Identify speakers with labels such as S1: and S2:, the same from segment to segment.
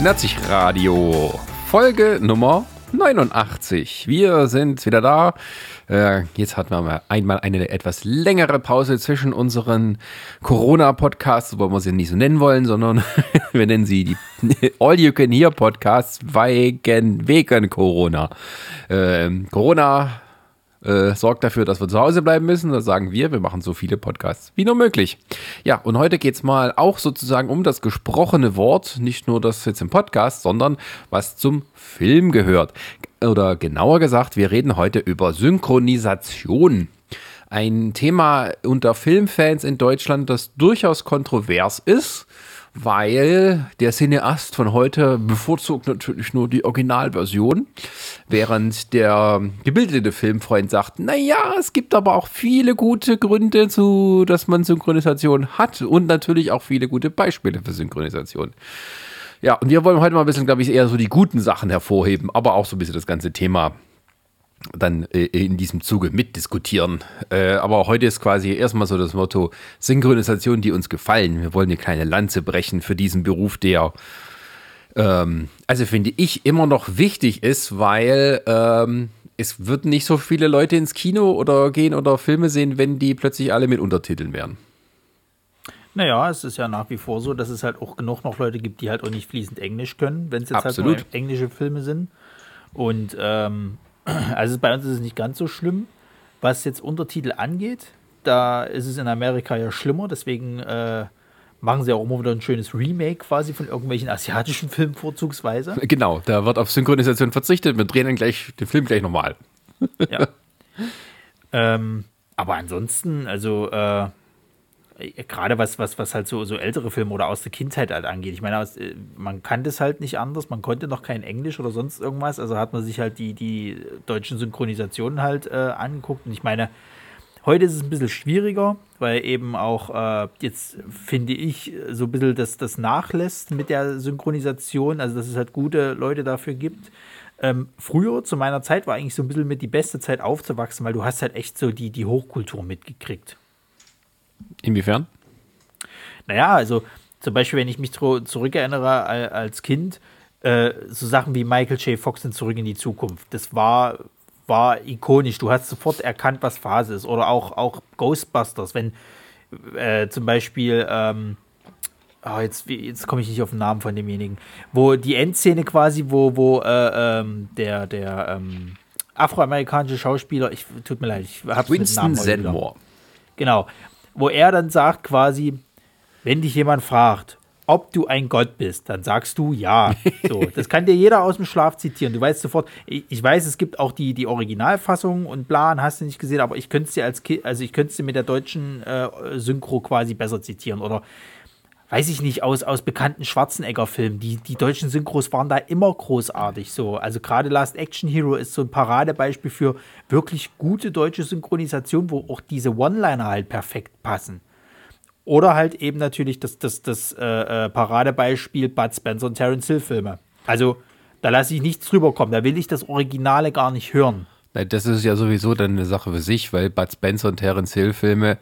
S1: Nazi Radio Folge Nummer 89. Wir sind wieder da. Äh, jetzt hatten wir mal einmal eine etwas längere Pause zwischen unseren Corona-Podcasts, wo wir sie nicht so nennen wollen, sondern wir nennen sie die All You Can Hear Podcasts wegen, wegen Corona. Ähm, Corona äh, sorgt dafür, dass wir zu Hause bleiben müssen. Das sagen wir. Wir machen so viele Podcasts wie nur möglich. Ja, und heute geht's mal auch sozusagen um das gesprochene Wort. Nicht nur das jetzt im Podcast, sondern was zum Film gehört. Oder genauer gesagt, wir reden heute über Synchronisation. Ein Thema unter Filmfans in Deutschland, das durchaus kontrovers ist weil der Cineast von heute bevorzugt natürlich nur die Originalversion, während der gebildete Filmfreund sagt, naja, es gibt aber auch viele gute Gründe zu, dass man Synchronisation hat und natürlich auch viele gute Beispiele für Synchronisation. Ja, und wir wollen heute mal ein bisschen, glaube ich, eher so die guten Sachen hervorheben, aber auch so ein bisschen das ganze Thema dann äh, in diesem Zuge mitdiskutieren. Äh, aber heute ist quasi erstmal so das Motto Synchronisation, die uns gefallen. Wir wollen eine kleine Lanze brechen für diesen Beruf, der ähm, also finde ich immer noch wichtig ist, weil ähm, es wird nicht so viele Leute ins Kino oder gehen oder Filme sehen, wenn die plötzlich alle mit Untertiteln wären.
S2: Naja, es ist ja nach wie vor so, dass es halt auch genug noch Leute gibt, die halt auch nicht fließend Englisch können, wenn es jetzt
S1: Absolut.
S2: halt nur englische Filme sind. Und ähm, also bei uns ist es nicht ganz so schlimm. Was jetzt Untertitel angeht, da ist es in Amerika ja schlimmer, deswegen äh, machen sie auch immer wieder ein schönes Remake quasi von irgendwelchen asiatischen Filmen vorzugsweise.
S1: Genau, da wird auf Synchronisation verzichtet. Wir drehen dann gleich den Film gleich nochmal.
S2: Ja. ähm, aber ansonsten, also äh, gerade was, was, was halt so, so ältere Filme oder aus der Kindheit halt angeht. Ich meine, aus, äh, man kannte es halt nicht anders, man konnte noch kein Englisch oder sonst irgendwas, also hat man sich halt die, die deutschen Synchronisationen halt äh, angeguckt. Und ich meine, heute ist es ein bisschen schwieriger, weil eben auch äh, jetzt finde ich so ein bisschen das, das nachlässt mit der Synchronisation, also dass es halt gute Leute dafür gibt. Ähm, früher, zu meiner Zeit, war eigentlich so ein bisschen mit die beste Zeit aufzuwachsen, weil du hast halt echt so die, die Hochkultur mitgekriegt.
S1: Inwiefern?
S2: Naja, also zum Beispiel, wenn ich mich zurückerinnere als Kind, äh, so Sachen wie Michael J. Fox in Zurück in die Zukunft, das war, war ikonisch. Du hast sofort erkannt, was Phase ist. Oder auch, auch Ghostbusters, wenn äh, zum Beispiel, ähm, oh, jetzt, jetzt komme ich nicht auf den Namen von demjenigen, wo die Endszene quasi, wo, wo äh, ähm, der, der ähm, afroamerikanische Schauspieler, ich tut mir leid, ich
S1: habe Winston Zenmore.
S2: Genau, wo er dann sagt quasi, wenn dich jemand fragt, ob du ein Gott bist, dann sagst du ja. So, das kann dir jeder aus dem Schlaf zitieren. Du weißt sofort, ich, weiß, es gibt auch die, die Originalfassung und Plan, hast du nicht gesehen, aber ich könnte es dir als Kind, also ich könnte es dir mit der deutschen äh, Synchro quasi besser zitieren. Oder weiß ich nicht, aus, aus bekannten Schwarzenegger-Filmen. Die, die deutschen Synchros waren da immer großartig so. Also gerade Last Action Hero ist so ein Paradebeispiel für wirklich gute deutsche Synchronisation, wo auch diese One-Liner halt perfekt passen. Oder halt eben natürlich das, das, das äh, äh, Paradebeispiel Bud Spencer und Terence Hill Filme. Also da lasse ich nichts drüber kommen. Da will ich das Originale gar nicht hören.
S1: Das ist ja sowieso dann eine Sache für sich, weil Bud Spencer und Terence Hill Filme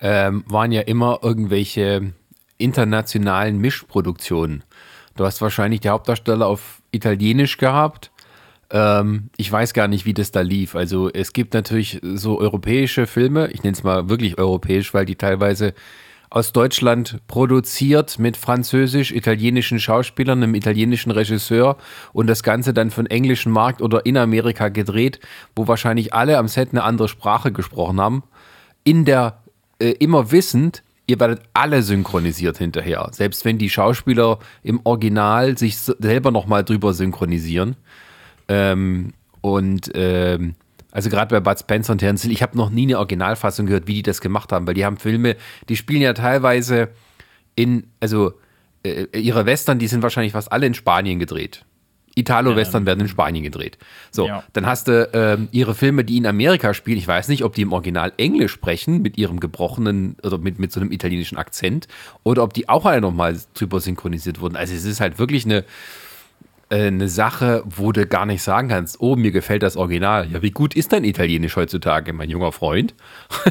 S1: ähm, waren ja immer irgendwelche internationalen Mischproduktionen. Du hast wahrscheinlich die Hauptdarsteller auf Italienisch gehabt. Ähm, ich weiß gar nicht, wie das da lief. Also es gibt natürlich so europäische Filme, ich nenne es mal wirklich europäisch, weil die teilweise aus Deutschland produziert mit französisch-italienischen Schauspielern, einem italienischen Regisseur und das Ganze dann für den englischen Markt oder in Amerika gedreht, wo wahrscheinlich alle am Set eine andere Sprache gesprochen haben. In der, äh, immer wissend, ihr werdet alle synchronisiert hinterher. Selbst wenn die Schauspieler im Original sich selber nochmal drüber synchronisieren. Ähm, und ähm, also gerade bei Bud Spencer und Terence Hill, ich habe noch nie eine Originalfassung gehört, wie die das gemacht haben, weil die haben Filme, die spielen ja teilweise in, also äh, ihre Western, die sind wahrscheinlich fast alle in Spanien gedreht. Italo-Western ja, werden in Spanien gedreht. So, ja. dann hast du ähm, ihre Filme, die in Amerika spielen. Ich weiß nicht, ob die im Original Englisch sprechen, mit ihrem gebrochenen oder mit, mit so einem italienischen Akzent, oder ob die auch alle nochmal drüber synchronisiert wurden. Also, es ist halt wirklich eine, äh, eine Sache, wo du gar nicht sagen kannst, oh, mir gefällt das Original. Ja, wie gut ist dein Italienisch heutzutage, mein junger Freund?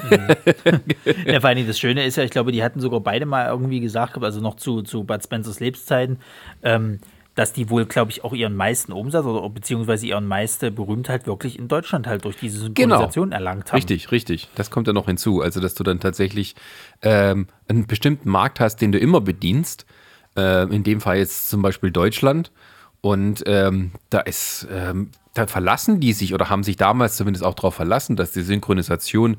S2: Mhm. ja, vor allem das Schöne ist ja, ich glaube, die hatten sogar beide mal irgendwie gesagt, also noch zu, zu Bud Spencers Lebenszeiten, ähm, dass die wohl, glaube ich, auch ihren meisten Umsatz oder beziehungsweise ihren meiste Berühmtheit wirklich in Deutschland halt durch diese Synchronisation genau. erlangt haben.
S1: Richtig, richtig. Das kommt ja noch hinzu. Also, dass du dann tatsächlich ähm, einen bestimmten Markt hast, den du immer bedienst. Äh, in dem Fall jetzt zum Beispiel Deutschland. Und ähm, da ist, ähm, da verlassen die sich oder haben sich damals zumindest auch darauf verlassen, dass die Synchronisation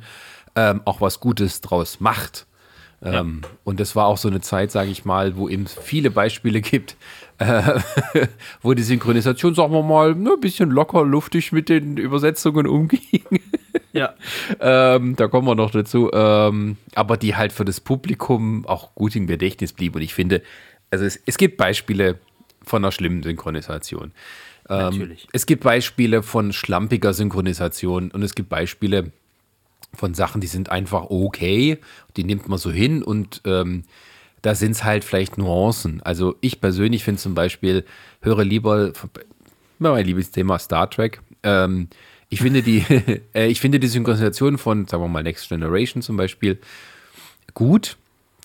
S1: ähm, auch was Gutes draus macht. Ja. Ähm, und das war auch so eine Zeit, sage ich mal, wo eben viele Beispiele gibt, äh, wo die Synchronisation, sagen wir mal, ne, ein bisschen locker, luftig mit den Übersetzungen umging.
S2: Ja.
S1: ähm, da kommen wir noch dazu. Ähm, aber die halt für das Publikum auch gut im Gedächtnis blieb. Und ich finde, also es, es gibt Beispiele von einer schlimmen Synchronisation.
S2: Ähm, Natürlich.
S1: Es gibt Beispiele von schlampiger Synchronisation und es gibt Beispiele von Sachen, die sind einfach okay, die nimmt man so hin und ähm, da sind es halt vielleicht Nuancen. Also ich persönlich finde zum Beispiel, höre lieber, mein liebes Thema Star Trek, ähm, ich finde die, äh, ich finde die Synchronisation von, sagen wir mal, Next Generation zum Beispiel gut.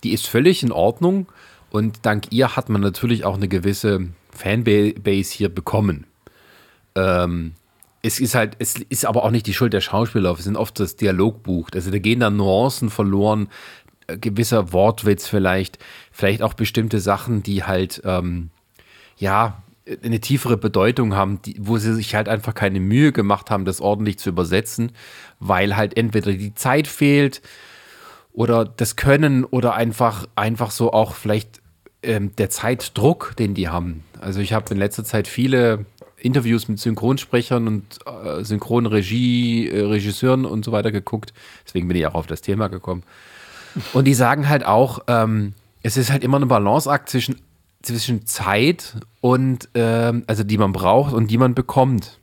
S1: Die ist völlig in Ordnung. Und dank ihr hat man natürlich auch eine gewisse Fanbase hier bekommen. Ähm, es ist halt, es ist aber auch nicht die Schuld der Schauspieler, es sind oft das Dialogbuch. Also da gehen dann Nuancen verloren, gewisser Wortwitz vielleicht, vielleicht auch bestimmte Sachen, die halt, ähm, ja, eine tiefere Bedeutung haben, die, wo sie sich halt einfach keine Mühe gemacht haben, das ordentlich zu übersetzen, weil halt entweder die Zeit fehlt oder das Können oder einfach, einfach so auch vielleicht ähm, der Zeitdruck, den die haben. Also ich habe in letzter Zeit viele Interviews mit Synchronsprechern und äh, Synchronregie, äh, Regisseuren und so weiter geguckt. Deswegen bin ich auch auf das Thema gekommen. Und die sagen halt auch, ähm, es ist halt immer ein Balanceakt zwischen, zwischen Zeit und, ähm, also die man braucht und die man bekommt.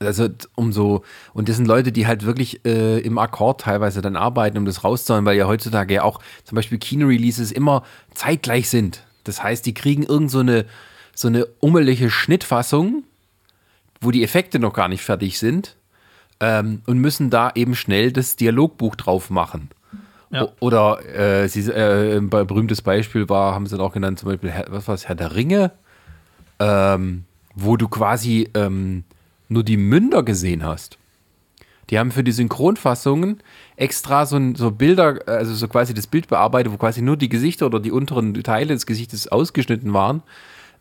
S1: Also umso, und das sind Leute, die halt wirklich äh, im Akkord teilweise dann arbeiten, um das rauszuholen, weil ja heutzutage ja auch zum Beispiel Kino-Releases immer zeitgleich sind. Das heißt, die kriegen irgend so eine, so eine ummelige Schnittfassung, wo die Effekte noch gar nicht fertig sind ähm, und müssen da eben schnell das Dialogbuch drauf machen. Oder äh, sie, äh, ein berühmtes Beispiel war, haben sie dann auch genannt, zum Beispiel, was war es, Herr der Ringe, ähm, wo du quasi ähm, nur die Münder gesehen hast. Die haben für die Synchronfassungen extra so, so Bilder, also so quasi das Bild bearbeitet, wo quasi nur die Gesichter oder die unteren Teile des Gesichtes ausgeschnitten waren.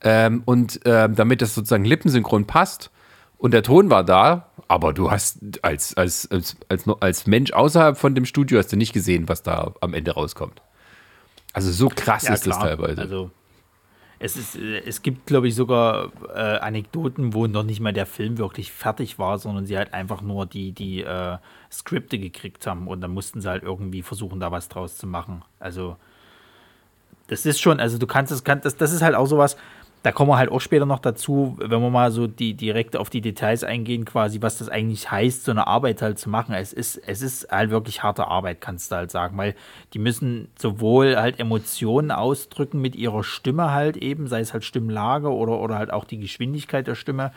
S1: Ähm, und ähm, damit das sozusagen lippensynchron passt und der Ton war da, aber du hast als, als, als, als, als Mensch außerhalb von dem Studio hast du nicht gesehen, was da am Ende rauskommt. Also so krass ja, ist klar. das teilweise.
S2: Also es, ist, äh, es gibt, glaube ich, sogar äh, Anekdoten, wo noch nicht mal der Film wirklich fertig war, sondern sie halt einfach nur die, die äh, Skripte gekriegt haben und dann mussten sie halt irgendwie versuchen, da was draus zu machen. Also, das ist schon, also du kannst es, kann, das, das ist halt auch sowas, da kommen wir halt auch später noch dazu, wenn wir mal so die direkt auf die Details eingehen, quasi, was das eigentlich heißt, so eine Arbeit halt zu machen. Es ist, es ist halt wirklich harte Arbeit, kannst du halt sagen, weil die müssen sowohl halt Emotionen ausdrücken mit ihrer Stimme halt eben, sei es halt Stimmlage oder, oder halt auch die Geschwindigkeit der Stimme.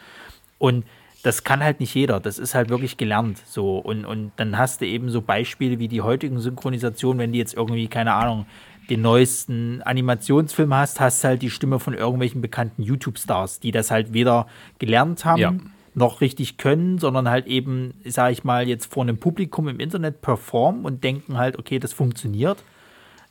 S2: Und das kann halt nicht jeder. Das ist halt wirklich gelernt. So. Und, und dann hast du eben so Beispiele wie die heutigen Synchronisationen, wenn die jetzt irgendwie, keine Ahnung, den neuesten Animationsfilm hast, hast halt die Stimme von irgendwelchen bekannten YouTube-Stars, die das halt weder gelernt haben, ja. noch richtig können, sondern halt eben, sag ich mal, jetzt vor einem Publikum im Internet performen und denken halt, okay, das funktioniert.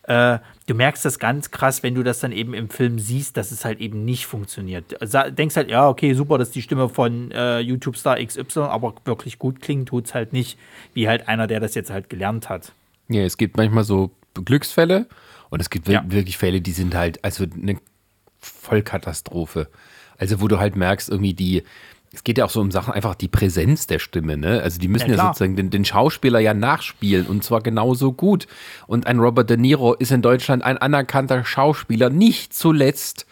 S2: Äh, du merkst das ganz krass, wenn du das dann eben im Film siehst, dass es halt eben nicht funktioniert. Sa denkst halt, ja, okay, super, das ist die Stimme von äh, YouTube-Star XY, aber wirklich gut klingen tut es halt nicht, wie halt einer, der das jetzt halt gelernt hat.
S1: Ja, es gibt manchmal so Glücksfälle, und es gibt ja. wirklich Fälle, die sind halt, also eine Vollkatastrophe. Also, wo du halt merkst, irgendwie die, es geht ja auch so um Sachen, einfach die Präsenz der Stimme, ne? Also die müssen ja, ja sozusagen den, den, Schauspieler ja nachspielen und zwar genauso gut. Und ein Robert De Niro ist in Deutschland ein anerkannter Schauspieler, nicht zuletzt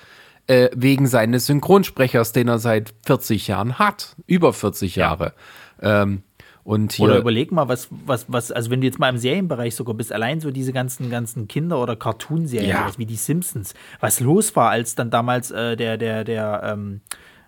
S1: äh, wegen seines Synchronsprechers, den er seit 40 Jahren hat, über 40 Jahre. Ja. Ähm, und
S2: oder überleg mal, was, was, was, also wenn du jetzt mal im Serienbereich sogar bist, allein so diese ganzen, ganzen Kinder- oder Cartoon-Serien, ja. wie die Simpsons, was los war, als dann damals äh, der, der, der, ähm,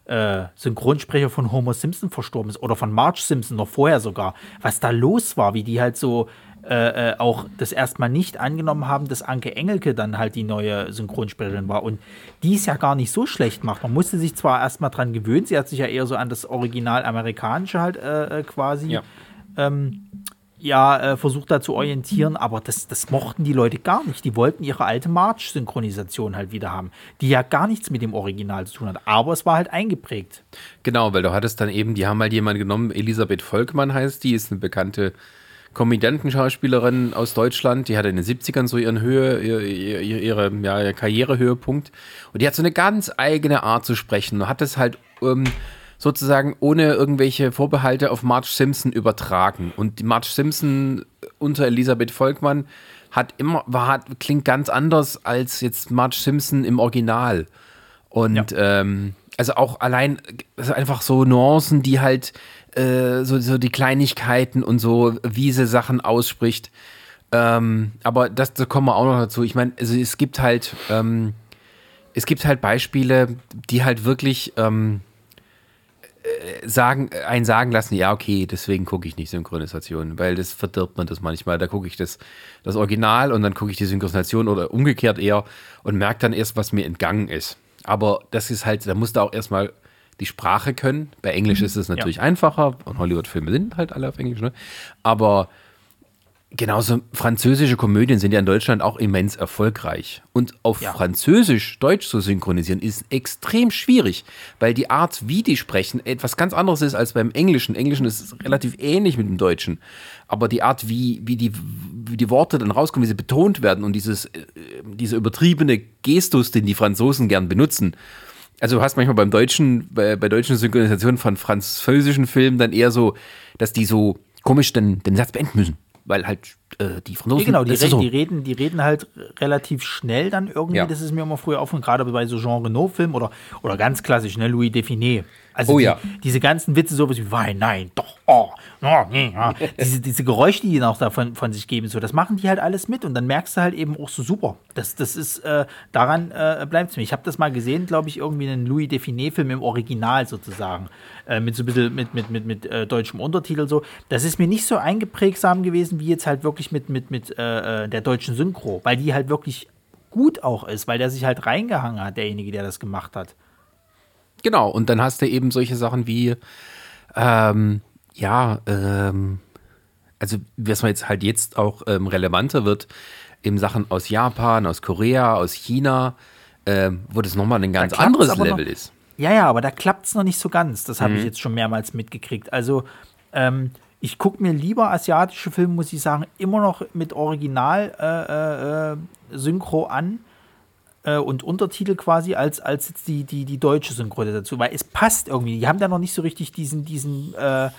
S2: äh, Synchronsprecher von Homer Simpson verstorben ist oder von Marge Simpson noch vorher sogar, was da los war, wie die halt so äh, äh, auch das erstmal nicht angenommen haben, dass Anke Engelke dann halt die neue Synchronsprecherin war und die es ja gar nicht so schlecht macht. Man musste sich zwar erstmal dran gewöhnen, sie hat sich ja eher so an das Original amerikanische halt äh, äh quasi ja. Ähm, ja, äh, versucht da zu orientieren, aber das, das mochten die Leute gar nicht. Die wollten ihre alte March-Synchronisation halt wieder haben, die ja gar nichts mit dem Original zu tun hat. Aber es war halt eingeprägt.
S1: Genau, weil du hattest dann eben, die haben halt jemanden genommen, Elisabeth Volkmann heißt die, ist eine bekannte Komödiantenschauspielerin aus Deutschland, die hatte in den 70ern so ihren Höhe, ihre, ihre ja, Karrierehöhepunkt. Und die hat so eine ganz eigene Art zu sprechen und hat es halt ähm, sozusagen ohne irgendwelche Vorbehalte auf Marge Simpson übertragen. Und die Marge Simpson unter Elisabeth Volkmann hat immer, war, hat, klingt ganz anders als jetzt Marge Simpson im Original. Und ja. ähm, also auch allein also einfach so Nuancen, die halt äh, so, so die Kleinigkeiten und so, wie sie Sachen ausspricht. Ähm, aber das, da kommen wir auch noch dazu. Ich meine, also es gibt halt, ähm, es gibt halt Beispiele, die halt wirklich ähm, äh, sagen, einen sagen lassen, ja, okay, deswegen gucke ich nicht Synchronisation, weil das verdirbt man das manchmal. Da gucke ich das, das Original und dann gucke ich die Synchronisation oder umgekehrt eher und merke dann erst, was mir entgangen ist. Aber das ist halt, da musst du auch erstmal die Sprache können. Bei Englisch mhm. ist es natürlich ja. einfacher und Hollywood-Filme sind halt alle auf Englisch, ne? Aber genauso französische Komödien sind ja in Deutschland auch immens erfolgreich. Und auf ja. Französisch Deutsch zu synchronisieren ist extrem schwierig, weil die Art, wie die sprechen, etwas ganz anderes ist als beim Englischen. Englischen ist relativ ähnlich mit dem Deutschen. Aber die Art, wie, wie, die, wie die Worte dann rauskommen, wie sie betont werden und dieses, äh, dieser übertriebene Gestus, den die Franzosen gern benutzen, also du hast manchmal beim deutschen, bei, bei deutschen Synchronisationen von französischen Filmen dann eher so, dass die so komisch den, den Satz beenden müssen. Weil halt äh, die Franzosen. Ja,
S2: genau, die, re so. die, reden, die reden halt relativ schnell dann irgendwie. Ja. Das ist mir immer früher aufgefallen, gerade bei so Jean Renault-Filmen oder, oder ganz klassisch, ne, Louis Define. Also oh, die, ja. diese ganzen Witze, sowas wie Wein, nein, doch, oh, oh nee, ja. diese, diese Geräusche, die die noch davon von sich geben, so, das machen die halt alles mit und dann merkst du halt eben auch so super. Das, das ist, äh, daran äh, bleibt es mir. Ich habe das mal gesehen, glaube ich, irgendwie einen Louis Define-Film im Original sozusagen. Äh, mit so ein bisschen mit, mit, mit, mit äh, deutschem Untertitel so. Das ist mir nicht so eingeprägsam gewesen, wie jetzt halt wirklich mit, mit, mit äh, äh, der deutschen Synchro, weil die halt wirklich gut auch ist, weil der sich halt reingehangen hat, derjenige, der das gemacht hat.
S1: Genau, und dann hast du eben solche Sachen wie, ähm, ja, ähm, also was man jetzt halt jetzt auch ähm, relevanter wird, eben Sachen aus Japan, aus Korea, aus China, ähm, wo das nochmal ein ganz anderes Level
S2: noch,
S1: ist.
S2: Ja, ja, aber da klappt es noch nicht so ganz. Das habe mhm. ich jetzt schon mehrmals mitgekriegt. Also, ähm, ich gucke mir lieber asiatische Filme, muss ich sagen, immer noch mit Original-Synchro äh, äh, äh an äh, und Untertitel quasi als, als jetzt die, die, die deutsche Synchro dazu, weil es passt irgendwie. Die haben da noch nicht so richtig diesen, diesen äh,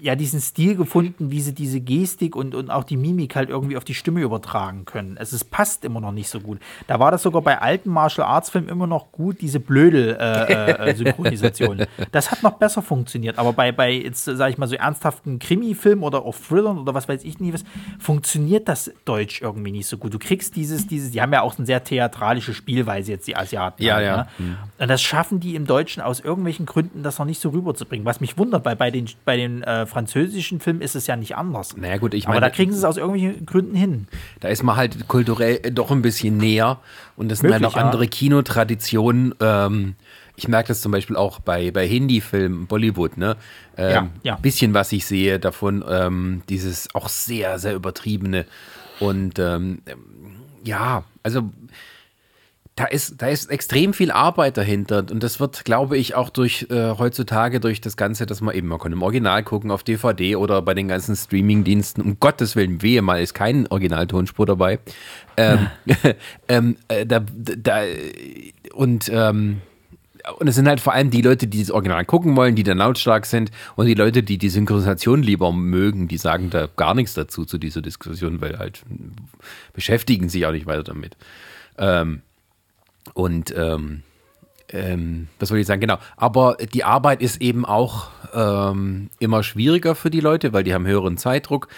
S2: ja diesen Stil gefunden, wie sie diese Gestik und, und auch die Mimik halt irgendwie auf die Stimme übertragen können. Es ist, passt immer noch nicht so gut. Da war das sogar bei alten Martial Arts Filmen immer noch gut, diese Blödel-Synchronisation. Äh, äh, das hat noch besser funktioniert. Aber bei, bei jetzt, sag ich mal, so ernsthaften Krimi-Filmen oder auch Thrillern oder was weiß ich nicht was, funktioniert das Deutsch irgendwie nicht so gut. Du kriegst dieses, dieses, die haben ja auch eine sehr theatralische Spielweise jetzt, die Asiaten.
S1: Ja, haben, ja. Ne?
S2: Mhm. Und das schaffen die im Deutschen aus irgendwelchen Gründen, das noch nicht so rüberzubringen. Was mich wundert, weil bei den, bei den äh, französischen Film ist es ja nicht anders.
S1: Naja, gut, ich
S2: meine. Aber da kriegen sie es aus irgendwelchen Gründen hin.
S1: Da ist man halt kulturell doch ein bisschen näher und das sind halt auch ja. andere Kinotraditionen. Ähm, ich merke das zum Beispiel auch bei, bei Hindi-Filmen, Bollywood, ne? Ähm, ja, ja. Bisschen, was ich sehe davon, ähm, dieses auch sehr, sehr übertriebene. Und ähm, ja, also da ist, da ist extrem viel Arbeit dahinter und das wird, glaube ich, auch durch äh, heutzutage durch das Ganze, dass man eben, man kann im Original gucken auf DVD oder bei den ganzen Streaming-Diensten. Um Gottes Willen, wehe mal, ist kein Originaltonspur dabei. Ähm, ähm, äh, da, da, und ähm, und es sind halt vor allem die Leute, die das Original gucken wollen, die dann lautstark sind und die Leute, die die Synchronisation lieber mögen, die sagen da gar nichts dazu zu dieser Diskussion, weil halt beschäftigen sich auch nicht weiter damit. Ähm, und ähm, ähm, was soll ich sagen, genau. Aber die Arbeit ist eben auch ähm, immer schwieriger für die Leute, weil die haben höheren Zeitdruck.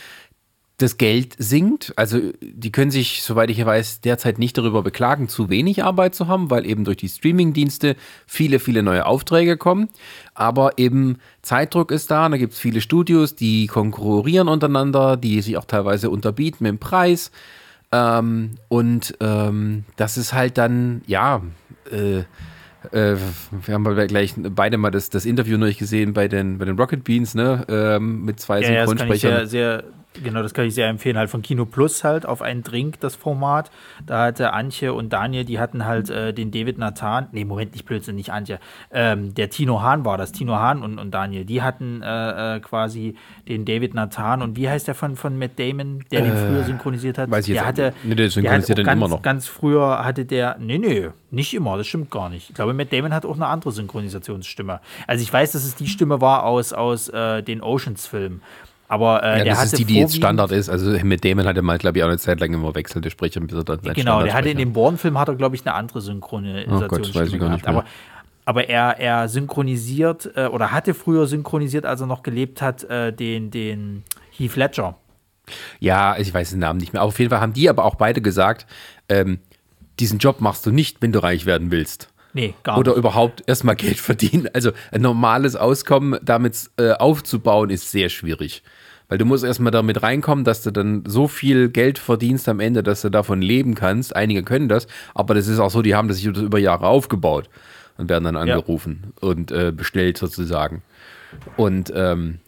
S1: das Geld sinkt. Also die können sich, soweit ich weiß, derzeit nicht darüber beklagen, zu wenig Arbeit zu haben, weil eben durch die Streaming-Dienste viele, viele neue Aufträge kommen. Aber eben Zeitdruck ist da, da gibt es viele Studios, die konkurrieren untereinander, die sich auch teilweise unterbieten dem Preis. Ähm, und ähm, das ist halt dann, ja, äh, äh, wir haben gleich beide mal das, das Interview nicht gesehen bei den, bei den Rocket Beans, ne? Ähm, mit zwei
S2: ja, Synchronsprechern. Ja, sehr, sehr Genau, das kann ich sehr empfehlen. Halt von Kino Plus halt auf einen Drink, das Format. Da hatte Antje und Daniel, die hatten halt äh, den David Nathan, nee, Moment, nicht Blödsinn, nicht Antje, ähm, der Tino Hahn war das, Tino Hahn und, und Daniel. Die hatten äh, äh, quasi den David Nathan und wie heißt der von, von Matt Damon, der den früher äh, synchronisiert hat?
S1: Weiß ich
S2: der
S1: jetzt
S2: hatte,
S1: nee, der synchronisiert
S2: der
S1: den
S2: ganz,
S1: immer noch.
S2: Ganz früher hatte der, nee, nee, nicht immer, das stimmt gar nicht. Ich glaube, Matt Damon hat auch eine andere Synchronisationsstimme. Also ich weiß, dass es die Stimme war aus, aus äh, den Oceans-Filmen. Aber äh,
S1: ja, das ist die, die jetzt Standard ist. Also mit Damon hatte mal, glaube ich, auch eine Zeit lang immer wechselnde Sprecher, bis er dann
S2: Genau, der hatte in dem Bourne-Film hat er, glaube ich, eine andere Synchronisation. Oh Gott, weiß ich gar nicht mehr. Aber, aber er, er synchronisiert äh, oder hatte früher synchronisiert, als er noch gelebt hat, äh, den, den Heath Ledger.
S1: Ja, ich weiß den Namen nicht mehr. auf jeden Fall haben die aber auch beide gesagt, ähm, diesen Job machst du nicht, wenn du reich werden willst.
S2: Nee, gar
S1: Oder
S2: nicht.
S1: überhaupt erstmal Geld verdienen. Also ein normales Auskommen damit äh, aufzubauen, ist sehr schwierig. Weil du musst erstmal damit reinkommen, dass du dann so viel Geld verdienst am Ende, dass du davon leben kannst. Einige können das, aber das ist auch so, die haben das sich über Jahre aufgebaut und werden dann angerufen ja. und äh, bestellt sozusagen. Und ähm,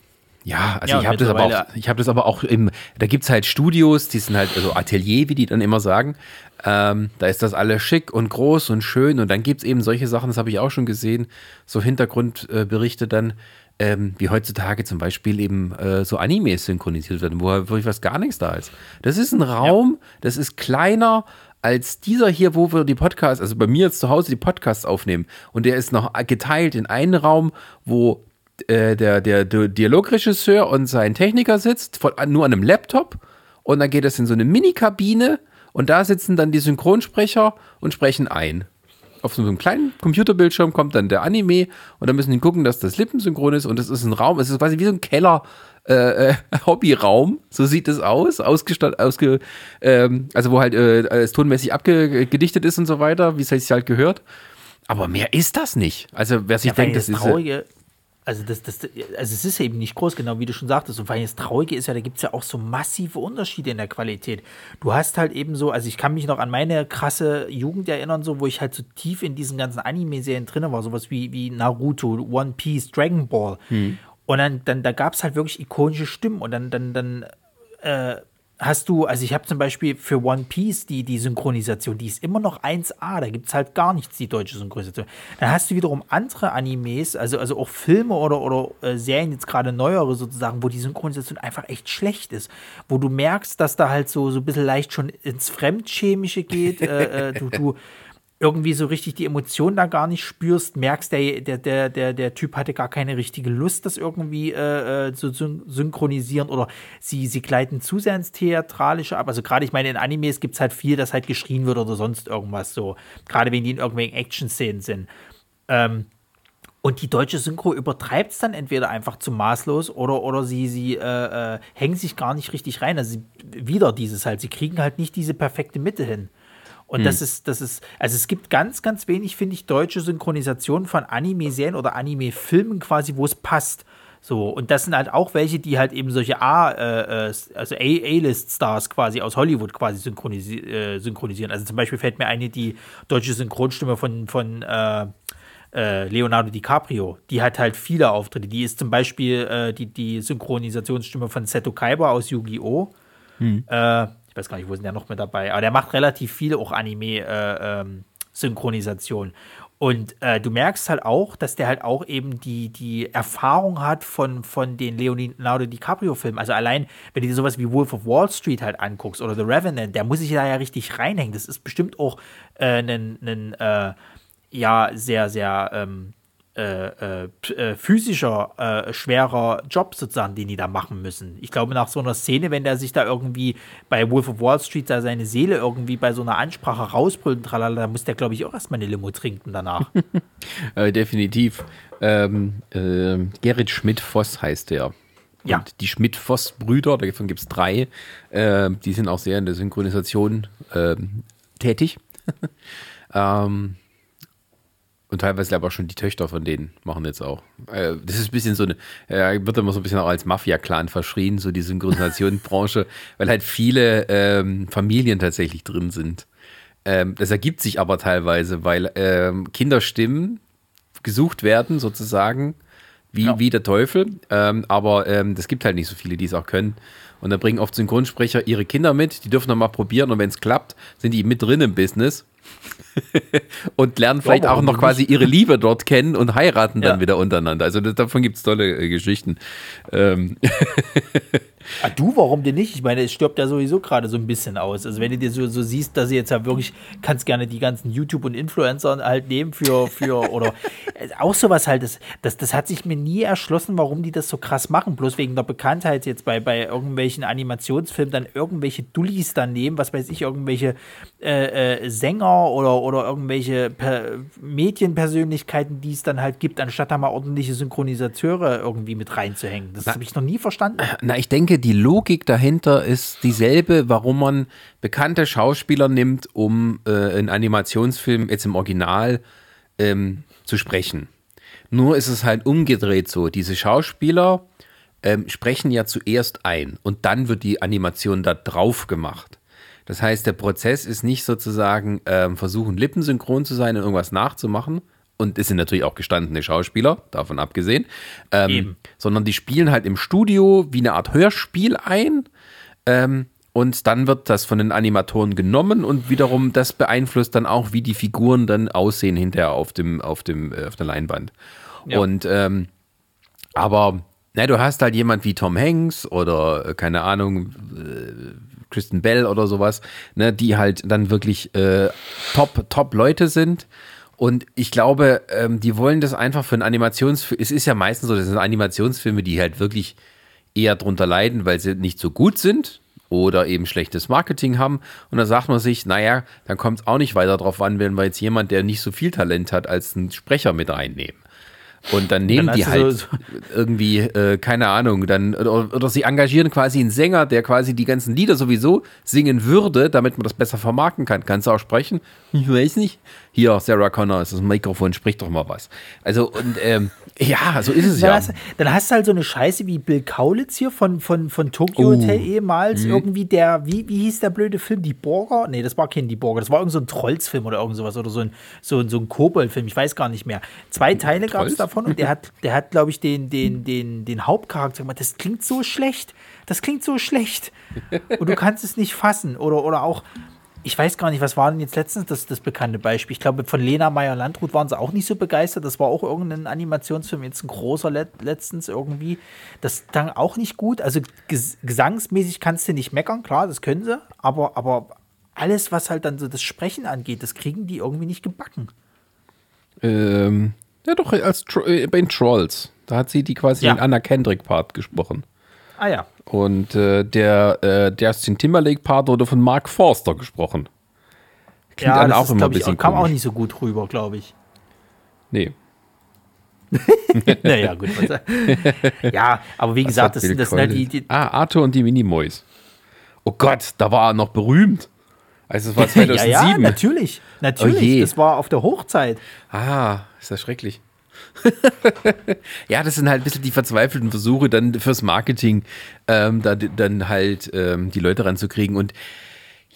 S1: ja, also ja, ich habe das aber auch, ich habe das aber auch im, da gibt es halt Studios, die sind halt, also Atelier, wie die dann immer sagen. Ähm, da ist das alles schick und groß und schön und dann gibt es eben solche Sachen, das habe ich auch schon gesehen, so Hintergrundberichte dann, ähm, wie heutzutage zum Beispiel eben äh, so Animes synchronisiert werden, wo wirklich was gar nichts da ist. Das ist ein Raum, ja. das ist kleiner als dieser hier, wo wir die Podcasts, also bei mir jetzt zu Hause die Podcasts aufnehmen. Und der ist noch geteilt in einen Raum, wo äh, der, der, der Dialogregisseur und sein Techniker sitzt, von, nur an einem Laptop. Und dann geht das in so eine Mini-Kabine und da sitzen dann die Synchronsprecher und sprechen ein auf so einem kleinen Computerbildschirm kommt dann der Anime und dann müssen die gucken, dass das lippensynchron ist und es ist ein Raum, es ist quasi wie so ein Keller. Äh, äh, Hobbyraum, so sieht es aus, ausgestattet, ausge, ähm, also wo halt äh, es tonmäßig abgedichtet ist und so weiter, wie es sich halt gehört. Aber mehr ist das nicht. Also wer sich ja, denkt, das, das ist
S2: traurige, also, das, das, also es ist eben nicht groß, genau wie du schon sagtest. Und allem das Traurige ist ja, da gibt es ja auch so massive Unterschiede in der Qualität. Du hast halt eben so, also ich kann mich noch an meine krasse Jugend erinnern, so, wo ich halt so tief in diesen ganzen Anime-Serien drin war, sowas wie, wie Naruto, One Piece, Dragon Ball. Hm. Und dann, dann da gab es halt wirklich ikonische Stimmen und dann, dann, dann äh, hast du, also ich habe zum Beispiel für One Piece die, die Synchronisation, die ist immer noch 1A, da gibt es halt gar nichts, die deutsche Synchronisation. Dann hast du wiederum andere Animes, also, also auch Filme oder, oder äh, Serien, jetzt gerade neuere sozusagen, wo die Synchronisation einfach echt schlecht ist. Wo du merkst, dass da halt so, so ein bisschen leicht schon ins Fremdchemische geht. äh, äh, du, du, irgendwie so richtig die Emotionen da gar nicht spürst, merkst, der, der, der, der, Typ hatte gar keine richtige Lust, das irgendwie äh, äh zu synchronisieren oder sie, sie gleiten zu sehr ins Theatralische ab. Also gerade, ich meine, in Animes gibt es halt viel, dass halt geschrien wird oder sonst irgendwas so. Gerade wenn die in irgendwelchen Action-Szenen sind. Ähm, und die deutsche Synchro übertreibt es dann entweder einfach zu maßlos oder, oder sie, sie äh, äh, hängen sich gar nicht richtig rein. Also sie, wieder dieses halt, sie kriegen halt nicht diese perfekte Mitte hin. Und hm. das ist, das ist, also es gibt ganz, ganz wenig, finde ich, deutsche Synchronisationen von Anime-Serien oder Anime-Filmen quasi, wo es passt. So, und das sind halt auch welche, die halt eben solche A, äh, äh also A-List-Stars quasi aus Hollywood quasi synchronisi äh, synchronisieren. Also zum Beispiel fällt mir eine, die deutsche Synchronstimme von, von äh, äh, Leonardo DiCaprio, die hat halt viele Auftritte. Die ist zum Beispiel äh, die, die Synchronisationsstimme von Seto Kaiba aus Yu-Gi-Oh! Hm. Ich weiß gar nicht, wo sind der noch mit dabei, aber der macht relativ viele auch Anime-Synchronisation. Äh, ähm, und äh, du merkst halt auch, dass der halt auch eben die, die Erfahrung hat von, von den Leonardo DiCaprio-Filmen. Also allein, wenn du dir sowas wie Wolf of Wall Street halt anguckst oder The Revenant, der muss sich da ja richtig reinhängen. Das ist bestimmt auch ein äh, äh, ja, sehr, sehr ähm, äh, äh, äh, physischer, äh, schwerer Job sozusagen, den die da machen müssen. Ich glaube, nach so einer Szene, wenn der sich da irgendwie bei Wolf of Wall Street da seine Seele irgendwie bei so einer Ansprache rausbrüllt, tralala, da muss der, glaube ich, auch erstmal eine Limo trinken danach.
S1: äh, definitiv. Ähm, äh, Gerrit Schmidt-Voss heißt der.
S2: Ja.
S1: Und die Schmidt-Voss-Brüder, davon gibt es drei, äh, die sind auch sehr in der Synchronisation äh, tätig. ähm, und teilweise aber schon die Töchter von denen machen jetzt auch. Äh, das ist ein bisschen so eine, äh, wird immer so ein bisschen auch als Mafia-Clan verschrien, so die Synchronisationsbranche, weil halt viele ähm, Familien tatsächlich drin sind. Ähm, das ergibt sich aber teilweise, weil ähm, Kinderstimmen gesucht werden, sozusagen, wie,
S2: Ja.
S1: wie der Teufel. Ähm, aber ähm, das gibt halt nicht so viele, die es auch können. Und da bringen oft Synchronsprecher ihre Kinder mit, die dürfen dann mal probieren und wenn es klappt, sind die mit drin im Business. und lernen vielleicht auch noch quasi ihre Liebe dort kennen und heiraten dann
S2: Ja.
S1: wieder untereinander. Also das, davon gibt es tolle äh, Geschichten. Ähm,
S2: Ah, du, warum denn nicht? Ich meine, es stirbt ja sowieso gerade so ein bisschen aus. Also wenn du dir so, so siehst, dass sie jetzt ja wirklich, kannst gerne die ganzen YouTube- und Influencer halt nehmen für, für oder äh, auch sowas halt, das, das, das hat sich mir nie erschlossen, warum die das so krass machen. Bloß wegen der Bekanntheit jetzt bei, bei irgendwelchen Animationsfilmen dann irgendwelche Dullis dann nehmen, was weiß ich, irgendwelche äh, äh, Sänger oder, oder irgendwelche per Medienpersönlichkeiten, die es dann halt gibt, anstatt da mal ordentliche Synchronisateure irgendwie mit reinzuhängen. Das habe ich noch nie verstanden.
S1: Na, ich denke, die Logik dahinter ist dieselbe, warum man bekannte Schauspieler nimmt, um äh, in Animationsfilmen jetzt im Original ähm, zu sprechen. Nur ist es halt umgedreht so. Diese Schauspieler ähm, sprechen ja zuerst ein und dann wird die Animation da drauf gemacht. Das heißt, der Prozess ist nicht sozusagen ähm, versuchen, lippensynchron zu sein und irgendwas nachzumachen. Und es sind natürlich auch gestandene Schauspieler, davon abgesehen. Ähm, sondern die spielen halt im Studio wie eine Art Hörspiel ein. Ähm, und dann wird das von den Animatoren genommen und wiederum das beeinflusst dann auch, wie die Figuren dann aussehen hinterher auf dem, auf dem, äh, auf der Leinwand.
S2: Ja.
S1: Und ähm, aber na, du hast halt jemand wie Tom Hanks oder äh, keine Ahnung, äh, Kristen Bell oder sowas, ne, die halt dann wirklich äh, top, top Leute sind. Und ich glaube, ähm, die wollen das einfach für einen Animationsfilm. Es ist ja meistens so, das sind Animationsfilme, die halt wirklich eher drunter leiden, weil sie nicht so gut sind oder eben schlechtes Marketing haben. Und da sagt man sich, naja, dann kommt es auch nicht weiter drauf an, wenn wir jetzt jemand, der nicht so viel Talent hat, als einen Sprecher mit reinnehmen. Und dann nehmen
S2: Dann
S1: die halt
S2: so-
S1: irgendwie, äh, keine Ahnung, dann, oder, oder sie engagieren quasi einen Sänger, der quasi die ganzen Lieder sowieso singen würde, damit man das besser vermarkten kann. Kannst du auch sprechen? Ich weiß nicht. Hier, Sarah Connor, ist das Mikrofon, sprich doch mal was. Also, und ähm, ja, so ist es
S2: Dann,
S1: ja.
S2: hast, dann hast du halt so eine Scheiße wie Bill Kaulitz hier von, von, von Tokyo
S1: Oh.
S2: Hotel ehemals.
S1: Mhm.
S2: Irgendwie der, wie, wie hieß der blöde Film? Die Borger? Nee, das war kein Die Borger. Das war irgend so ein Trollsfilm oder irgend sowas. Oder so ein, so, so ein Koboldfilm. Ich weiß gar nicht mehr. Zwei Teile gab es davon und der hat, der hat glaube ich, den, den, den, den Hauptcharakter gemacht. Das klingt so schlecht. Das klingt so schlecht. Und du kannst es nicht fassen. Oder, oder auch. Ich weiß gar nicht, was war denn jetzt letztens das, das bekannte Beispiel? Ich glaube, von Lena Meyer-Landrut waren sie auch nicht so begeistert. Das war auch irgendein Animationsfilm, jetzt ein großer let letztens irgendwie. Das dann auch nicht gut. Also ges gesangsmäßig kannst du nicht meckern, klar, das können sie. Aber, aber alles, was halt dann so das Sprechen angeht, das kriegen die irgendwie nicht gebacken.
S1: Ähm, ja, doch, als Tro äh, bei den Trolls. Da hat sie die quasi
S2: Ja.
S1: den Anna Kendrick-Part gesprochen.
S2: Ah ja.
S1: Und äh, der äh, Justin Timberlake-Part wurde von Mark Forster gesprochen. Klingt
S2: ja, das
S1: auch
S2: ist,
S1: immer ein
S2: glaub ich,
S1: bisschen
S2: kam auch
S1: komisch.
S2: nicht so gut rüber, glaube ich.
S1: Nee.
S2: naja, gut. Was, ja, aber wie gesagt, das,
S1: Bill
S2: das sind halt die, die
S1: Ah, Arthur und die Minimoys. Oh Gott, da war er noch berühmt. Also es war
S2: ja,
S1: 2007.
S2: ja, natürlich. Natürlich.
S1: Oh
S2: das war auf der Hochzeit.
S1: Ah, ist das schrecklich. ja, das sind halt ein bisschen die verzweifelten Versuche dann fürs Marketing, ähm, da, dann halt ähm, die Leute ranzukriegen. Und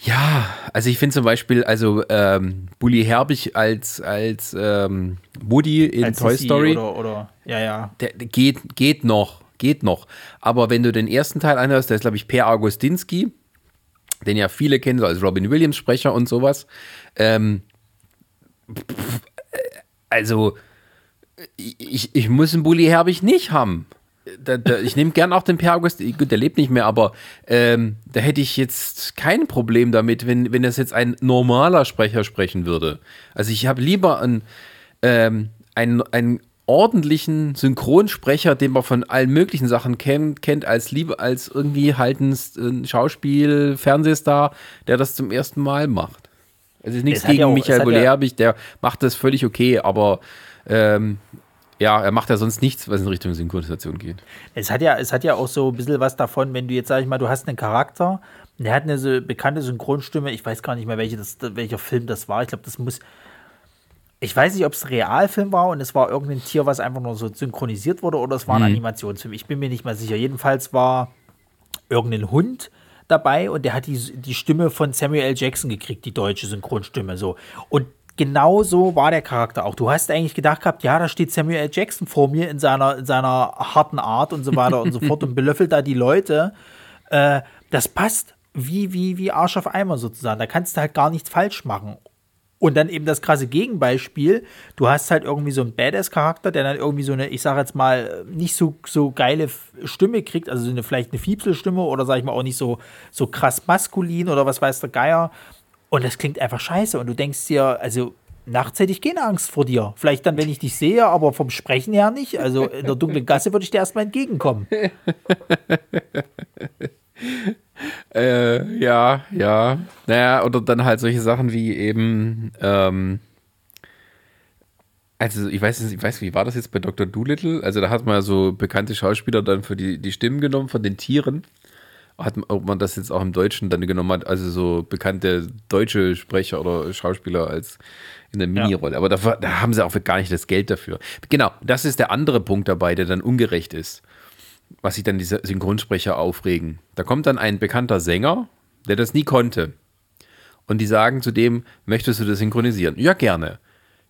S1: ja, also ich finde zum Beispiel, also ähm, Bully Herbig als, als ähm, Woody in
S2: Als
S1: Toy Story,
S2: Oder, oder, ja, ja.
S1: der, der geht, geht noch, geht noch. Aber wenn du den ersten Teil anhörst, der ist, glaube ich, Per Augustinski, den ja viele kennen, so als Robin Williams Sprecher und sowas. Ähm, äh, also, ich, ich muss einen Bully Herbig nicht haben. Da, da, ich nehme gern auch den Per August, gut, der lebt nicht mehr, aber ähm, da hätte ich jetzt kein Problem damit, wenn, wenn das jetzt ein normaler Sprecher sprechen würde. Also ich habe lieber einen, ähm, einen, einen ordentlichen Synchronsprecher, den man von allen möglichen Sachen kennt, kennt als Liebe, als irgendwie halt ein, ein Schauspiel, Fernsehstar, der das zum ersten Mal macht. Es ist nichts
S2: hat ja
S1: gegen
S2: auch-
S1: Michael
S2: hat ja-
S1: der macht das völlig okay, aber ähm, ja, er macht ja sonst nichts, was in Richtung Synchronisation geht.
S2: Es hat ja, es hat ja auch so ein bisschen was davon, wenn du jetzt, sag ich mal, du hast einen Charakter, der hat eine so bekannte Synchronstimme, ich weiß gar nicht mehr, welche das, welcher Film das war. Ich glaube, das muss. Ich weiß nicht, ob es ein Realfilm war und es war irgendein Tier, was einfach nur so synchronisiert wurde, oder es war ein mhm. Animationsfilm. Ich bin mir nicht mal sicher. Jedenfalls war irgendein Hund dabei und der hat die, die Stimme von Samuel L. Jackson gekriegt, die deutsche Synchronstimme. So. Und genau so war der Charakter auch. Du hast eigentlich gedacht gehabt, ja, da steht Samuel L. Jackson vor mir in seiner, in seiner harten Art und so weiter und so fort und belöffelt da die Leute. Äh, das passt wie, wie, wie Arsch auf Eimer sozusagen. Da kannst du halt gar nichts falsch machen. Und dann eben das krasse Gegenbeispiel. Du hast halt irgendwie so einen Badass-Charakter, der dann irgendwie so eine, ich sag jetzt mal, nicht so, so geile Stimme kriegt, also so eine, vielleicht eine Fiepselstimme oder sag ich mal auch nicht so, so krass maskulin oder was weiß der Geier. Und das klingt einfach scheiße. Und du denkst dir, also nachts hätte ich keine Angst vor dir. Vielleicht dann, wenn ich dich sehe, aber vom Sprechen her nicht. Also in der dunklen Gasse würde ich dir erstmal entgegenkommen.
S1: äh, ja, ja. Naja, oder dann halt solche Sachen wie eben, ähm, also ich weiß, ich weiß, wie war das jetzt bei Dr. Doolittle? Also da hat man ja so bekannte Schauspieler dann für die, die Stimmen genommen von den Tieren hat, ob man das jetzt auch im Deutschen dann genommen hat, also so bekannte deutsche Sprecher oder Schauspieler als in der Mini-Rolle. Ja. Aber da, da, haben sie auch gar nicht das Geld dafür. Genau, das ist der andere Punkt dabei, der dann ungerecht ist, was sich dann diese Synchronsprecher aufregen. Da kommt dann ein bekannter Sänger, der das nie konnte. Und die sagen zu dem, möchtest du das synchronisieren? Ja, gerne.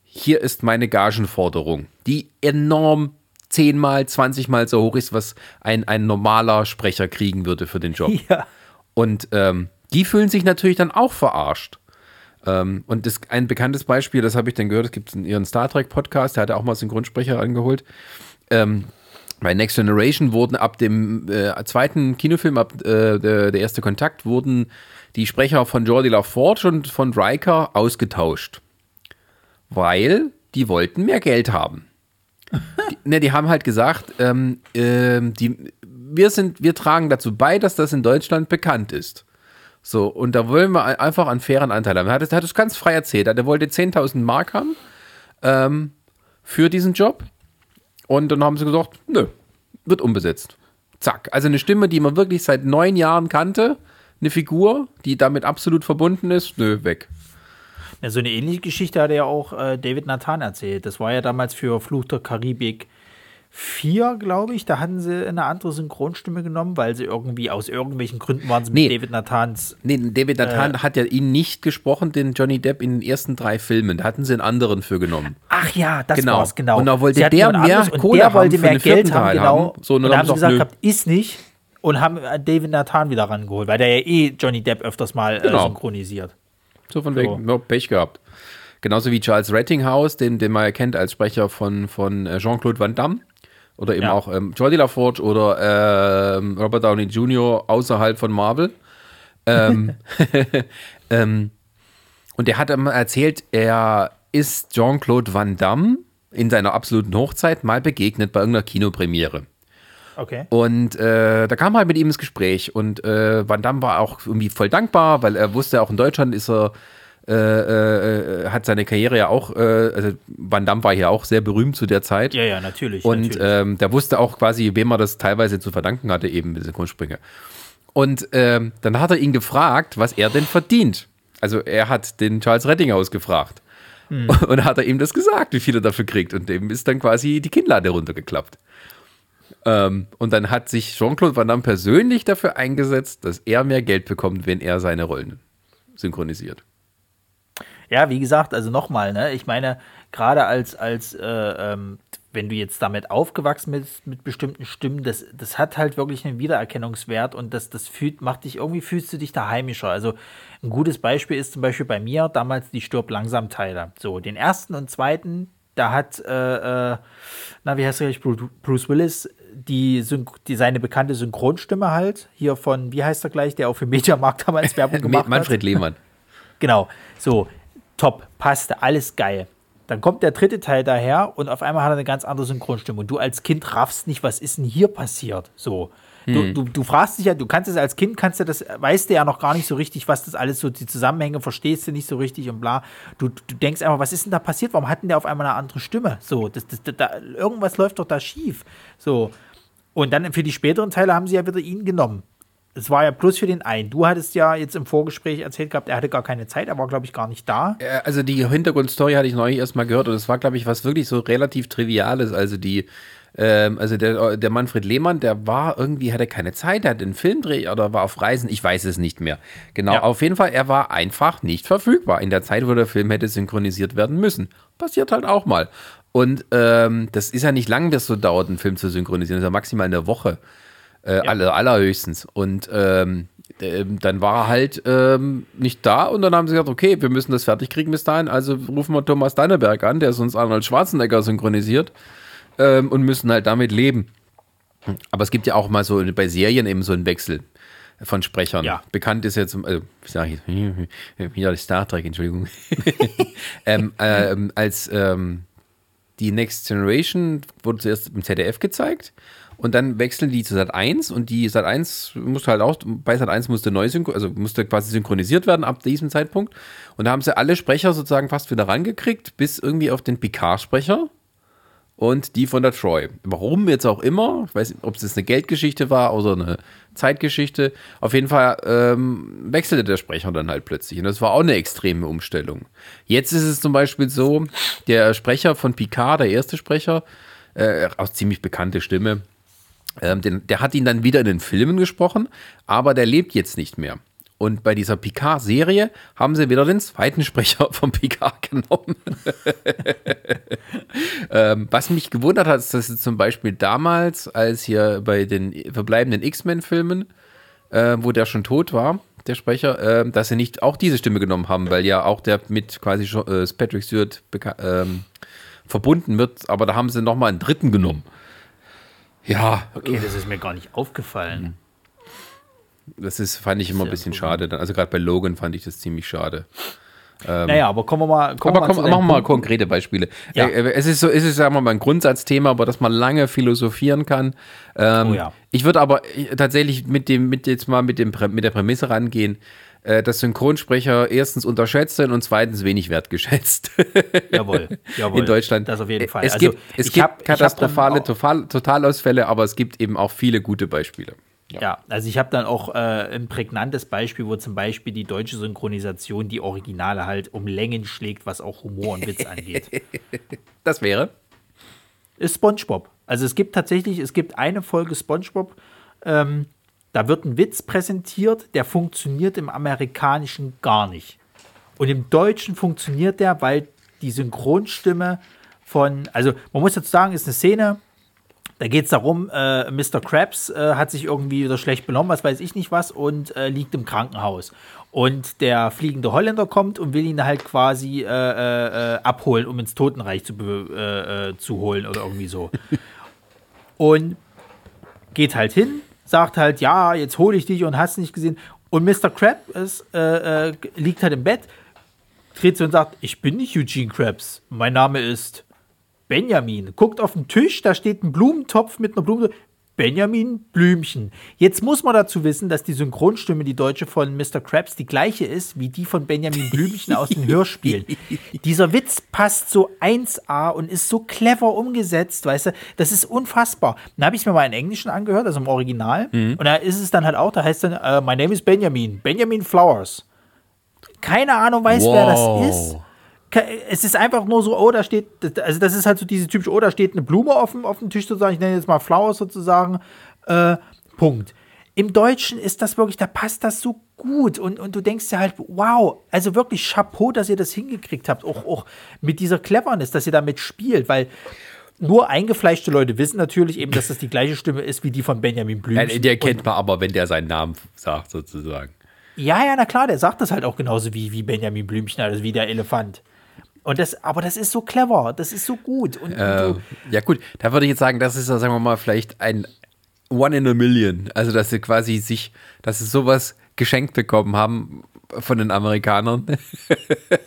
S1: Hier ist meine Gagenforderung, die enorm zehnmal, zwanzigmal so hoch ist, was ein, ein normaler Sprecher kriegen würde für den Job. Ja. Und ähm, die fühlen sich natürlich dann auch verarscht. Ähm, und das, ein bekanntes Beispiel, das habe ich dann gehört, es gibt in ihren Star Trek Podcast, der hat auch mal Synchronsprecher angeholt. Ähm, bei Next Generation wurden ab dem äh, zweiten Kinofilm, ab äh, der, der, erste Kontakt, wurden die Sprecher von Jordi LaForge und von Riker ausgetauscht. Weil die wollten mehr Geld haben ne, die haben halt gesagt, ähm, äh, die, wir, sind, wir tragen dazu bei, dass das in Deutschland bekannt ist. So, und da wollen wir einfach einen fairen Anteil haben. Er hat, hat es ganz frei erzählt. Er wollte 10.000 Mark haben ähm, für diesen Job. Und dann haben sie gesagt, nö, wird umbesetzt. Zack. Also eine Stimme, die man wirklich seit neun Jahren kannte, eine Figur, die damit absolut verbunden ist, nö, weg.
S2: Ja, so eine ähnliche Geschichte hat ja auch äh, David Nathan erzählt. Das war ja damals für Fluch der Karibik 4, glaube ich. Da hatten sie eine andere Synchronstimme genommen, weil sie irgendwie aus irgendwelchen Gründen waren sie
S1: nee.
S2: mit David Nathans.
S1: Nee, David Nathan äh, hat ja ihn nicht gesprochen, den Johnny Depp in den ersten drei Filmen. Da hatten sie einen anderen für genommen.
S2: Ach ja, das genau. war's, genau.
S1: Und da wollte der mehr
S2: Kohle der wollte mehr Geld haben, genau. Haben. So, und, und dann haben sie gesagt, gehabt, ist nicht. Und haben David Nathan wieder rangeholt, weil der ja eh Johnny Depp öfters mal äh, genau. synchronisiert.
S1: So von wegen, so. Pech gehabt. Genauso wie Charles Rettinghaus, den, den man ja kennt als Sprecher von, von äh, Jean-Claude Van Damme. Oder eben ja. auch ähm, Jordi LaForge oder äh, Robert Downey Jr. außerhalb von Marvel. Ähm, ähm, und er hat erzählt, er ist Jean-Claude Van Damme in seiner absoluten Hochzeit mal begegnet bei irgendeiner Kinopremiere.
S2: Okay.
S1: Und äh, da kam halt mit ihm ins Gespräch und äh, Van Damme war auch irgendwie voll dankbar, weil er wusste, auch in Deutschland ist er äh, äh, äh, hat seine Karriere ja auch, äh, also Van Damme war ja auch sehr berühmt zu der Zeit.
S2: Ja, ja, natürlich.
S1: Und
S2: natürlich.
S1: Ähm, der wusste auch quasi, wem er das teilweise zu verdanken hatte, eben diese Synchronsprecher. Und ähm, dann hat er ihn gefragt, was er denn verdient. Also er hat den Charles Rettinghaus gefragt. Hm. Und hat er ihm das gesagt, wie viel er dafür kriegt. Und dem ist dann quasi die Kinnlade runtergeklappt. Ähm, und dann hat sich Jean-Claude Van Damme persönlich dafür eingesetzt, dass er mehr Geld bekommt, wenn er seine Rollen synchronisiert.
S2: Ja, wie gesagt, also nochmal, ne? Ich meine, gerade als, als äh, ähm, wenn du jetzt damit aufgewachsen bist mit bestimmten Stimmen, das, das hat halt wirklich einen Wiedererkennungswert und das, das fühlt, macht dich, irgendwie fühlst du dich da heimischer. Also ein gutes Beispiel ist zum Beispiel bei mir damals die Stirb langsam Teile. So, den ersten und zweiten, da hat, äh, äh, na, wie heißt er Bruce Willis, die, die, seine bekannte Synchronstimme halt, hier von, wie heißt er gleich, der auch für Mediamarkt damals Werbung gemacht hat.
S1: Manfred Lehmann.
S2: Genau, so, top, passte, alles geil. Dann kommt der dritte Teil daher und auf einmal hat er eine ganz andere Synchronstimme. Und du als Kind raffst nicht, was ist denn hier passiert? So. Du, hm. du, du fragst dich ja, du kannst es als Kind, kannst du das, weißt du ja noch gar nicht so richtig, was das alles so, die Zusammenhänge verstehst du nicht so richtig und bla. Du, du denkst einfach, was ist denn da passiert? Warum hat denn der auf einmal eine andere Stimme? So, das, das, da, irgendwas läuft doch da schief. So. Und dann für die späteren Teile haben sie ja wieder ihn genommen. Es war ja bloß für den einen. Du hattest ja jetzt im Vorgespräch erzählt gehabt, er hatte gar keine Zeit, er war, glaube ich, gar nicht da.
S1: Also die Hintergrundstory hatte ich neulich erst mal gehört und es war, glaube ich, was wirklich so relativ Triviales. Also die, ähm, also der, der Manfred Lehmann, der war irgendwie, hatte keine Zeit, der hat einen Filmdreh oder war auf Reisen, ich weiß es nicht mehr. Genau, ja. auf jeden Fall, er war einfach nicht verfügbar in der Zeit, wo der Film hätte synchronisiert werden müssen. Passiert halt auch mal. Und ähm, das ist ja nicht lang, es so dauert, einen Film zu synchronisieren. Das ist ja maximal eine Woche. Äh, ja. aller, allerhöchstens. Und ähm, äh, dann war er halt ähm, nicht da und dann haben sie gesagt, okay, wir müssen das fertig kriegen bis dahin, also rufen wir Thomas Danneberg an, der sonst Arnold Schwarzenegger synchronisiert ähm, und müssen halt damit leben. Aber es gibt ja auch mal so bei Serien eben so einen Wechsel von Sprechern. Ja. Bekannt ist jetzt, also, ich sage jetzt, wieder Star Trek, Entschuldigung, ähm, ähm, als ähm, die Next Generation wurde zuerst im ZDF gezeigt und dann wechseln die zu Sat 1 und die Sat 1 musste halt auch, bei Sat 1 musste neu also musste quasi synchronisiert werden ab diesem Zeitpunkt. Und da haben sie alle Sprecher sozusagen fast wieder rangekriegt, bis irgendwie auf den Picard-Sprecher und die von der Troy. Warum jetzt auch immer, ich weiß nicht, ob es jetzt eine Geldgeschichte war oder eine Zeitgeschichte. Auf jeden Fall ähm, wechselte der Sprecher dann halt plötzlich. Und das war auch eine extreme Umstellung. Jetzt ist es zum Beispiel so, der Sprecher von Picard, der erste Sprecher, äh, auch ziemlich bekannte Stimme, ähm, den, der hat ihn dann wieder in den Filmen gesprochen, aber der lebt jetzt nicht mehr. Und bei dieser Picard-Serie haben sie wieder den zweiten Sprecher von Picard genommen. ähm, was mich gewundert hat, ist, dass sie zum Beispiel damals, als hier bei den verbleibenden X-Men-Filmen, äh, wo der schon tot war, der Sprecher, äh, dass sie nicht auch diese Stimme genommen haben, weil ja auch der mit quasi äh, Patrick Stewart ähm, verbunden wird. Aber da haben sie nochmal einen dritten genommen. Ja.
S2: Okay, das ist mir gar nicht aufgefallen.
S1: Das ist, fand ich immer ein bisschen schade. Also gerade bei Logan fand ich das ziemlich schade.
S2: Ähm, naja, aber kommen wir mal.
S1: Kommen aber komm, machen wir mal konkrete Beispiele. Ja. Äh, es ist so, es ist sagen wir mal ein Grundsatzthema, aber dass man lange philosophieren kann. Ähm, oh ja. Ich würde aber tatsächlich mit dem, mit jetzt mal mit dem mit der Prämisse rangehen, äh, dass Synchronsprecher erstens unterschätzt sind und zweitens wenig wertgeschätzt.
S2: jawohl, jawohl.
S1: In Deutschland.
S2: Das auf jeden Fall.
S1: Es also, gibt, es gibt hab, katastrophale Total, Totalausfälle, aber es gibt eben auch viele gute Beispiele.
S2: Ja. ja, also ich habe dann auch äh, ein prägnantes Beispiel, wo zum Beispiel die deutsche Synchronisation die Originale halt um Längen schlägt, was auch Humor und Witz angeht.
S1: Das wäre?
S2: Ist SpongeBob. Also es gibt tatsächlich, es gibt eine Folge SpongeBob, ähm, da wird ein Witz präsentiert, der funktioniert im Amerikanischen gar nicht. Und im Deutschen funktioniert der, weil die Synchronstimme von, also man muss jetzt sagen, ist eine Szene, da geht es darum, äh, Mr. Krabs äh, hat sich irgendwie wieder schlecht benommen, was weiß ich nicht was, und äh, liegt im Krankenhaus. Und der fliegende Holländer kommt und will ihn halt quasi äh, äh, äh, abholen, um ins Totenreich zu, zu holen oder irgendwie so. und geht halt hin, sagt halt, ja, jetzt hole ich dich und hast nicht gesehen. Und Mr. Krabs liegt halt im Bett, dreht sich und sagt, ich bin nicht Eugene Krabs, mein Name ist Benjamin guckt auf den Tisch, da steht ein Blumentopf mit einer Blume. Benjamin Blümchen. Jetzt muss man dazu wissen, dass die Synchronstimme, die deutsche von Mr. Krabs, die gleiche ist wie die von Benjamin Blümchen aus den Hörspielen. Dieser Witz passt so 1A und ist so clever umgesetzt, weißt du, das ist unfassbar. Dann habe ich es mir mal in Englischen angehört, also im Original. Mhm. Und da ist es dann halt auch, da heißt dann, uh, My name is Benjamin, Benjamin Flowers. Keine Ahnung weiß, wow. wer das ist es ist einfach nur so, oh, da steht, also das ist halt so diese typische, oh, da steht eine Blume auf dem, auf dem Tisch sozusagen, ich nenne jetzt mal Flowers sozusagen, äh, Punkt. Im Deutschen ist das wirklich, da passt das so gut und, und du denkst dir halt, wow, also wirklich Chapeau, dass ihr das hingekriegt habt, auch, auch mit dieser Cleverness, dass ihr damit spielt, weil nur eingefleischte Leute wissen natürlich eben, dass das die gleiche Stimme ist wie die von Benjamin Blümchen.
S1: Ja, der kennt man aber, wenn der seinen Namen sagt, sozusagen.
S2: Ja, ja, na klar, der sagt das halt auch genauso wie, wie Benjamin Blümchen, also wie der Elefant. Und das, aber das ist so clever, das ist so gut. Und,
S1: äh, ja, gut, da würde ich jetzt sagen, das ist, sagen wir mal, vielleicht ein One in a Million. Also, dass sie quasi sich, dass sie sowas geschenkt bekommen haben von den Amerikanern,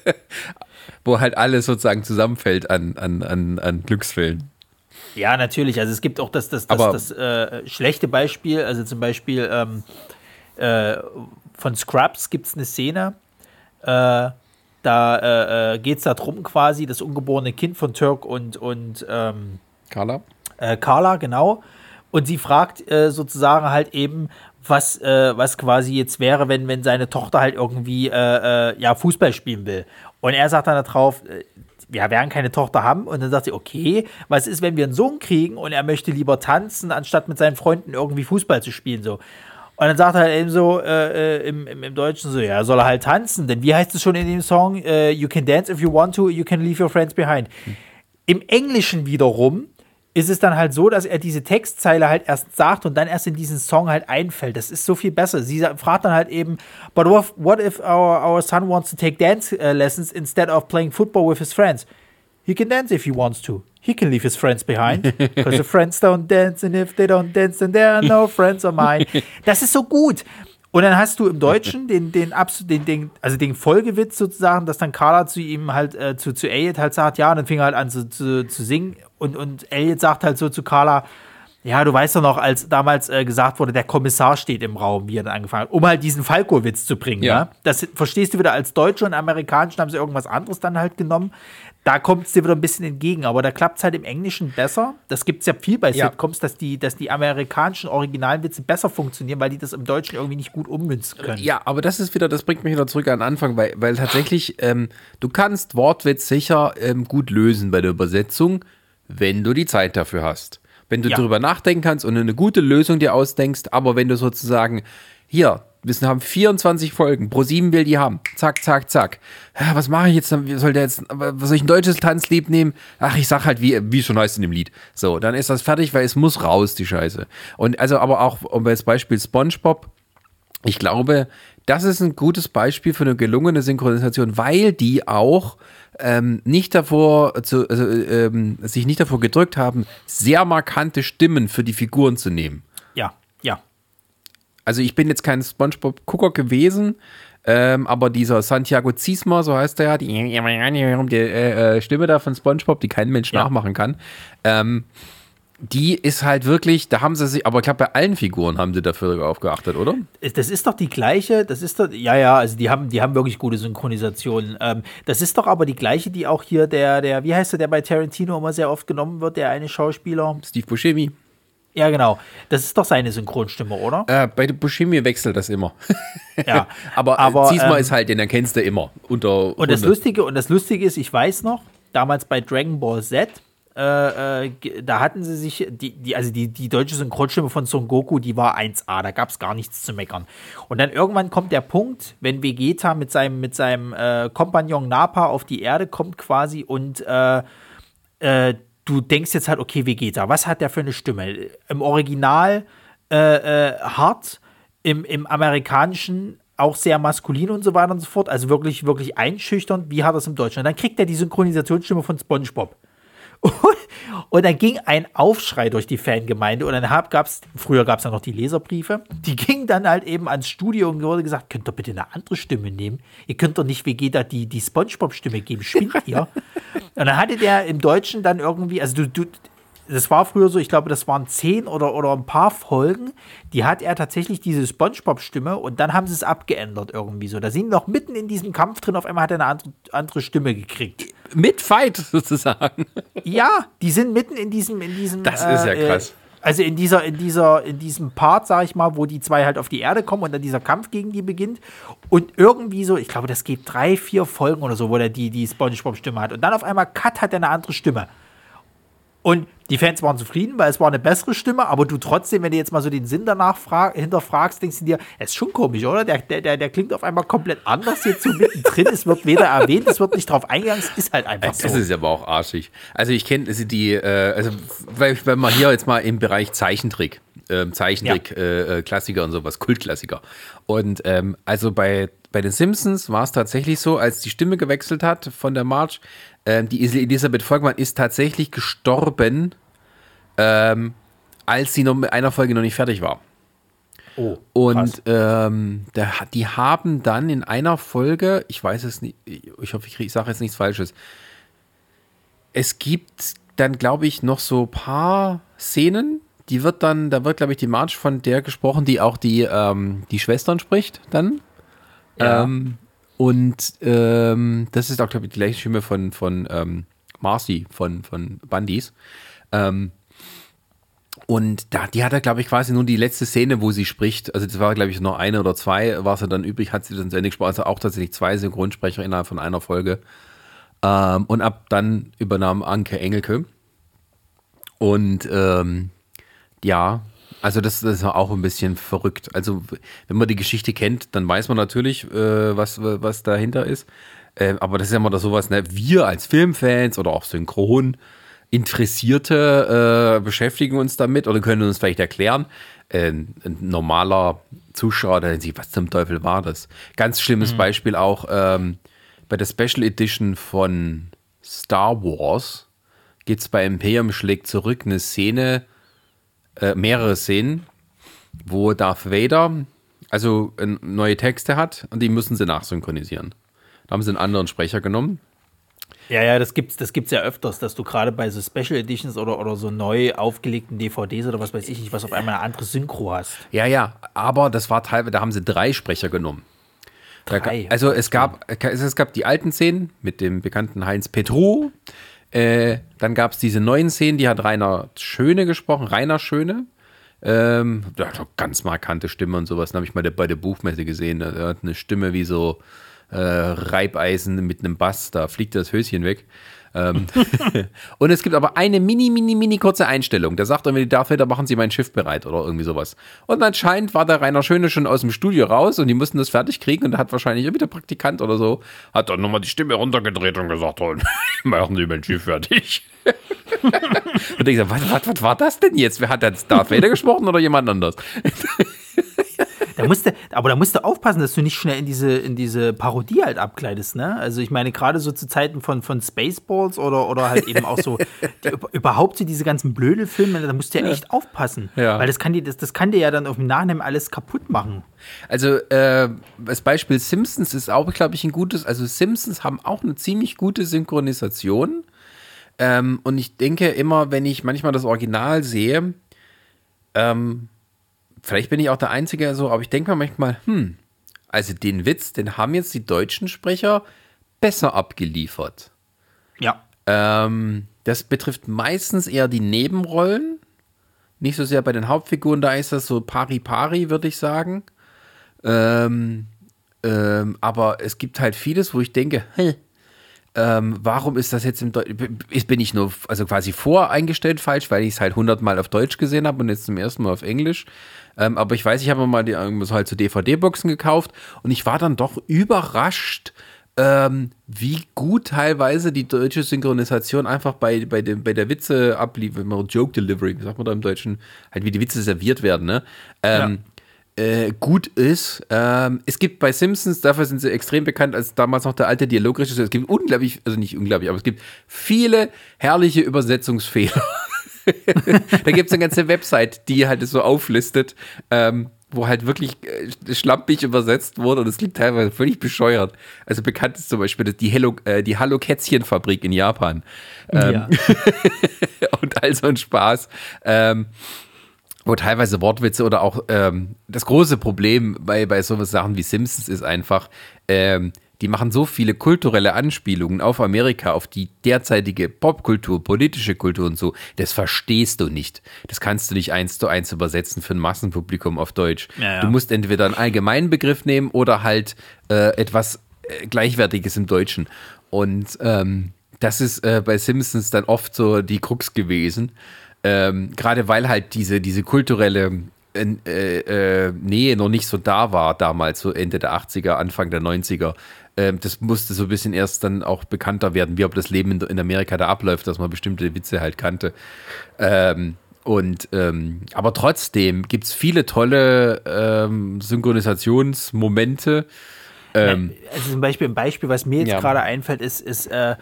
S1: wo halt alles sozusagen zusammenfällt an, an, an, an Glücksfällen.
S2: Ja, natürlich. Also es gibt auch das, das, das,
S1: Aber-
S2: das äh, schlechte Beispiel, also zum Beispiel ähm, äh, von Scrubs gibt es eine Szene, äh, da äh, äh, geht es darum quasi, das ungeborene Kind von Turk und, und ähm,
S1: Carla?
S2: äh, Carla, genau. Und sie fragt äh, sozusagen halt eben, was, äh, was quasi jetzt wäre, wenn, wenn seine Tochter halt irgendwie äh, äh, ja, Fußball spielen will. Und er sagt dann darauf, äh, wir werden keine Tochter haben. Und dann sagt sie, okay, was ist, wenn wir einen Sohn kriegen und er möchte lieber tanzen, anstatt mit seinen Freunden irgendwie Fußball zu spielen? So. Und dann sagt er halt eben so äh, äh, im, im, im Deutschen so, ja, soll er halt tanzen. Denn wie heißt es schon in dem Song? Äh, you can dance if you want to, you can leave your friends behind. Im Englischen wiederum ist es dann halt so, dass er diese Textzeile halt erst sagt und dann erst in diesen Song halt einfällt. Das ist so viel besser. Sie fragt dann halt eben, but what, what if our, our son wants to take dance uh, lessons instead of playing football with his friends? He can dance if he wants to. He can leave his friends behind. Because the friends don't dance and if they don't dance, then there are no friends of mine. Das ist so gut. Und dann hast du im Deutschen den, den, den, den, also den Folgewitz sozusagen, dass dann Carla zu ihm halt, äh, zu, zu Elliot halt sagt, ja, und dann fing er halt an zu, zu, zu singen und, und Elliot sagt halt so zu Carla, ja, du weißt doch noch, als damals äh, gesagt wurde, der Kommissar steht im Raum, wie er dann angefangen hat, um halt diesen Falco-Witz zu bringen. Ja.
S1: Ja.
S2: Das verstehst du wieder als Deutsche und Amerikanischen haben sie irgendwas anderes dann halt genommen. Da kommt es dir wieder ein bisschen entgegen, aber da klappt es halt im Englischen besser. Das gibt es ja viel bei
S1: Ja.
S2: Sitcoms, dass die, dass die amerikanischen Originalwitze besser funktionieren, weil die das im Deutschen irgendwie nicht gut ummünzen können.
S1: Ja, aber das ist wieder, das bringt mich wieder zurück an den Anfang, weil, weil tatsächlich, ähm, du kannst Wortwitz sicher ähm, gut lösen bei der Übersetzung, wenn du die Zeit dafür hast. Wenn du
S2: Ja.
S1: darüber nachdenken kannst und eine gute Lösung dir ausdenkst, aber wenn du sozusagen, hier, wir haben 24 Folgen, pro sieben will die haben. Zack, zack, zack. Ja, was mache ich jetzt? Soll der jetzt, was soll ich ein deutsches Tanzlied nehmen? Ach, ich sag halt, wie, wie es schon heißt in dem Lied. So, dann ist das fertig, weil es muss raus, die Scheiße. Und also aber auch, um als Beispiel SpongeBob, ich glaube, das ist ein gutes Beispiel für eine gelungene Synchronisation, weil die auch ähm, nicht davor, zu, also, ähm, sich nicht davor gedrückt haben, sehr markante Stimmen für die Figuren zu nehmen. Also ich bin jetzt kein SpongeBob-Gucker gewesen, ähm, aber dieser Santiago Ziesmer, so heißt er ja, die, die äh, äh, Stimme da von SpongeBob, die kein Mensch
S2: Ja.
S1: nachmachen kann, ähm, die ist halt wirklich, da haben sie sich, aber ich glaube, bei allen Figuren haben sie dafür darauf geachtet, oder?
S2: Das ist doch die gleiche, das ist doch, ja, ja, also die haben, die haben wirklich gute Synchronisationen. Ähm, das ist doch aber die gleiche, die auch hier der, der, wie heißt der, der bei Tarantino immer sehr oft genommen wird, der eine Schauspieler.
S1: Steve Buscemi.
S2: Ja, genau. Das ist doch seine Synchronstimme, oder?
S1: Äh, bei Buscemi wechselt das immer.
S2: Ja.
S1: aber
S2: Aber,
S1: aber Ziesmer
S2: ähm,
S1: ist halt, den erkennst du immer. Unter
S2: Und das
S1: 100.
S2: Lustige, und das Lustige ist, ich weiß noch, damals bei Dragon Ball Z, äh, äh, da hatten sie sich, die, die, also die, die deutsche Synchronstimme von Son Goku, die war 1A, da gab es gar nichts zu meckern. Und dann irgendwann kommt der Punkt, wenn Vegeta mit seinem, mit seinem äh, Kompagnon Nappa auf die Erde kommt quasi und äh, äh, du denkst jetzt halt, okay, Vegeta, was hat der für eine Stimme? Im Original äh, äh, hart, im, im amerikanischen auch sehr maskulin und so weiter und so fort, also wirklich, wirklich einschüchternd. Wie hat es im Deutschen? Und dann kriegt er die Synchronisationsstimme von SpongeBob. Und, und dann ging ein Aufschrei durch die Fangemeinde und dann gab es, früher gab es ja noch die Leserbriefe, die gingen dann halt eben ans Studio und wurde gesagt, könnt ihr bitte eine andere Stimme nehmen? Ihr könnt doch nicht Vegeta die, die Spongebob-Stimme geben, spinnt ihr? und dann hatte der im Deutschen dann irgendwie, also du, du, das war früher so, ich glaube, das waren zehn oder, oder ein paar Folgen, die hat er tatsächlich diese Spongebob-Stimme und dann haben sie es abgeändert irgendwie so. Da sind noch mitten in diesem Kampf drin, auf einmal hat er eine andere, andere Stimme gekriegt.
S1: Mit Fight sozusagen.
S2: Ja, die sind mitten in diesem, in diesem.
S1: Das ist ja krass.
S2: Äh, also in dieser, in dieser, in diesem Part, sag ich mal, wo die zwei halt auf die Erde kommen und dann dieser Kampf gegen die beginnt. Und irgendwie so, ich glaube, das geht drei, vier Folgen oder so, wo der die, die SpongeBob-Stimme hat. Und dann auf einmal, Cut, hat er eine andere Stimme. Und die Fans waren zufrieden, weil es war eine bessere Stimme, aber du trotzdem, wenn du jetzt mal so den Sinn danach fra- hinterfragst, denkst du dir, es ist schon komisch, oder? Der, der, der, klingt auf einmal komplett anders jetzt so mittendrin. es wird weder erwähnt, es wird nicht drauf eingegangen, es ist halt einfach so.
S1: Das ist aber auch arschig. Also ich kenne also die, äh, also weil man hier jetzt mal im Bereich Zeichentrick, ähm, Zeichentrick, äh, äh, Klassiker und sowas, Kultklassiker. Und ähm, also bei, bei den Simpsons war es tatsächlich so, als die Stimme gewechselt hat von der Marge, ähm, die Elisabeth Volkmann ist tatsächlich gestorben, ähm, als sie noch mit einer Folge noch nicht fertig war.
S2: oh.
S1: Und ähm, der, die haben dann in einer Folge, ich weiß es nicht, ich hoffe, ich, ich sage jetzt nichts Falsches. Es gibt dann, glaube ich, noch so ein paar Szenen. Die wird dann, da wird, glaube ich, die March von der gesprochen, die auch die, ähm, die Schwestern spricht dann.
S2: Ja.
S1: Ähm, und ähm, das ist auch, glaube ich, die gleiche Stimme von, von ähm, Marcy, von, von Bundys. Ähm, und da, die hat er, glaube ich, quasi nur die letzte Szene, wo sie spricht. Also das war, glaube ich, noch eine oder zwei, war sie dann übrig, hat sie dann zu Ende gesprochen. Also auch tatsächlich zwei Synchronsprecher innerhalb von einer Folge. Ähm, und ab dann übernahm Anke Engelke. Und ähm, ja, also das, das ist auch ein bisschen verrückt. Also wenn man die Geschichte kennt, dann weiß man natürlich, äh, was, was dahinter ist. Äh, aber das ist ja immer das sowas, ne? wir als Filmfans oder auch Synchron Interessierte äh, beschäftigen uns damit oder können uns vielleicht erklären. Äh, ein normaler Zuschauer, der denkt was zum Teufel war das? Ganz schlimmes mhm. Beispiel auch ähm, bei der Special Edition von Star Wars gibt es bei Imperium schlägt zurück eine Szene, äh, mehrere Szenen, wo Darth Vader also äh, neue Texte hat und die müssen sie nachsynchronisieren. Da haben sie einen anderen Sprecher genommen.
S2: Ja, ja, das gibt's, das gibt's ja öfters, dass du gerade bei so Special Editions oder, oder so neu aufgelegten DVDs oder was weiß ich nicht, was auf einmal eine andere Synchro hast.
S1: Ja, ja, aber das war teilweise, da haben sie drei Sprecher genommen.
S2: Drei.
S1: Da, also es gab, es gab die alten Szenen mit dem bekannten Heinz Petru, äh, dann gab es diese neuen Szenen, die hat Rainer Schöne gesprochen, Rainer Schöne. Ähm, der hat auch ganz markante Stimme und sowas. Den habe ich mal bei der Buchmesse gesehen. Er hat eine Stimme wie so äh, Reibeisen mit einem Bass. Da fliegt das Höschen weg. Ähm, und es gibt aber eine mini, mini, mini kurze Einstellung. Da sagt irgendwie Darth Vader, machen Sie mein Schiff bereit oder irgendwie sowas. Und anscheinend war der Rainer Schöne schon aus dem Studio raus und die mussten das fertig kriegen und da hat wahrscheinlich irgendwie der Praktikant oder so, hat dann nochmal die Stimme runtergedreht und gesagt, machen Sie mein Schiff fertig. und ich so, was, was, was war das denn jetzt? Wer hat jetzt Darth Vader gesprochen oder jemand anders?
S2: Da musste, aber da musst du aufpassen, dass du nicht schnell in diese, in diese Parodie halt abkleidest, ne? Also ich meine, gerade so zu Zeiten von, von Spaceballs oder, oder halt eben auch so, die, überhaupt so diese ganzen Blödelfilme, da musst du ja echt ja. aufpassen. Ja. Weil das kann, dir, das, das kann dir ja dann auf dem Nachhinein alles kaputt machen.
S1: Also äh, das Beispiel Simpsons ist auch, glaube ich, ein gutes, also Simpsons haben auch eine ziemlich gute Synchronisation. Ähm, und ich denke immer, wenn ich manchmal das Original sehe, ähm, vielleicht bin ich auch der Einzige so, aber ich denke mir manchmal, hm, also den Witz, den haben jetzt die deutschen Sprecher besser abgeliefert.
S2: Ja.
S1: Ähm, das betrifft meistens eher die Nebenrollen, nicht so sehr bei den Hauptfiguren, da ist das so pari-pari, würde ich sagen. Ähm, ähm, aber es gibt halt vieles, wo ich denke, hey, ähm, warum ist das jetzt im Deutsch? Bin ich nur also quasi voreingestellt falsch, weil ich es halt hundertmal auf Deutsch gesehen habe und jetzt zum ersten Mal auf Englisch? Ähm, aber ich weiß, ich habe mal die, so halt so DVD-Boxen gekauft und ich war dann doch überrascht, ähm, wie gut teilweise die deutsche Synchronisation einfach bei, bei, dem, bei der Witze abliefert, Joke Delivery, wie sagt man da im Deutschen, halt wie die Witze serviert werden, ne? Ähm, ja. Äh, gut ist. Ähm, es gibt bei Simpsons, dafür sind sie extrem bekannt, als damals noch der alte Dialogregisseur. Es gibt unglaublich, also nicht unglaublich, aber es gibt viele herrliche Übersetzungsfehler. da gibt es eine ganze Website, die halt so auflistet, ähm, wo halt wirklich äh, schlampig übersetzt wurde und es klingt teilweise völlig bescheuert. Also bekannt ist zum Beispiel die Hello, äh, die Hallo Kätzchen Fabrik in Japan. Ähm, ja. und all so ein Spaß. Ähm, wo teilweise Wortwitze oder auch ähm, das große Problem bei, bei so Sachen wie Simpsons ist einfach, ähm, die machen so viele kulturelle Anspielungen auf Amerika, auf die derzeitige Popkultur, politische Kultur und so. Das verstehst du nicht. Das kannst du nicht eins zu eins übersetzen für ein Massenpublikum auf Deutsch. Ja, ja. Du musst entweder einen allgemeinen Begriff nehmen oder halt äh, etwas äh, Gleichwertiges im Deutschen. Und ähm, das ist äh, bei Simpsons dann oft so die Krux gewesen. Ähm, Gerade weil halt diese, diese kulturelle äh, äh, Nähe noch nicht so da war damals, so Ende der 80er, Anfang der 90er. Ähm, das musste so ein bisschen erst dann auch bekannter werden, wie ob das Leben in, in Amerika da abläuft, dass man bestimmte Witze halt kannte. Ähm, und ähm, aber trotzdem gibt es viele tolle ähm, Synchronisationsmomente.
S2: Ähm, also zum Beispiel ein Beispiel, was mir jetzt ja. gerade einfällt, ist, ist äh,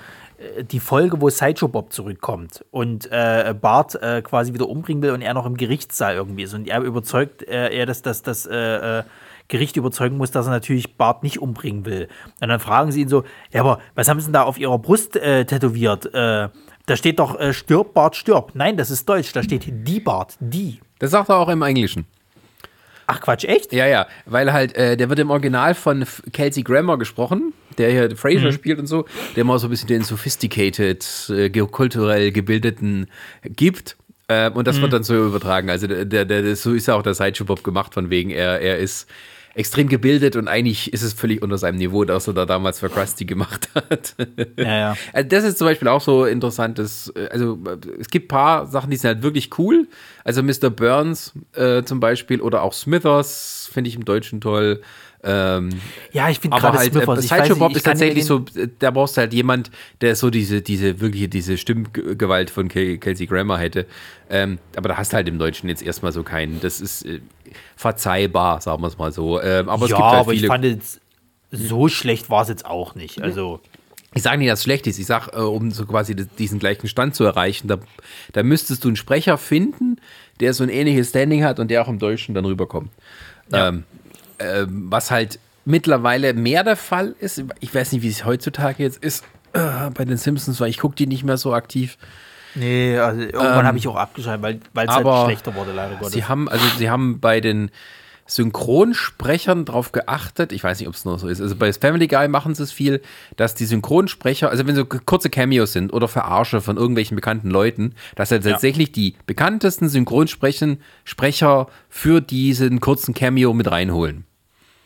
S2: die Folge, wo Sideshow Bob zurückkommt und äh, Bart äh, quasi wieder umbringen will und er noch im Gerichtssaal irgendwie ist und er überzeugt äh, er, dass das, das äh, äh Gericht überzeugen muss, dass er natürlich Bart nicht umbringen will. Und dann fragen sie ihn so, ja, aber was haben sie denn da auf ihrer Brust äh, tätowiert? Äh, da steht doch äh, stirb, Bart, stirb. Nein, das ist Deutsch, da steht die Bart, die.
S1: Das sagt er auch im Englischen.
S2: Ach Quatsch, echt?
S1: Ja, ja, weil halt, äh, der wird im Original von Kelsey Grammer gesprochen, der hier Fraser spielt und so, der mal so ein bisschen den sophisticated, äh, kulturell gebildeten gibt. Ähm, und das wird dann so übertragen. Also der, der, der, so ist ja auch der Sideshow Bob gemacht, von wegen, er, er ist extrem gebildet und eigentlich ist es völlig unter seinem Niveau, das er da damals für Krusty gemacht hat.
S2: Ja, ja.
S1: Also das ist zum Beispiel auch so interessantes, äh, also äh, es gibt ein paar Sachen, die sind halt wirklich cool. Also Mr. Burns äh, zum Beispiel oder auch Smithers finde ich im Deutschen toll. Ähm,
S2: Ja, ich finde gerade
S1: halt,
S2: Smithers,
S1: äh,
S2: ich
S1: Sideshow Bob
S2: ich
S1: ist tatsächlich so, äh, da brauchst du halt jemand, der so diese, diese, wirkliche, diese Stimmgewalt von Kel- Kelsey Grammer hätte. Ähm, aber da hast du halt im Deutschen jetzt erstmal so keinen. Das ist äh, verzeihbar, sagen wir es mal so. Ähm, aber es
S2: ja,
S1: gibt halt
S2: aber ich
S1: viele.
S2: fand jetzt, so schlecht war es jetzt auch nicht. Also,
S1: Ich sage nicht, dass es schlecht ist. Ich sage, äh, um so quasi diesen gleichen Stand zu erreichen, da, da müsstest du einen Sprecher finden, der so ein ähnliches Standing hat und der auch im Deutschen dann rüberkommt.
S2: Ja.
S1: Ähm, ähm, was halt mittlerweile mehr der Fall ist. Ich weiß nicht, wie es heutzutage jetzt ist äh, bei den Simpsons, weil ich gucke die nicht mehr so aktiv.
S2: nee, also irgendwann habe ich auch abgeschaltet, weil es halt schlechter wurde, leider Gottes.
S1: Sie haben, also sie haben bei den Synchronsprechern darauf geachtet, ich weiß nicht, ob es noch so ist, also bei Family Guy machen sie es viel, dass die Synchronsprecher, also wenn so kurze Cameos sind oder Verarsche von irgendwelchen bekannten Leuten, dass halt tatsächlich die bekanntesten Synchronsprechen Sprecher für diesen kurzen Cameo mit reinholen.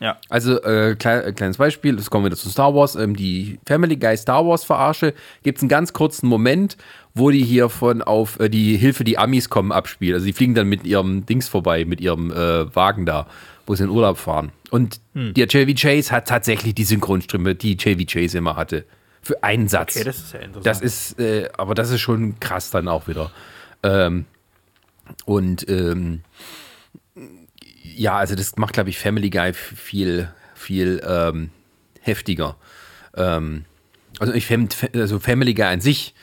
S2: Ja.
S1: Also, äh, klei- äh, kleines Beispiel, das kommen wir wieder zu Star Wars. Ähm, die Family Guy Star Wars Verarsche gibt es einen ganz kurzen Moment, wo die hier von auf äh, die Hilfe, die Amis kommen, abspielt. Also, die fliegen dann mit ihrem Dings vorbei, mit ihrem äh, Wagen da, wo sie in Urlaub fahren. Und der JV Chase hat tatsächlich die Synchronstimme, die JV Chase immer hatte. Für einen Satz.
S2: Okay, das ist ja interessant.
S1: Das ist, äh, aber das ist schon krass dann auch wieder. Ähm, und ähm, ja, also das macht, glaube ich, Family Guy viel, viel ähm, heftiger. Ähm, also ich finde, also Family Guy an sich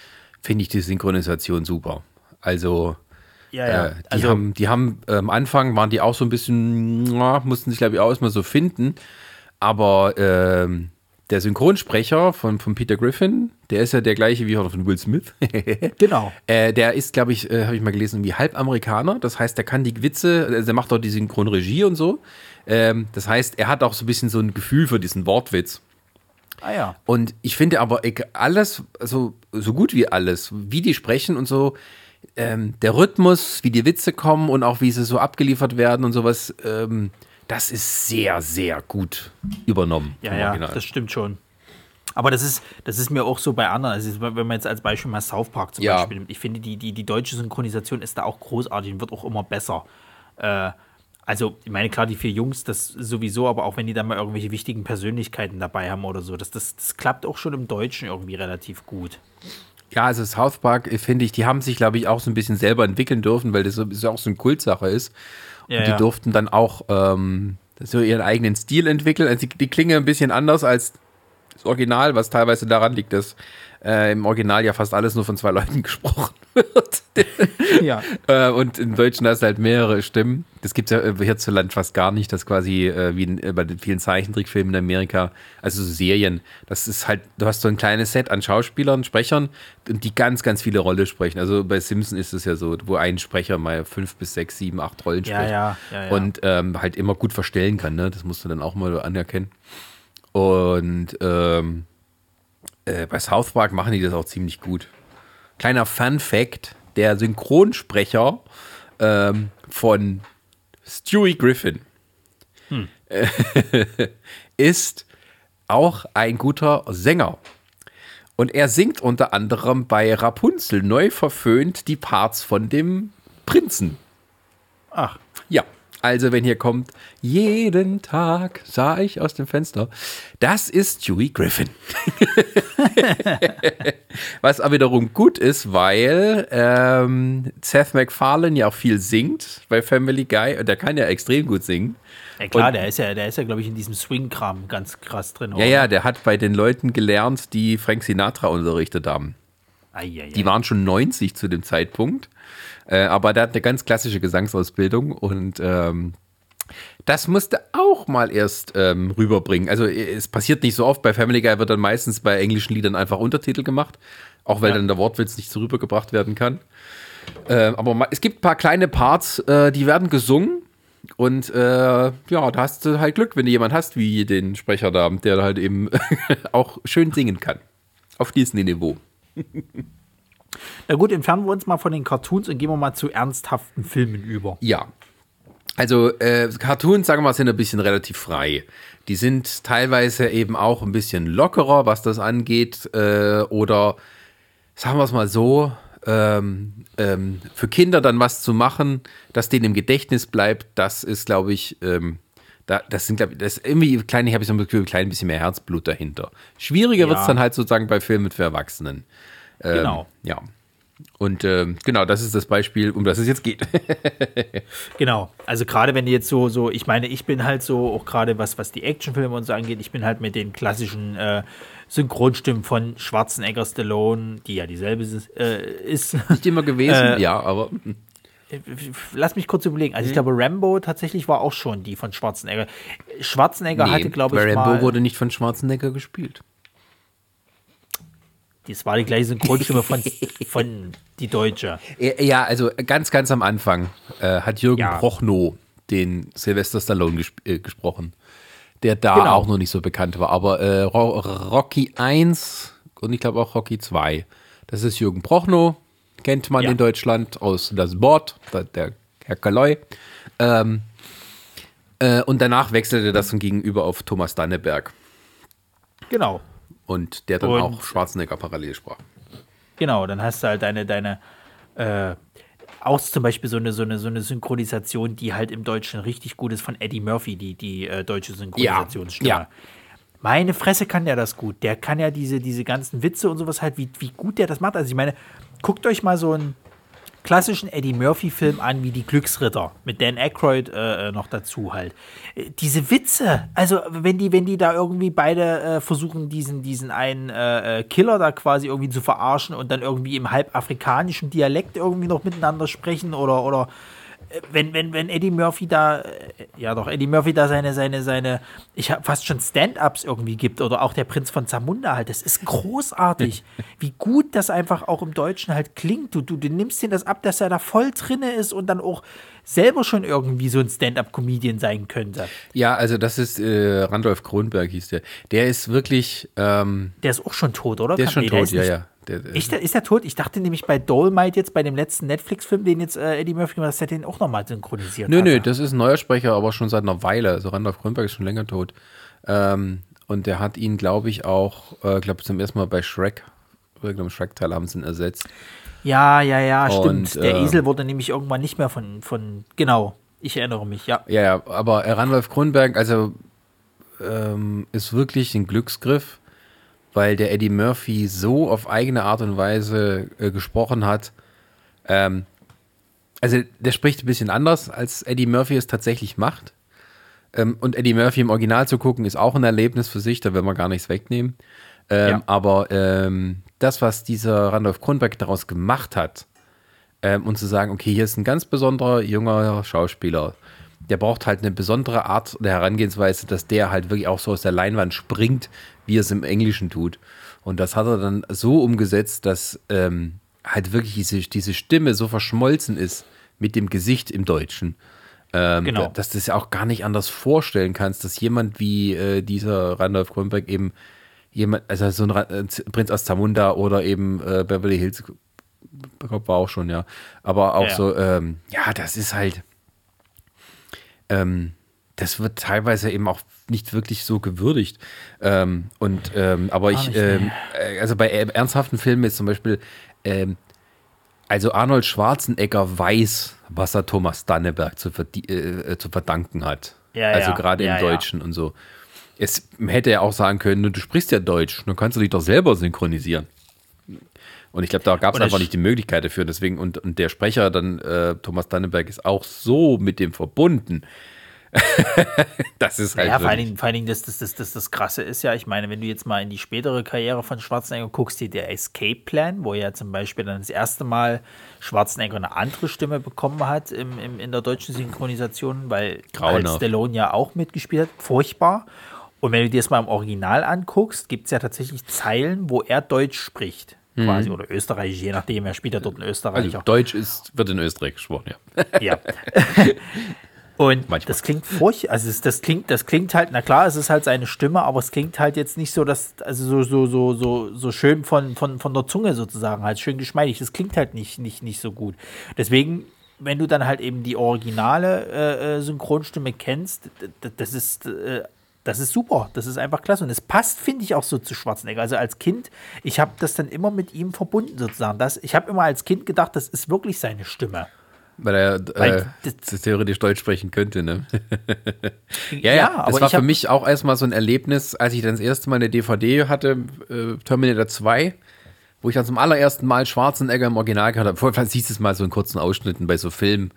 S1: finde ich die Synchronisation super. Also
S2: ja, ja.
S1: äh, die
S2: also,
S1: haben, die haben äh, am Anfang waren die auch so ein bisschen, mussten sich glaube ich auch erstmal so finden. Aber ähm, der Synchronsprecher von, von Peter Griffin, der ist ja der gleiche wie von Will Smith.
S2: genau.
S1: Äh, der ist, glaube ich, äh, habe ich mal gelesen, wie halb Amerikaner. Das heißt, der kann die Witze, also der macht auch die Synchronregie und so. Ähm, das heißt, er hat auch so ein bisschen so ein Gefühl für diesen Wortwitz.
S2: Ah ja.
S1: Und ich finde aber alles, also so gut wie alles, wie die sprechen und so, ähm, der Rhythmus, wie die Witze kommen und auch wie sie so abgeliefert werden und sowas, ähm, das ist sehr, sehr gut übernommen.
S2: Ja, ja,
S1: Original.
S2: das stimmt schon. Aber das ist, das ist mir auch so bei anderen. Also wenn man jetzt als Beispiel mal South Park zum
S1: Ja.
S2: Beispiel nimmt, ich finde, die, die, die deutsche Synchronisation ist da auch großartig und wird auch immer besser. Äh, also, ich meine, klar, die vier Jungs, das sowieso, aber auch wenn die dann mal irgendwelche wichtigen Persönlichkeiten dabei haben oder so, das, das, das klappt auch schon im Deutschen irgendwie relativ gut.
S1: Ja, also South Park, äh, finde ich, die haben sich, glaube ich, auch so ein bisschen selber entwickeln dürfen, weil das so auch so eine Kultsache ist.
S2: Ja,
S1: die
S2: ja.
S1: durften dann auch ähm, so ihren eigenen Stil entwickeln. Also die, die klingen ein bisschen anders als das Original, was teilweise daran liegt, dass äh, im Original ja fast alles nur von zwei Leuten gesprochen wird.
S2: Ja.
S1: äh, und im Deutschen hast du halt mehrere Stimmen. Das gibt es ja äh, hierzulande fast gar nicht, das quasi äh, wie in, äh, bei den vielen Zeichentrickfilmen in Amerika, also so Serien. Das ist halt, du hast so ein kleines Set an Schauspielern, Sprechern, und die ganz, ganz viele Rollen sprechen. Also bei Simpson ist es ja so, wo ein Sprecher mal fünf bis sechs, sieben, acht Rollen spricht.
S2: ja, ja, ja.
S1: Und ähm, halt immer gut verstellen kann, ne? Das musst du dann auch mal anerkennen. Und ähm, äh, bei South Park machen die das auch ziemlich gut. Kleiner Fun Fact: Der Synchronsprecher ähm, von Stewie Griffin äh, ist auch ein guter Sänger. Und er singt unter anderem bei Rapunzel neu verföhnt die Parts von dem Prinzen.
S2: Ach,
S1: also wenn hier kommt, jeden Tag sah ich aus dem Fenster. Das ist Stewie Griffin. Was aber wiederum gut ist, weil ähm, Seth MacFarlane ja auch viel singt bei Family Guy und der kann ja extrem gut singen.
S2: ja klar,
S1: Und-
S2: der ist ja, der ist ja, glaube ich, in diesem Swing-Kram ganz krass drin.
S1: Ja, ja, der hat bei den Leuten gelernt, die Frank Sinatra unterrichtet haben.
S2: Die
S1: Die waren schon 90 zu dem Zeitpunkt. Äh, aber der hat eine ganz klassische Gesangsausbildung und ähm, Das musste auch mal erst ähm, rüberbringen. Also es passiert nicht so oft. Bei Family Guy wird dann meistens bei englischen Liedern einfach Untertitel gemacht, auch weil ja. dann der Wortwitz nicht so rübergebracht werden kann. Äh, aber es gibt ein paar kleine Parts, äh, die werden gesungen. Und äh, ja, da hast du halt Glück, wenn du jemanden hast wie den Sprecher da, der halt eben auch schön singen kann. Auf diesem Niveau.
S2: Na gut, entfernen wir uns mal von den Cartoons und gehen wir mal zu ernsthaften Filmen über.
S1: Ja. Also äh, Cartoons, sagen wir mal, sind ein bisschen relativ frei. Die sind teilweise eben auch ein bisschen lockerer, was das angeht. Äh, oder sagen wir es mal so, ähm, ähm, für Kinder dann was zu machen, das denen im Gedächtnis bleibt, das ist, glaube ich, ähm, da, das sind, glaube ich, das ist irgendwie klein, ich habe so ein Gefühl, ein klein bisschen mehr Herzblut dahinter. Schwieriger ja. wird es dann halt sozusagen bei Filmen für Erwachsenen.
S2: Ähm, genau.
S1: Ja. Und ähm, genau, das ist das Beispiel, um das es jetzt geht.
S2: genau. Also gerade wenn die jetzt so, so, ich meine, ich bin halt so, auch gerade was, was die Actionfilme und so angeht, ich bin halt mit den klassischen äh, Synchronstimmen von Schwarzenegger Stallone, die ja dieselbe äh, ist.
S1: Nicht immer gewesen, äh, ja, aber.
S2: Äh, lass mich kurz überlegen. Also ich mhm. glaube, Rambo tatsächlich war auch schon die von Schwarzenegger. Schwarzenegger nee, hatte, glaube ich,
S1: Rambo mal, wurde nicht von Schwarzenegger gespielt.
S2: Das war die gleiche Synchronstimme von, von die Deutsche.
S1: Ja, also ganz, ganz am Anfang äh, hat Jürgen ja. Prochnow den Sylvester Stallone gesp äh, gesprochen, der da genau. auch noch nicht so bekannt war. Aber äh, Rocky 1 und ich glaube auch Rocky 2, das ist Jürgen Prochnow, kennt man ja. in Deutschland aus Das Board, der Herr Kaloy. Ähm, äh, und danach wechselte das gegenüber auf Thomas Danneberg.
S2: Genau.
S1: Und der dann und, auch Schwarzenegger parallel sprach.
S2: Genau, dann hast du halt deine, deine, äh, auch zum Beispiel so eine, so, eine, so eine Synchronisation, die halt im Deutschen richtig gut ist von Eddie Murphy, die, die äh, deutsche Synchronisationsstimme. Ja, ja. Meine Fresse kann der das gut. Der kann ja diese, diese ganzen Witze und sowas halt, wie, wie gut der das macht. Also ich meine, guckt euch mal so ein klassischen Eddie Murphy-Film an, wie die Glücksritter, mit Dan Aykroyd äh, äh, noch dazu halt. Äh, diese Witze, also wenn die, wenn die da irgendwie beide äh, versuchen, diesen, diesen einen äh, äh, Killer da quasi irgendwie zu verarschen und dann irgendwie im halb afrikanischen Dialekt irgendwie noch miteinander sprechen oder, oder wenn, wenn, wenn Eddie Murphy da, ja doch, Eddie Murphy da seine, seine, seine, ich habe fast schon Stand-ups irgendwie gibt oder auch der Prinz von Zamunda halt, das ist großartig, wie gut das einfach auch im Deutschen halt klingt. Du, du, du nimmst ihn das ab, dass er da voll drinne ist und dann auch selber schon irgendwie so ein Stand-up-Comedian sein könnte.
S1: Ja, also das ist äh, Randolph Kronberg hieß der. Der ist wirklich. Ähm,
S2: der ist auch schon tot, oder?
S1: Der ist schon nee, tot, ist ja, ja.
S2: Der, der, ist, der, ist der tot? Ich dachte nämlich bei Dolmite jetzt, bei dem letzten Netflix-Film, den jetzt äh, Eddie Murphy gemacht hat, dass er den auch nochmal synchronisiert
S1: Nö, hatte. nö, das ist ein neuer Sprecher, aber schon seit einer Weile. Also Randolph Kronberg ist schon länger tot. Ähm, und der hat ihn, glaube ich, auch, äh, glaube zum ersten Mal bei Shrek, irgendeinem Shrek-Teil haben sie ihn ersetzt.
S2: Ja, ja, ja, und, stimmt. Der äh, Esel wurde nämlich irgendwann nicht mehr von, von, genau, ich erinnere mich, ja.
S1: Ja, ja, aber Randolph Kronberg, also ähm, ist wirklich ein Glücksgriff weil der Eddie Murphy so auf eigene Art und Weise äh, gesprochen hat. Ähm, also der spricht ein bisschen anders, als Eddie Murphy es tatsächlich macht. Ähm, und Eddie Murphy im Original zu gucken, ist auch ein Erlebnis für sich, da will man gar nichts wegnehmen. Ähm, ja. Aber ähm, das, was dieser Randolph Kronberg daraus gemacht hat, ähm, und zu sagen, okay, hier ist ein ganz besonderer junger Schauspieler, der braucht halt eine besondere Art der Herangehensweise, dass der halt wirklich auch so aus der Leinwand springt, wie er es im Englischen tut. Und das hat er dann so umgesetzt, dass ähm, halt wirklich diese, diese Stimme so verschmolzen ist mit dem Gesicht im Deutschen. Ähm, genau. Dass du es ja auch gar nicht anders vorstellen kannst, dass jemand wie äh, dieser Randolph Kronberg eben jemand, also so ein äh, Prinz aus Zamunda oder eben äh, Beverly Hills war auch schon, ja. Aber auch ja. so, ähm, ja, das ist halt, ähm, das wird teilweise eben auch nicht wirklich so gewürdigt. Ähm, und ähm, aber ich, ähm, äh, also bei ernsthaften Filmen ist zum Beispiel, ähm, also Arnold Schwarzenegger weiß, was er Thomas Danneberg zu, äh, zu verdanken hat. Ja, also ja. gerade im Deutschen und so. Es hätte er auch sagen können, du sprichst ja Deutsch, dann kannst du dich doch selber synchronisieren. Und ich glaube, da gab es einfach nicht die Möglichkeit dafür. Deswegen, und, und der Sprecher dann, äh, Thomas Danneberg, ist auch so mit dem verbunden. das ist halt.
S2: Ja, vor allen Dingen, vor allen Dingen das, das, das, das, das Krasse ist ja, ich meine, wenn du jetzt mal in die spätere Karriere von Schwarzenegger guckst, hier der Escape Plan, wo ja zum Beispiel dann das erste Mal Schwarzenegger eine andere Stimme bekommen hat im, im, in der deutschen Synchronisation, weil halt Stallone ja auch mitgespielt hat, furchtbar. Und wenn du dir das mal im Original anguckst, gibt es ja tatsächlich Zeilen, wo er Deutsch spricht. Mhm. Quasi, oder Österreich, je nachdem, er spielt ja dort in Österreich. Also
S1: Deutsch ist, wird in Österreich gesprochen, ja.
S2: Ja. Und Manchmal. das klingt furchtbar. Also das, das, klingt, das klingt halt, na klar, es ist halt seine Stimme, aber es klingt halt jetzt nicht so, dass, also so, so, so, so, so schön von, von, von der Zunge sozusagen, halt schön geschmeidig. Das klingt halt nicht, nicht, nicht so gut. Deswegen, wenn du dann halt eben die originale äh, äh Synchronstimme kennst, das ist. Äh, das ist super, das ist einfach klasse. Und es passt, finde ich, auch so zu Schwarzenegger. Also als Kind, ich habe das dann immer mit ihm verbunden sozusagen. Das, ich habe immer als Kind gedacht, das ist wirklich seine Stimme.
S1: Weil er äh, das theoretisch Deutsch sprechen könnte, ne? ja, ja, ja, aber das war für mich auch erstmal so ein Erlebnis, als ich dann das erste Mal eine DVD hatte, äh, Terminator 2, wo ich dann zum allerersten Mal Schwarzenegger im Original gehört habe. Vorher siehst du es mal so in kurzen Ausschnitten bei so Filmen.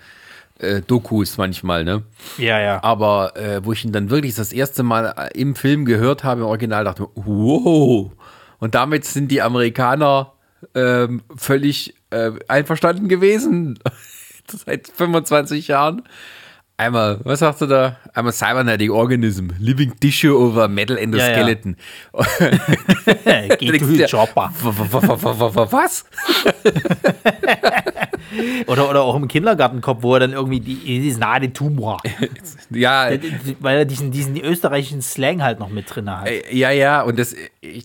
S1: Äh, Dokus manchmal, ne?
S2: Ja, ja.
S1: Aber äh, wo ich ihn dann wirklich das erste Mal im Film gehört habe, im Original, dachte ich, wow. Und damit sind die Amerikaner ähm, völlig äh, einverstanden gewesen. seit 25 Jahren. Einmal, was sagst du da? Einmal Cybernetic Organism, Living Tissue over Metal Endoskeleton. Ja,
S2: ja. Geht du Chopper.
S1: Was?
S2: oder, oder auch im Kindergartenkopf, wo er dann irgendwie die, die Nade Tumor.
S1: ja.
S2: Weil er diesen, diesen österreichischen Slang halt noch mit drin hat.
S1: Äh, ja, ja, und das,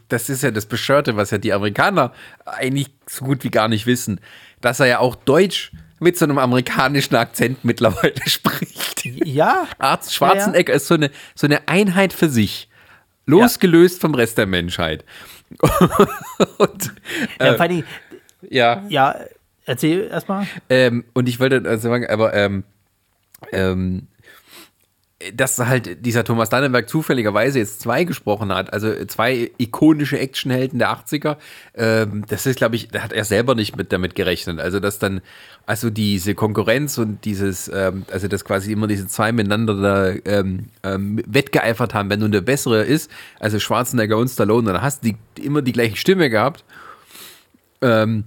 S1: das ist ja das Beschörte, was ja die Amerikaner eigentlich so gut wie gar nicht wissen, dass er ja auch Deutsch mit so einem amerikanischen Akzent mittlerweile spricht.
S2: Ja.
S1: Arzt Schwarzenegger ja, ja. ist so eine, so eine Einheit für sich. Losgelöst ja. vom Rest der Menschheit.
S2: und, äh, ja, ja. Ja, erzähl erstmal.
S1: Ähm, und ich wollte also sagen, aber ähm, ähm, dass halt dieser Thomas Dannenberg zufälligerweise jetzt zwei gesprochen hat, also zwei ikonische Actionhelden der 80er, ähm, das ist, glaube ich, da hat er selber nicht mit damit gerechnet. Also, dass dann, also diese Konkurrenz und dieses, ähm, also dass quasi immer diese zwei miteinander da ähm, ähm, wettgeeifert haben, wenn nun der bessere ist, also Schwarzenegger und Stallone, dann hast du die, immer die gleiche Stimme gehabt. Ähm,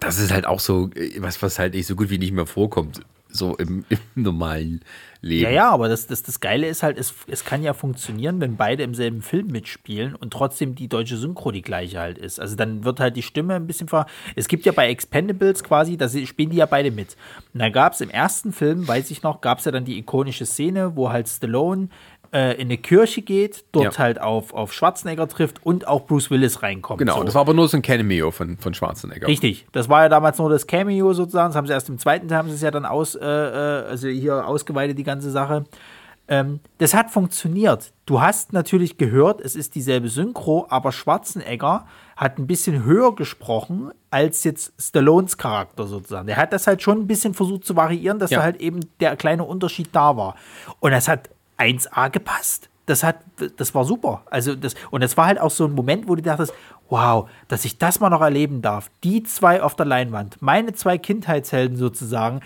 S1: das ist halt auch so, was, was halt nicht so gut wie nicht mehr vorkommt, so im, im normalen leben.
S2: Ja, ja, aber das, das, das Geile ist halt, es, es kann ja funktionieren, wenn beide im selben Film mitspielen und trotzdem die deutsche Synchro die gleiche halt ist. Also dann wird halt die Stimme ein bisschen ver. Es gibt ja bei Expendables quasi, da spielen die ja beide mit. Und dann gab es im ersten Film, weiß ich noch, gab es ja dann die ikonische Szene, wo halt Stallone äh, in eine Kirche geht, dort ja. halt auf, auf Schwarzenegger trifft und auch Bruce Willis reinkommt.
S1: Genau, so. das war aber nur so ein Cameo von, von Schwarzenegger.
S2: Richtig, das war ja damals nur das Cameo sozusagen. Das haben sie erst im zweiten Teil, haben sie es ja dann aus, äh, äh, also hier ausgeweitet, die ganze Sache. Ähm, das hat funktioniert. Du hast natürlich gehört, es ist dieselbe Synchro, aber Schwarzenegger hat ein bisschen höher gesprochen als jetzt Stallones Charakter sozusagen. Der hat das halt schon ein bisschen versucht zu variieren, dass ja. da halt eben der kleine Unterschied da war. Und das hat 1A gepasst. Das hat, das war super. Also das, und es war halt auch so ein Moment, wo du dachtest, wow, dass ich das mal noch erleben darf. Die zwei auf der Leinwand, meine zwei Kindheitshelden sozusagen.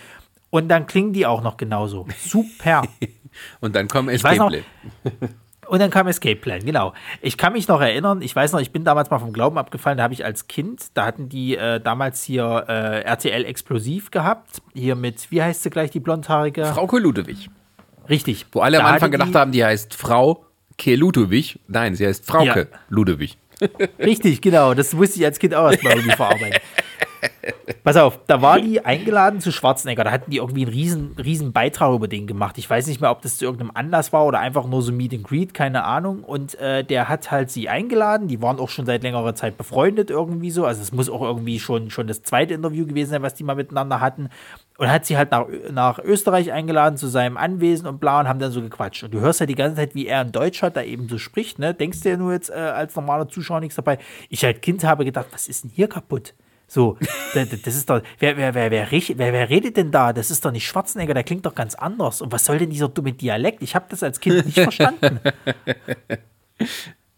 S2: Und dann klingen die auch noch genauso. Super.
S1: und dann kommen Escape Plan.
S2: Und dann kam Escape Plan, genau. Ich kann mich noch erinnern, ich weiß noch, ich bin damals mal vom Glauben abgefallen, da habe ich als Kind, da hatten die äh, damals hier äh, RTL Explosiv gehabt, hier mit, wie heißt sie gleich, die blondhaarige?
S1: Frau Ludewig.
S2: Richtig.
S1: Wo alle am Anfang gedacht haben, die heißt Frau Ke Ludewig. Nein, sie heißt Frauke ja. Ludewig.
S2: Richtig, genau. Das wusste ich als Kind auch erstmal irgendwie verarbeiten. Pass auf, da war die eingeladen zu Schwarzenegger. Da hatten die irgendwie einen riesen, riesen Beitrag über den gemacht. Ich weiß nicht mehr, ob das zu irgendeinem Anlass war oder einfach nur so Meet and Greet, keine Ahnung. Und äh, der hat halt sie eingeladen. Die waren auch schon seit längerer Zeit befreundet irgendwie so. Also es muss auch irgendwie schon, schon das zweite Interview gewesen sein, was die mal miteinander hatten. Und hat sie halt nach, nach Österreich eingeladen zu seinem Anwesen und bla und haben dann so gequatscht. Und du hörst halt die ganze Zeit, wie er in Deutsch hat, da eben so spricht, ne? Denkst du ja nur jetzt äh, als normaler Zuschauer nichts dabei. Ich als Kind habe gedacht, was ist denn hier kaputt? So, das ist doch, wer, wer, wer, wer, wer, redet denn da? Das ist doch nicht Schwarzenegger, der klingt doch ganz anders. Und was soll denn dieser dumme Dialekt? Ich habe das als Kind nicht verstanden.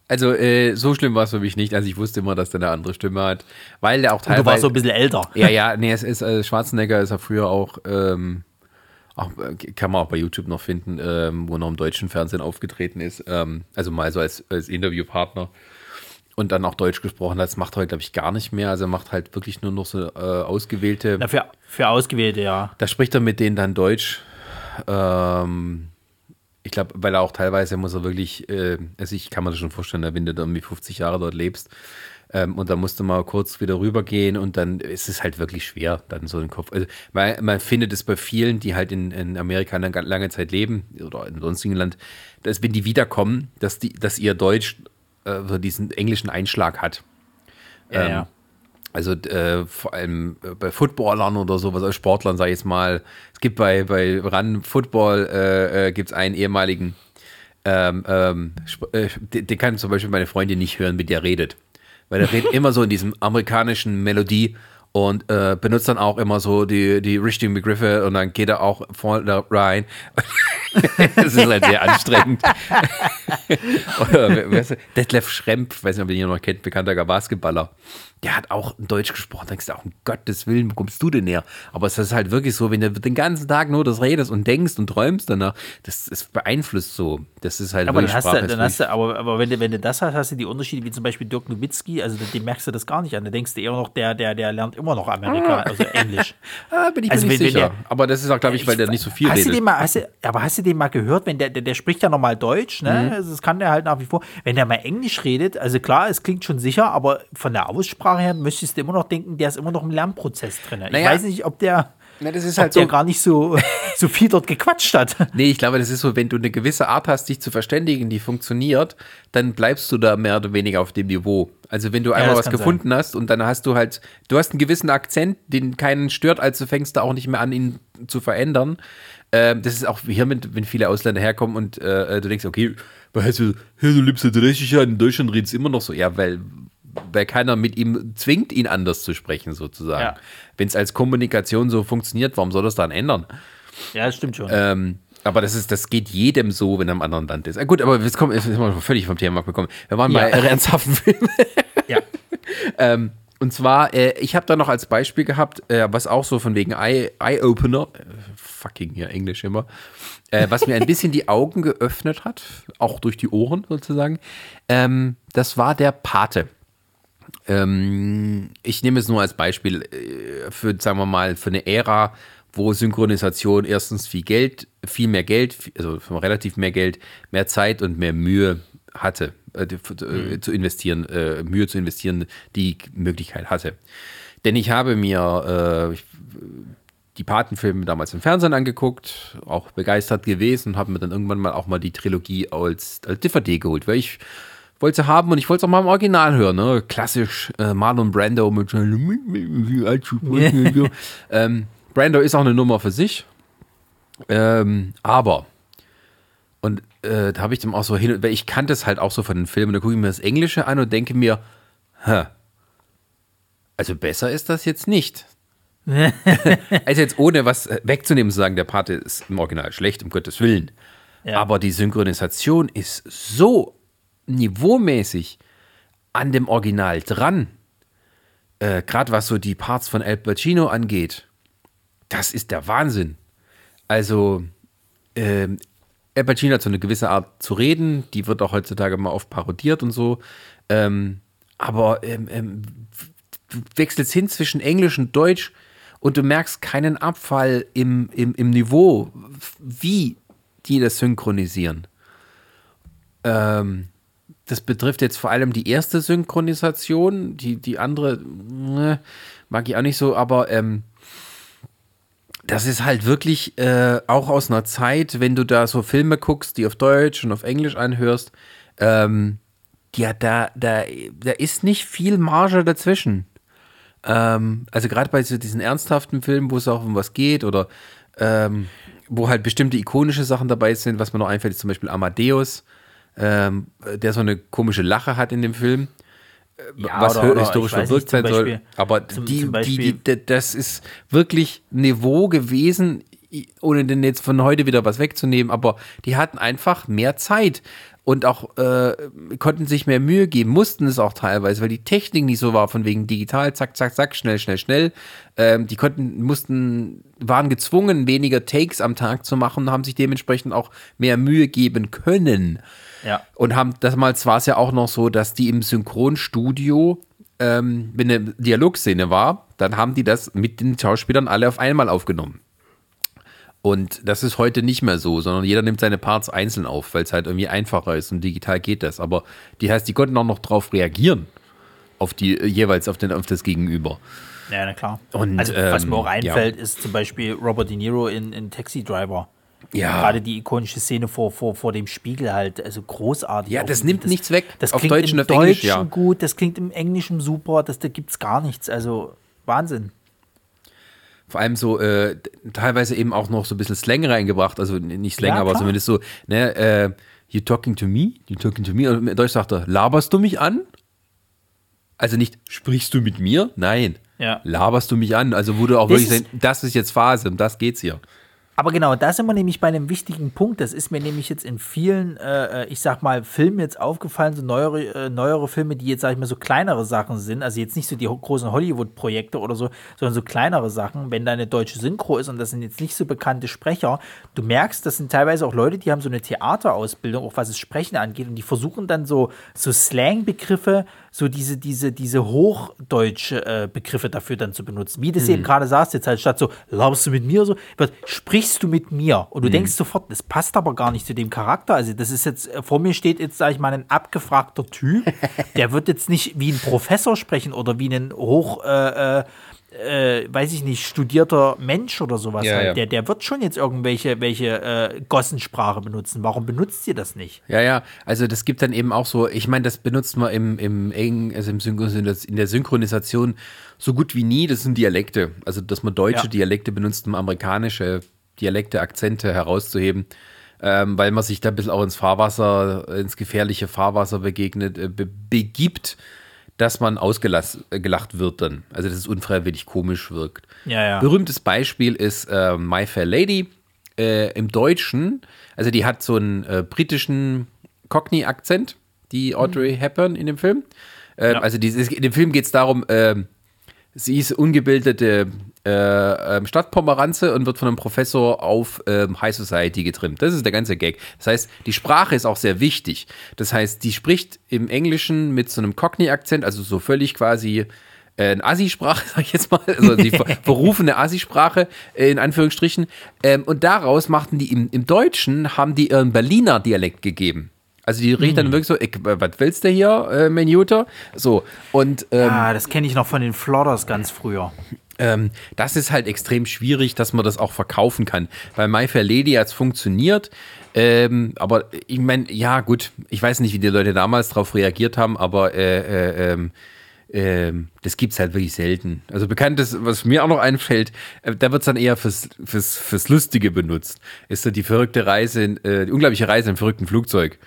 S1: Also, äh, so schlimm war es für mich nicht. Also, ich wusste immer, dass der eine andere Stimme hat, weil der auch teilweise.
S2: Und du warst so ein bisschen älter.
S1: Ja, ja, nee, es ist, äh, Schwarzenegger ist ja früher auch ähm, auch, äh, kann man auch bei YouTube noch finden, ähm, wo noch im deutschen Fernsehen aufgetreten ist. Ähm, also mal so als, als Interviewpartner und dann auch Deutsch gesprochen hat. Das macht er heute, glaube ich, gar nicht mehr. Also er macht halt wirklich nur noch so äh, ausgewählte.
S2: Na, für, für Ausgewählte, ja.
S1: Da spricht er mit denen dann Deutsch. Ähm, ich glaube, weil er auch teilweise muss er wirklich, äh, also ich kann mir das schon vorstellen, wenn du irgendwie 50 Jahre dort lebst ähm, und dann musst du mal kurz wieder rübergehen und dann ist es halt wirklich schwer, dann so den Kopf. Also man, man findet es bei vielen, die halt in, in Amerika eine lange Zeit leben oder in sonstigen Land, dass wenn die wiederkommen, dass, die, dass ihr Deutsch äh, diesen englischen Einschlag hat.
S2: Ja,
S1: ähm,
S2: ja.
S1: Also äh, vor allem äh, bei Footballern oder sowas, also Sportlern, sage ich jetzt mal. Es gibt bei, bei Run Football äh, äh, gibt es einen ehemaligen, ähm, ähm, äh, den, den kann zum Beispiel meine Freundin nicht hören, mit der redet. Weil der redet immer so in diesem amerikanischen Melodie und äh, benutzt dann auch immer so die, die richtigen Begriffe und dann geht er auch voll da rein. das ist halt sehr anstrengend. Oder, weißt du, Detlef Schrempf, weiß nicht, ob ihr ihn noch kennt, bekannter Basketballer. Der hat auch Deutsch gesprochen. Da denkst du auch, um Gottes Willen, wo kommst du denn her? Aber es ist halt wirklich so, wenn du den ganzen Tag nur das redest und denkst und träumst danach, das, das beeinflusst so. Das ist halt
S2: Aber dann
S1: wirklich
S2: hast du, dann hast du, aber, aber wenn du, wenn du das hast, hast du die Unterschiede, wie zum Beispiel Dirk Nowitzki, also dem merkst du das gar nicht an. Da denkst du eher noch, der, der, der lernt immer noch Amerika, also Englisch.
S1: Ah, bin ich
S2: Also
S1: mir nicht
S2: wenn- wenn
S1: sicher.
S2: der-
S1: Aber das ist auch, glaube ich, weil der nicht so viel
S2: hast Du
S1: redet.
S2: den mal, hast du, aber hast du den mal gehört, wenn der, der, der spricht ja normal Deutsch, ne?
S1: Mhm.
S2: Also das kann der halt nach wie vor. Wenn der mal Englisch redet, also klar, es klingt schon sicher, aber von der Aussprache her müsstest du immer noch denken, der ist immer noch im Lernprozess drin. Ich
S1: Naja.
S2: weiß nicht, ob der,
S1: Na, das ist halt so.
S2: gar nicht so, so viel dort gequatscht hat.
S1: Nee, ich glaube, das ist so, wenn du eine gewisse Art hast, dich zu verständigen, die funktioniert, dann bleibst du da mehr oder weniger auf dem Niveau. Also wenn du einmal
S2: das
S1: was gefunden hast und dann hast du halt, du hast einen gewissen Akzent, den keinen stört, also fängst du auch nicht mehr an, ihn zu verändern. Ähm, das ist auch hier, mit, wenn viele Ausländer herkommen und äh, du denkst, okay, weißt du, hey, du lebst seit 30 Jahren in Deutschland, redest immer noch so. Ja, weil, weil keiner mit ihm zwingt, ihn anders zu sprechen, sozusagen.
S2: Ja.
S1: Wenn es als Kommunikation so funktioniert, warum soll das dann ändern?
S2: Ja, das stimmt schon.
S1: Ähm, aber das ist, das geht jedem so, wenn er im anderen Land ist. Ah, gut, aber jetzt kommen, jetzt sind wir völlig vom Thema abgekommen. Wir waren
S2: Ja.
S1: bei ernsthaften Filmen.
S2: ja.
S1: ähm, und zwar, äh, ich habe da noch als Beispiel gehabt, äh, was auch so von wegen Eye- Eye-Opener, äh, fucking hier Englisch immer, äh, was mir ein bisschen die Augen geöffnet hat, auch durch die Ohren sozusagen. Ähm, das war der Pate. Ähm, ich nehme es nur als Beispiel äh, für, sagen wir mal, für eine Ära, wo Synchronisation erstens viel Geld, viel mehr Geld, also relativ mehr Geld, mehr Zeit und mehr Mühe hatte, äh, äh, zu investieren, äh, Mühe zu investieren, die Möglichkeit hatte. Denn ich habe mir äh, die Patenfilme damals im Fernsehen angeguckt, auch begeistert gewesen und habe mir dann irgendwann mal auch mal die Trilogie als, als DVD geholt, weil ich wollte sie haben und ich wollte es auch mal im Original hören, ne? Klassisch äh, Marlon Brando mit ähm, Brando ist auch eine Nummer für sich. Ähm, aber und äh, da habe ich dann auch so hin, weil ich kannte es halt auch so von den Filmen, da gucke ich mir das Englische an und denke mir, hä, also besser ist das jetzt nicht. also jetzt ohne was äh, wegzunehmen, zu sagen, der Pate ist im Original schlecht, um Gottes Willen.
S2: Ja.
S1: Aber die Synchronisation ist so niveaumäßig an dem Original dran. Äh, Gerade was so die Parts von Al Pacino angeht. Das ist der Wahnsinn. Also, ähm, Al Pacino hat so eine gewisse Art zu reden, die wird auch heutzutage mal oft parodiert und so. Ähm, aber ähm, ähm, du wechselst hin zwischen Englisch und Deutsch und du merkst keinen Abfall im, im, im Niveau, wie die das synchronisieren. Ähm, das betrifft jetzt vor allem die erste Synchronisation, die, die andere ne, mag ich auch nicht so, aber ähm, das ist halt wirklich äh, auch aus einer Zeit, wenn du da so Filme guckst, die auf Deutsch und auf Englisch anhörst, ähm, ja, da, da, da ist nicht viel Marge dazwischen. Ähm, also gerade bei so diesen ernsthaften Filmen, wo es auch um was geht oder ähm, wo halt bestimmte ikonische Sachen dabei sind, was mir noch einfällt, ist zum Beispiel Amadeus, ähm, der so eine komische Lache hat in dem Film
S2: Ja,
S1: was
S2: oder- oder
S1: historisch verwirkt sein soll. Aber
S2: zum-
S1: die,
S2: zum
S1: die, die, das ist wirklich Niveau gewesen, ohne denn jetzt von heute wieder was wegzunehmen, aber die hatten einfach mehr Zeit. und auch äh, konnten sich mehr Mühe geben, mussten es auch teilweise, weil die Technik nicht so war, von wegen digital, zack, zack, zack, schnell, schnell, schnell. Ähm, die konnten, mussten, waren gezwungen, weniger Takes am Tag zu machen und haben sich dementsprechend auch mehr Mühe geben können.
S2: Ja.
S1: Und haben, damals war es ja auch noch so, dass die im Synchronstudio, ähm, wenn eine Dialogszene war, dann haben die das mit den Schauspielern alle auf einmal aufgenommen. Und das ist heute nicht mehr so, sondern jeder nimmt seine Parts einzeln auf, weil es halt irgendwie einfacher ist und digital geht das. Aber die heißt, die konnten auch noch drauf reagieren, auf die jeweils auf, den, auf das Gegenüber.
S2: Ja, na klar.
S1: Und,
S2: also, was
S1: ähm,
S2: mir auch einfällt,
S1: ja.
S2: ist zum Beispiel Robert De Niro in, in Taxi Driver.
S1: Ja.
S2: Gerade die ikonische Szene vor, vor, vor dem Spiegel halt, also großartig.
S1: Ja, das nimmt nichts weg.
S2: Das
S1: Auf
S2: klingt
S1: Deutsch
S2: im
S1: auf Englisch,
S2: Deutschen
S1: ja.
S2: gut, das klingt im Englischen super, das, da gibt es gar nichts. Also Wahnsinn.
S1: Vor allem so äh, teilweise eben auch noch so ein bisschen Slang reingebracht, also nicht Slang,
S2: Ja,
S1: aber zumindest so, ne, äh, you talking to me? You talking to me? Und in Deutsch sagt er, laberst du mich an? Also nicht, sprichst du mit mir? Nein.
S2: Ja.
S1: Laberst du mich an? Also du auch
S2: Das
S1: wirklich
S2: ist-
S1: sagst, das ist jetzt Phase, um das geht's hier.
S2: Aber genau, da sind wir nämlich bei einem wichtigen Punkt. Das ist mir nämlich jetzt in vielen, äh, ich sag mal, Filmen jetzt aufgefallen, so neuere, äh, neuere Filme, die jetzt, sag ich mal, so kleinere Sachen sind. Also jetzt nicht so die großen Hollywood-Projekte oder so, sondern so kleinere Sachen. Wenn da eine deutsche Synchro ist und das sind jetzt nicht so bekannte Sprecher, du merkst, das sind teilweise auch Leute, die haben so eine Theaterausbildung, auch was das Sprechen angeht, und die versuchen dann so, so Slang-Begriffe, so diese, diese, diese hochdeutsche äh, Begriffe dafür dann zu benutzen. Wie du es eben gerade sagst, jetzt halt statt so, laberst du mit mir so, wird, sprichst du mit mir? Und du denkst sofort, das passt aber gar nicht zu dem Charakter. Also, das ist jetzt, äh, vor mir steht jetzt, sag ich mal, ein abgefragter Typ, der wird jetzt nicht wie ein Professor sprechen oder wie ein hoch, äh, äh, äh, weiß ich nicht, studierter Mensch oder sowas
S1: Ja,
S2: halt.
S1: ja.
S2: Der, der wird schon jetzt irgendwelche welche, äh, Gossensprache benutzen. Warum benutzt ihr das nicht?
S1: Ja, ja, also das gibt dann eben auch so, ich meine, das benutzt man im, im engen, also im Synchronis in der Synchronisation so gut wie nie, das sind Dialekte. Also, dass man deutsche
S2: Ja.
S1: Dialekte benutzt, um amerikanische Dialekte, Akzente herauszuheben, ähm, weil man sich da ein bisschen auch ins Fahrwasser, ins gefährliche Fahrwasser begegnet, äh, be begibt, dass man ausgelacht gelacht wird dann. Also, dass es unfreiwillig komisch wirkt.
S2: Ja, ja.
S1: Berühmtes Beispiel ist äh, My Fair Lady äh, im Deutschen. Also die hat so einen äh, britischen Cockney-Akzent, die Audrey Hepburn in dem Film. Äh,
S2: Ja.
S1: Also dieses, in dem Film geht es darum, sie ist ungebildete äh, ähm, Stadtpomeranze und wird von einem Professor auf ähm, High Society getrimmt. Das ist der ganze Gag. Das heißt, die Sprache ist auch sehr wichtig. Das heißt, die spricht im Englischen mit so einem Cockney-Akzent, also so völlig quasi äh, eine Assi-Sprache, sag ich jetzt mal, also die ver verrufene Assi-Sprache, äh, in Anführungsstrichen. Ähm, und daraus machten die im, im Deutschen, haben die ihren Berliner Dialekt gegeben. Also die redet dann wirklich so, ich, was willst du hier, äh, Menjuter? So, und ähm,
S2: Ah, das kenne ich noch von den Flodders ganz früher.
S1: Ähm, das ist halt extrem schwierig, dass man das auch verkaufen kann. Bei My Fair Lady hat es funktioniert. Ähm, aber ich meine, ja, gut, ich weiß nicht, wie die Leute damals darauf reagiert haben, aber äh, äh, ähm, das gibt es halt wirklich selten. Also bekanntes, was mir auch noch einfällt, äh, da wird es dann eher fürs, fürs, fürs Lustige benutzt. Ist so die verrückte Reise, äh, die unglaubliche Reise im verrückten Flugzeug.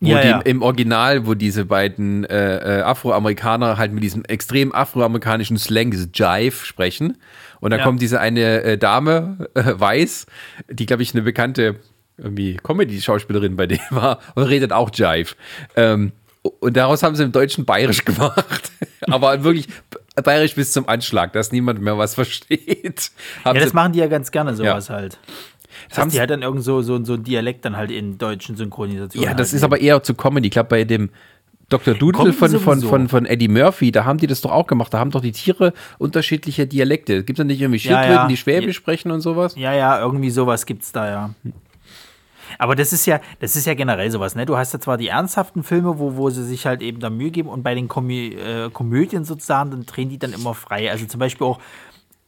S1: Wo
S2: Ja,
S1: die
S2: ja.
S1: im Original, wo diese beiden äh, äh, Afroamerikaner halt mit diesem extrem afroamerikanischen Slang, dieses Jive, sprechen. Und dann
S2: Ja.
S1: kommt diese eine äh, Dame, äh, weiß, die, glaube ich, eine bekannte irgendwie Comedy-Schauspielerin bei dem war und redet auch Jive. Ähm, und daraus haben sie im Deutschen bayerisch gemacht. Aber wirklich bayerisch bis zum Anschlag, dass niemand mehr was versteht. Haben
S2: Ja, das machen die ja ganz gerne, sowas halt.
S1: Das haben
S2: die
S1: sie-
S2: halt dann irgend so, so, so ein Dialekt dann halt in deutschen Synchronisationen.
S1: Ja, das
S2: halt
S1: ist aber eher zu Comedy. Ich glaube, bei dem Dr. Doodle von, von, von, von Eddie Murphy, da haben die das doch auch gemacht. Da haben doch die Tiere unterschiedliche Dialekte. Gibt es da nicht irgendwie
S2: Ja,
S1: Schildkröten,
S2: ja.
S1: die Schwäbisch
S2: Ja.
S1: sprechen und sowas?
S2: Ja, ja, irgendwie sowas gibt's da, ja. Aber das ist ja, das ist ja generell sowas, ne? Du hast ja zwar die ernsthaften Filme, wo, wo sie sich halt eben da Mühe geben und bei den Komö äh, Komödien sozusagen, dann drehen die dann immer frei. Also zum Beispiel auch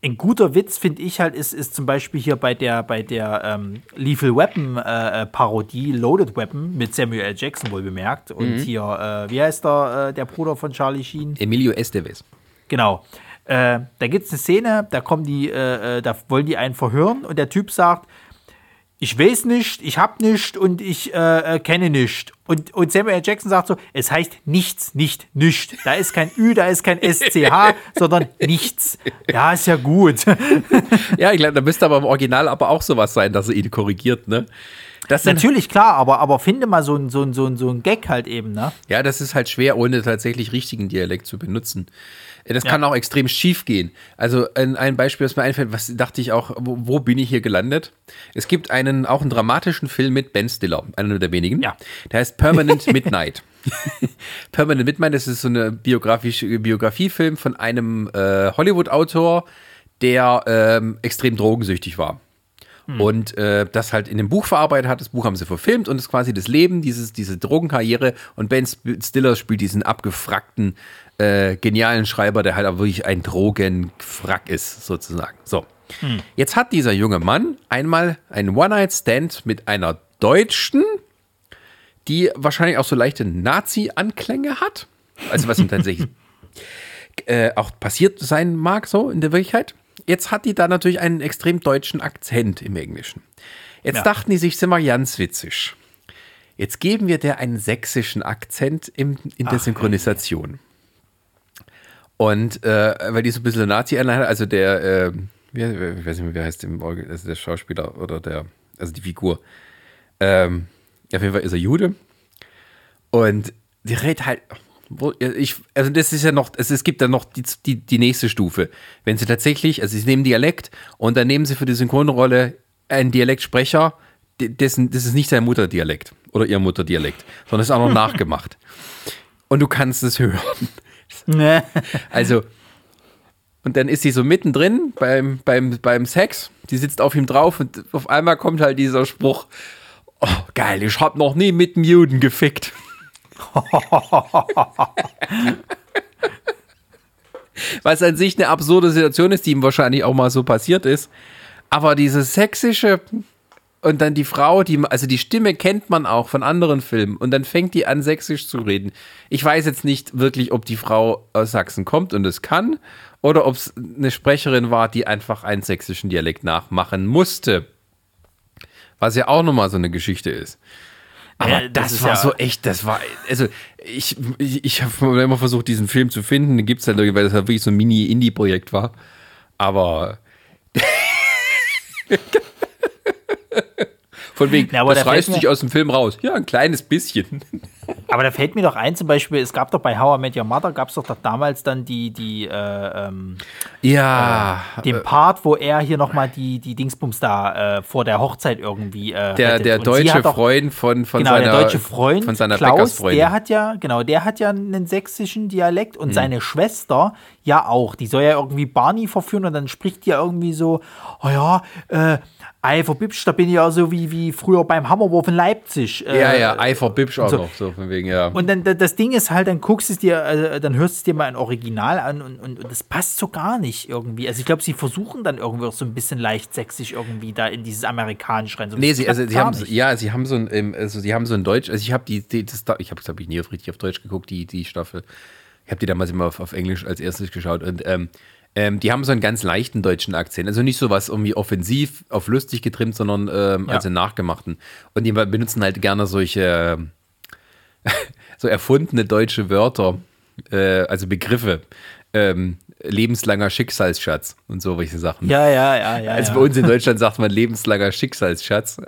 S2: ein guter Witz, finde ich halt, ist, ist zum Beispiel hier bei der, bei der ähm, Lethal Weapon äh, äh, Parodie, Loaded Weapon mit Samuel L. Jackson wohl bemerkt. Und hier, äh, wie heißt der, äh, der Bruder von Charlie Sheen?
S1: Emilio Estevez.
S2: Genau. Äh, da gibt es eine Szene, da kommen die, äh, da wollen die einen verhören und der Typ sagt, ich weiß nicht, ich hab nicht und ich äh, äh, kenne nicht. Und, und Samuel L. Jackson sagt so, es heißt nichts, nicht nicht. Da ist kein Ü, da ist kein SCH, sondern nichts. Ja, ist ja gut.
S1: ja, ich glaube, da müsste aber im Original aber auch sowas sein, dass er ihn korrigiert, ne?
S2: Das Natürlich, klar, aber, aber finde mal so ein, so, ein, so, ein, so ein Gag halt eben, ne?
S1: Ja, das ist halt schwer, ohne tatsächlich richtigen Dialekt zu benutzen. Das ja. kann auch extrem schief gehen. Also ein, ein, Beispiel, was mir einfällt, was dachte ich auch, wo, wo, bin ich hier gelandet? Es gibt einen, auch einen dramatischen Film mit Ben Stiller, einer der wenigen. Ja. Der heißt Permanent Midnight. Permanent Midnight, das ist so eine biografische Biografiefilm von einem äh, Hollywood-Autor, der ähm, extrem drogensüchtig war. Hm. Und äh, das halt in dem Buch verarbeitet hat. Das Buch haben sie verfilmt und es ist quasi das Leben, dieses, diese Drogenkarriere. Und Ben Stiller spielt diesen abgefrackten äh, genialen Schreiber, der halt auch wirklich ein Drogenfrack ist, sozusagen. So. Hm. Jetzt hat dieser junge Mann einmal einen One-Night-Stand mit einer Deutschen, die wahrscheinlich auch so leichte Nazi-Anklänge hat. Also was ihm tatsächlich äh, auch passiert sein mag, so in der Wirklichkeit. Jetzt hat die da natürlich einen extrem deutschen Akzent im Englischen. Jetzt ja. dachten die sich, sind wir ganz witzig. Jetzt geben wir der einen sächsischen Akzent im, in der Ach, Synchronisation. Und äh, weil die so ein bisschen Nazi-Einheit hat, also der, äh, wie, ich weiß nicht mehr, wie heißt im also der Schauspieler oder der, also die Figur. Ähm, auf jeden Fall ist er Jude. Und die redet halt, ich, also das ist ja noch, es, es gibt dann noch die, die, die nächste Stufe. Wenn sie tatsächlich, also sie nehmen Dialekt und dann nehmen sie für die Synchronrolle einen Dialektsprecher, dessen, das ist nicht sein Mutterdialekt oder ihr Mutterdialekt, sondern es ist auch noch nachgemacht. Und du kannst es hören. also, und dann ist sie so mittendrin beim, beim, beim Sex. Die sitzt auf ihm drauf und auf einmal kommt halt dieser Spruch: oh, geil, ich hab noch nie mit einem Juden gefickt. Was an sich eine absurde Situation ist, die ihm wahrscheinlich auch mal so passiert ist. Aber diese sächsische und dann die Frau, die, also die Stimme kennt man auch von anderen Filmen und dann fängt die an, sächsisch zu reden. Ich weiß jetzt nicht wirklich, ob die Frau aus Sachsen kommt und es kann oder ob es eine Sprecherin war, die einfach einen sächsischen Dialekt nachmachen musste. Was ja auch nochmal so eine Geschichte ist. Aber ja, das, das war ja so echt, das war, also ich, ich, ich habe immer versucht, diesen Film zu finden. Den gibt es halt, weil das halt wirklich so ein Mini-Indie-Projekt war. Aber Von wegen, ja, das reißt sich aus dem Film raus. Ja, ein kleines bisschen.
S2: Aber da fällt mir doch ein, zum Beispiel, es gab doch bei How I Met Your Mother, gab es doch, doch damals dann die, die, äh, ähm,
S1: ja,
S2: äh, den Part, wo er hier nochmal die, die Dingsbums da äh, vor der Hochzeit irgendwie äh,
S1: Der, der deutsche auch, Freund von, von
S2: genau,
S1: seiner,
S2: der deutsche Freund,
S1: von seiner
S2: Klaus, der hat ja, genau, der hat ja einen sächsischen Dialekt und hm. seine Schwester ja auch. Die soll ja irgendwie Barney verführen und dann spricht die ja irgendwie so, oh ja, äh, Eifer Bibsch, da bin ich ja so wie, wie früher beim Hammerwurf in Leipzig.
S1: Äh, ja, ja, Eifer Bibsch auch so. noch, so von wegen, ja.
S2: Und dann das Ding ist halt, dann guckst du es dir, also, dann hörst du es dir mal ein Original an und, und, und das passt so gar nicht irgendwie. Also ich glaube, sie versuchen dann irgendwie so ein bisschen leicht sächsisch irgendwie da in dieses amerikanische rein. So,
S1: nee, sie, also, sie haben, nicht. ja, sie haben so ein, also sie haben so ein Deutsch, also ich habe die, die das, ich habe, glaube ich, nie auf richtig auf Deutsch geguckt, die, die Staffel. Ich habe die damals immer auf, auf Englisch als erstes geschaut und ähm, ähm, die haben so einen ganz leichten deutschen Akzent. Also nicht so was irgendwie offensiv auf lustig getrimmt, sondern ähm, ja. also nachgemachten. Und die benutzen halt gerne solche so erfundene deutsche Wörter, äh, also Begriffe. Ähm, lebenslanger Schicksalsschatz und so welche Sachen.
S2: Ja, ja, ja, ja.
S1: Also bei uns in Deutschland sagt man lebenslanger Schicksalsschatz.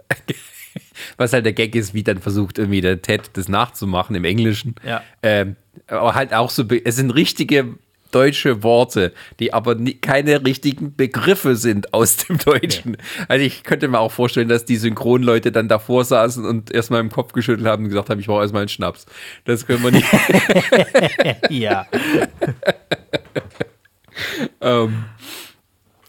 S1: Was halt der Gag ist, wie dann versucht irgendwie der Ted das nachzumachen im Englischen.
S2: Ja.
S1: Ähm, aber halt auch so, es sind richtige deutsche Worte, die aber nie, keine richtigen Begriffe sind aus dem Deutschen. Nee. Also ich könnte mir auch vorstellen, dass die Synchronleute dann davor saßen und erstmal im Kopf geschüttelt haben und gesagt haben, ich brauche erstmal einen Schnaps. Das können wir nicht.
S2: ja.
S1: ähm,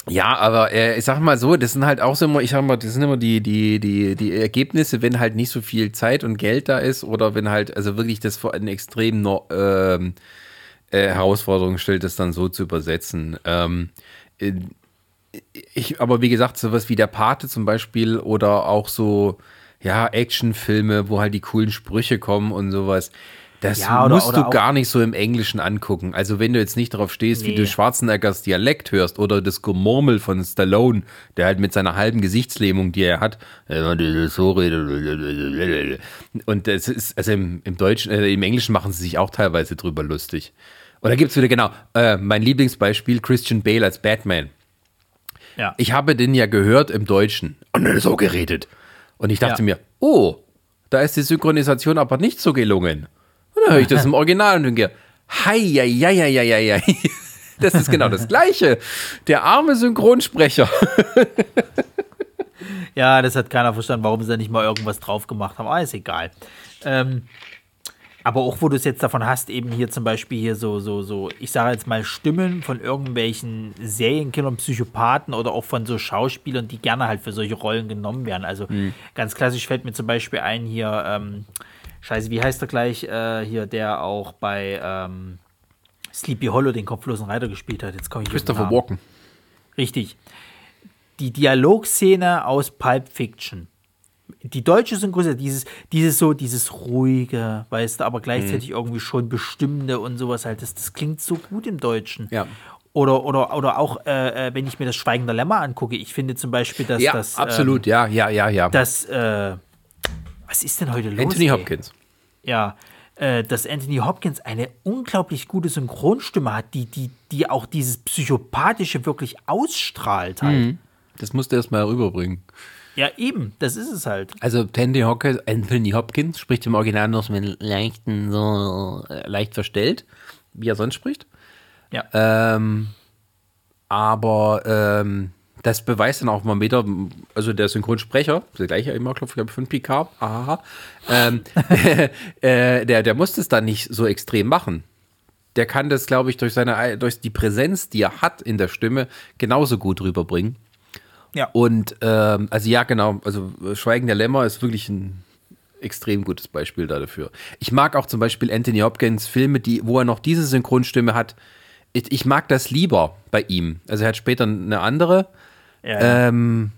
S1: ja, aber äh, ich sag mal so, das sind halt auch so immer, ich sag mal, das sind immer die, die, die, die Ergebnisse, wenn halt nicht so viel Zeit und Geld da ist oder wenn halt, also wirklich das vor einem extrem ähm, äh, Herausforderung stellt, das dann so zu übersetzen. Ähm, äh, ich, aber wie gesagt, sowas wie der Pate zum Beispiel oder auch so, ja, Actionfilme, wo halt die coolen Sprüche kommen und sowas. Das
S2: Ja, oder-
S1: musst
S2: oder
S1: du gar nicht so im Englischen angucken. Also wenn du jetzt nicht darauf stehst, wie
S2: Nee.
S1: du Schwarzeneggers Dialekt hörst oder das Gemurmel von Stallone, der halt mit seiner halben Gesichtslähmung, die er hat, so redet. Und das ist, also im, im Deutschen, äh, im Englischen machen sie sich auch teilweise drüber lustig. Und da gibt es wieder, genau, äh, mein Lieblingsbeispiel, Christian Bale als Batman.
S2: Ja.
S1: Ich habe den ja gehört im Deutschen und so geredet. Und ich dachte
S2: Ja.
S1: mir, oh, da ist die Synchronisation aber nicht so gelungen. Und dann höre ich das im Original und denke, hei, hei, hei, hei, hei, hei. Das ist genau das Gleiche. Der arme Synchronsprecher.
S2: Ja, das hat keiner verstanden, warum sie da nicht mal irgendwas drauf gemacht haben. Aber ist egal. Ähm, aber auch, wo du es jetzt davon hast, eben hier zum Beispiel hier so, so, so, ich sage jetzt mal Stimmen von irgendwelchen Serienkillern, Psychopathen oder auch von so Schauspielern, die gerne halt für solche Rollen genommen werden. Also ganz klassisch fällt mir zum Beispiel ein hier, ähm, scheiße, wie heißt er gleich, äh, hier, der auch bei ähm, Sleepy Hollow den kopflosen Reiter gespielt hat. Jetzt komme ich
S1: Christopher. Walken.
S2: Richtig. Die Dialogszene aus Pulp Fiction. Die deutsche Synchronisation, dieses, dieses so, dieses ruhige, weißt du, aber gleichzeitig
S1: Mhm.
S2: irgendwie schon bestimmende und sowas halt, das, das klingt so gut im Deutschen.
S1: Ja.
S2: Oder, oder, oder auch, äh, äh, wenn ich mir das Schweigen der Lämmer angucke, ich finde zum Beispiel, dass
S1: Ja,
S2: das.
S1: absolut, ja, ja, ja, ja.
S2: Ähm, dass, äh, was ist denn heute los?
S1: Anthony
S2: ey?
S1: Hopkins.
S2: Ja, äh, dass Anthony Hopkins eine unglaublich gute Synchronstimme hat, die, die, die auch dieses Psychopathische wirklich ausstrahlt halt.
S1: Mhm. Das musst du erst mal rüberbringen.
S2: Ja, eben, das ist es halt.
S1: Also Anthony Hopkins, Anthony Hopkins spricht im Original noch so mit leichten, so äh, leicht verstellt, wie er sonst spricht.
S2: Ja.
S1: Ähm, aber ähm, das beweist dann auch mal wieder, also der Synchronsprecher, der gleiche immer, glaube ich, von Picard, aha, ähm, äh, der, der muss das dann nicht so extrem machen. Der kann das, glaube ich, durch seine, durch die Präsenz, die er hat in der Stimme, genauso gut rüberbringen.
S2: Ja.
S1: Und ähm, also ja, genau, also äh, Schweigen der Lämmer ist wirklich ein extrem gutes Beispiel dafür. Ich mag auch zum Beispiel Anthony Hopkins Filme, die, wo er noch diese Synchronstimme hat. Ich, ich mag das lieber bei ihm. Also er hat später eine andere,
S2: ja, ja.
S1: ähm,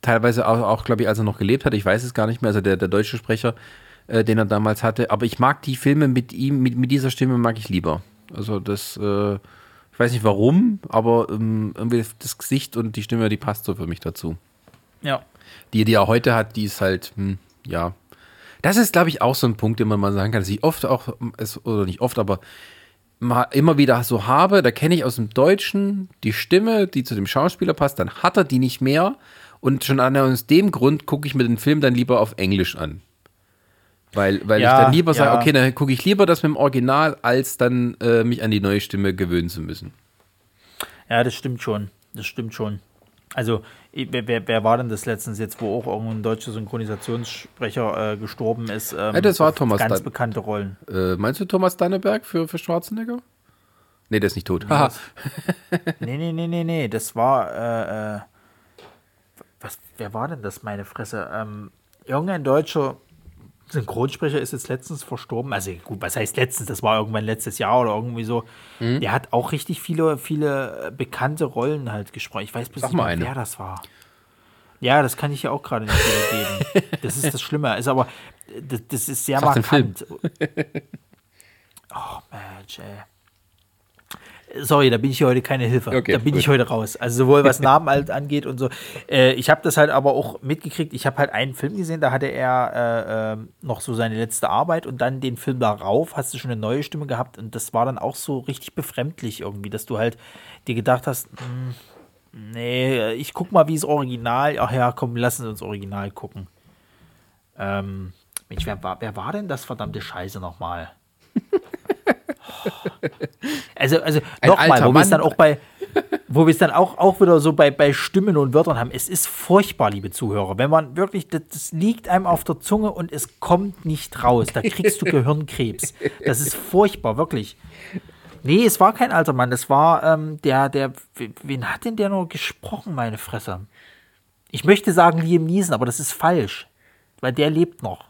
S1: teilweise auch, auch glaube ich, als er noch gelebt hat. Ich weiß es gar nicht mehr. Also der, der deutsche Sprecher, äh, den er damals hatte. Aber ich mag die Filme mit ihm, mit, mit dieser Stimme mag ich lieber. Also das, äh, weiß nicht warum, aber ähm, irgendwie das Gesicht und die Stimme, die passt so für mich dazu.
S2: ja.
S1: Die, die er heute hat, die ist halt, hm, ja. Das ist, glaube ich, auch so ein Punkt, den man mal sagen kann, dass ich oft auch, es- oder nicht oft, aber mal immer wieder so habe, da kenne ich aus dem Deutschen die Stimme, die zu dem Schauspieler passt, dann hat er die nicht mehr und schon an- aus dem Grund gucke ich mir den Film dann lieber auf Englisch an. Weil, weil
S2: Ja,
S1: ich dann lieber sage,
S2: ja.
S1: okay, dann gucke ich lieber das mit dem Original, als dann äh, mich an die neue Stimme gewöhnen zu müssen.
S2: Ja, das stimmt schon. Das stimmt schon. Also, wer, wer, wer war denn das letztens jetzt, wo auch irgendein deutscher Synchronisationssprecher äh, gestorben ist? Ähm,
S1: Ja, das war Thomas
S2: Ganz
S1: Dann-
S2: bekannte Rollen.
S1: Äh, meinst du Thomas Danneberg für, für Schwarzenegger? Nee, der ist nicht tot. Haha.
S2: Nee, nee, nee, nee, nee. Das war, äh, äh, was, wer war denn das, meine Fresse? Ähm, irgendein deutscher Synchronsprecher ist jetzt letztens verstorben. Also gut, was heißt letztens? Das war irgendwann letztes Jahr oder irgendwie so.
S1: Mhm.
S2: Der hat auch richtig viele, viele äh, bekannte Rollen halt gesprochen. Ich weiß bloß
S1: Sag
S2: nicht mehr, wer das war. Ja, das kann ich ja auch gerade nicht wiedergeben. das ist das Schlimme. Ist aber, äh, das, das ist sehr
S1: Sag
S2: markant. Oh, Mensch, ey. Sorry, da bin ich heute keine Hilfe.
S1: Okay,
S2: da bin
S1: gut.
S2: ich heute raus. Also sowohl was Namen halt angeht und so. Äh, ich habe das halt aber auch mitgekriegt. Ich habe halt einen Film gesehen, da hatte er äh, ähm, noch so seine letzte Arbeit und dann den Film darauf hast du schon eine neue Stimme gehabt und das war dann auch so richtig befremdlich irgendwie, dass du halt dir gedacht hast, hm, nee, ich guck mal, wie es Original. Ach ja, komm, lassen Sie uns Original gucken. Ähm, Mensch, wer war, wer war denn das verdammte Scheiße nochmal? Also, also nochmal, wo wir es dann auch bei, wo wir es dann auch, auch wieder so bei, bei Stimmen und Wörtern haben. Es ist furchtbar, liebe Zuhörer. Wenn man wirklich, das, das liegt einem auf der Zunge und es kommt nicht raus. Da kriegst du Gehirnkrebs. Das ist furchtbar, wirklich. Nee, es war kein alter Mann. Das war ähm, der, der, wen hat denn der nur gesprochen, meine Fresse? Ich möchte sagen Liam Neeson, aber das ist falsch. Weil der lebt noch.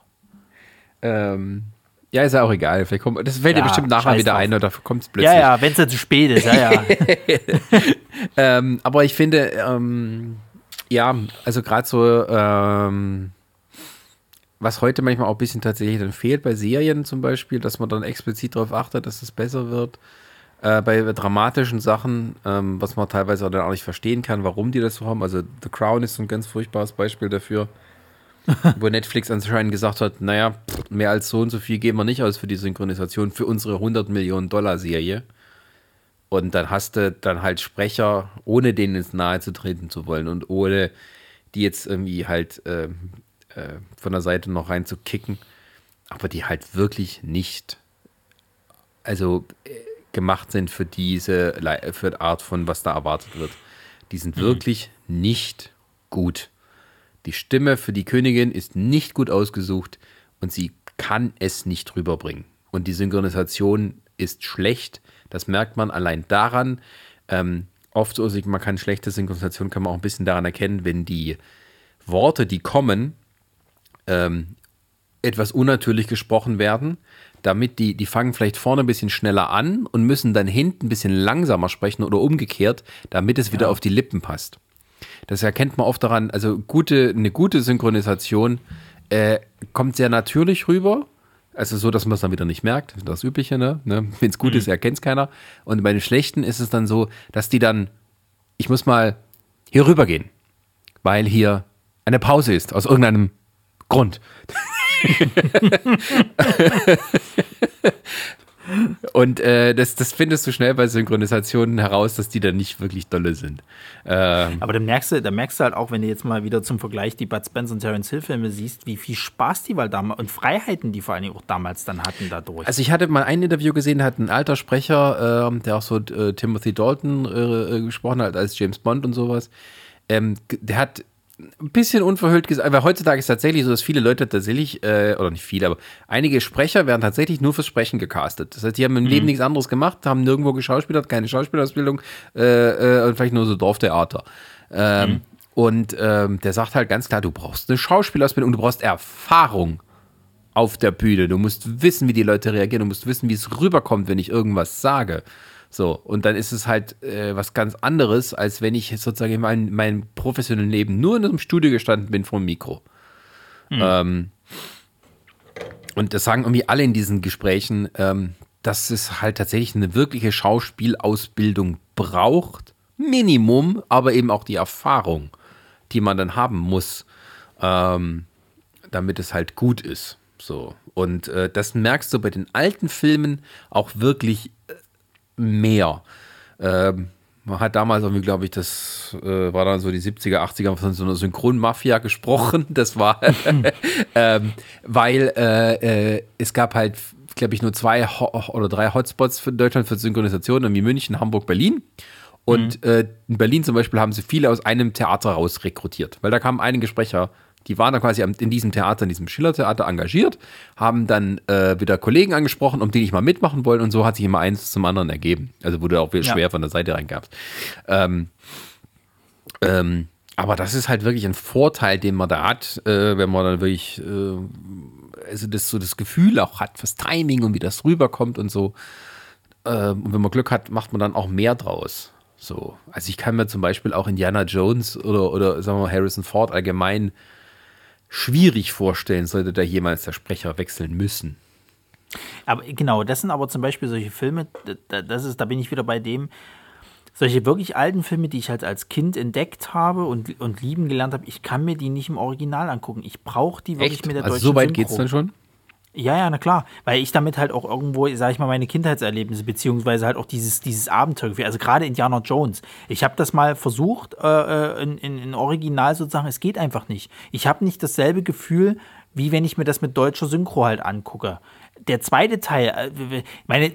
S1: Ähm, ja, ist ja auch egal. Vielleicht kommt, das fällt dir
S2: Ja,
S1: bestimmt nachher wieder
S2: drauf.
S1: ein oder kommt es plötzlich.
S2: Ja, ja, wenn es dann zu spät ist, ja, ja.
S1: Ähm, aber ich finde, ähm, ja, also gerade so, ähm, was heute manchmal auch ein bisschen tatsächlich dann fehlt bei Serien zum Beispiel, dass man dann explizit darauf achtet, dass es besser wird. Äh, bei dramatischen Sachen, ähm, was man teilweise auch dann auch nicht verstehen kann, warum die das so haben. Also The Crown ist so ein ganz furchtbares Beispiel dafür, wo Netflix anscheinend gesagt hat, naja, mehr als so und so viel geben wir nicht aus für die Synchronisation für unsere 100 Millionen Dollar Serie. Und dann hast du dann halt Sprecher, ohne denen ins Nahe zu treten zu wollen und ohne die jetzt irgendwie halt äh, äh, von der Seite noch rein zu kicken, aber die halt wirklich nicht, also äh, gemacht sind für diese für die Art von was da erwartet wird. Die sind mhm. wirklich nicht gut. Die Stimme für die Königin ist nicht gut ausgesucht und sie kann es nicht rüberbringen. Und die Synchronisation ist schlecht. Das merkt man allein daran. Ähm, oft so, man kann schlechte Synchronisation kann man auch ein bisschen daran erkennen, wenn die Worte, die kommen, ähm, etwas unnatürlich gesprochen werden, damit die, die fangen vielleicht vorne ein bisschen schneller an und müssen dann hinten ein bisschen langsamer sprechen oder umgekehrt, damit es wieder ja. auf die Lippen passt. Das erkennt man oft daran, also gute, eine gute Synchronisation äh, kommt sehr natürlich rüber, also so, dass man es dann wieder nicht merkt, das Übliche, ne? ne? Wenn es gut mhm. ist, erkennt es keiner. Und bei den Schlechten ist es dann so, dass die dann, ich muss mal hier rüber gehen, weil hier eine Pause ist, aus irgendeinem Grund. Und äh, das, das findest du schnell bei Synchronisationen heraus, dass die dann nicht wirklich dolle sind.
S2: Ähm Aber da merkst, du, da merkst du halt auch, wenn du jetzt mal wieder zum Vergleich die Bud Spence und Terence Hill Filme siehst, wie viel Spaß die weil damals und Freiheiten die vor allem auch damals dann hatten dadurch.
S1: Also ich hatte mal ein Interview gesehen, da hat ein alter Sprecher, äh, der auch so äh, Timothy Dalton äh, äh, gesprochen hat als James Bond und sowas. Ähm, der hat ein bisschen unverhüllt gesagt, weil heutzutage ist es tatsächlich so, dass viele Leute tatsächlich, äh, oder nicht viele, aber einige Sprecher werden tatsächlich nur fürs Sprechen gecastet. Das heißt, die haben im mhm. Leben nichts anderes gemacht, haben nirgendwo geschauspielert, keine Schauspielausbildung äh, äh, und vielleicht nur so Dorftheater. Ähm, mhm. Und ähm, der sagt halt ganz klar, du brauchst eine Schauspielausbildung und du brauchst Erfahrung auf der Bühne. Du musst wissen, wie die Leute reagieren, du musst wissen, wie es rüberkommt, wenn ich irgendwas sage. So, und dann ist es halt äh, was ganz anderes, als wenn ich sozusagen in meinem, meinem professionellen Leben nur in einem Studio gestanden bin vor dem Mikro. Mhm. Ähm, und das sagen irgendwie alle in diesen Gesprächen, ähm, dass es halt tatsächlich eine wirkliche Schauspielausbildung braucht. Minimum, aber eben auch die Erfahrung, die man dann haben muss, ähm, damit es halt gut ist. So. Und äh, das merkst du bei den alten Filmen auch wirklich mehr. Ähm, man hat damals irgendwie, glaube ich, das äh, war dann so die 70er, 80er von so einer Synchronmafia gesprochen. Das war, ähm, weil äh, äh, es gab halt, glaube ich, nur zwei Ho oder drei Hotspots für Deutschland für Synchronisation, nämlich München, Hamburg, Berlin. Und mhm. äh, in Berlin zum Beispiel haben sie viele aus einem Theater raus rekrutiert, weil da kamen einige Sprecher die waren dann quasi in diesem Theater, in diesem Schillertheater engagiert, haben dann äh, wieder Kollegen angesprochen, um die ich mal mitmachen wollen und so hat sich immer eins zum anderen ergeben. Also wurde auch wieder ja. schwer von der Seite reingab. Ähm, ähm, aber das ist halt wirklich ein Vorteil, den man da hat, äh, wenn man dann wirklich äh, also das so das Gefühl auch hat fürs Timing und wie das rüberkommt und so. Äh, und wenn man Glück hat, macht man dann auch mehr draus. So, also ich kann mir zum Beispiel auch Indiana Jones oder, oder sagen wir mal Harrison Ford allgemein schwierig vorstellen, sollte da jemals der Sprecher wechseln müssen.
S2: Aber genau, das sind aber zum Beispiel solche Filme, das ist, da bin ich wieder bei dem, solche wirklich alten Filme, die ich halt als Kind entdeckt habe und, und lieben gelernt habe, ich kann mir die nicht im Original angucken. Ich brauche die wirklich
S1: Echt?
S2: mit der
S1: also deutschen So weit geht es dann schon?
S2: Ja, ja, na klar. Weil ich damit halt auch irgendwo, sag ich mal, meine Kindheitserlebnisse, beziehungsweise halt auch dieses, dieses Abenteuer, also gerade Indiana Jones. Ich habe das mal versucht, äh, äh, in, in, in Original sozusagen, es geht einfach nicht. Ich habe nicht dasselbe Gefühl, wie wenn ich mir das mit deutscher Synchro halt angucke. Der zweite Teil, äh, meine,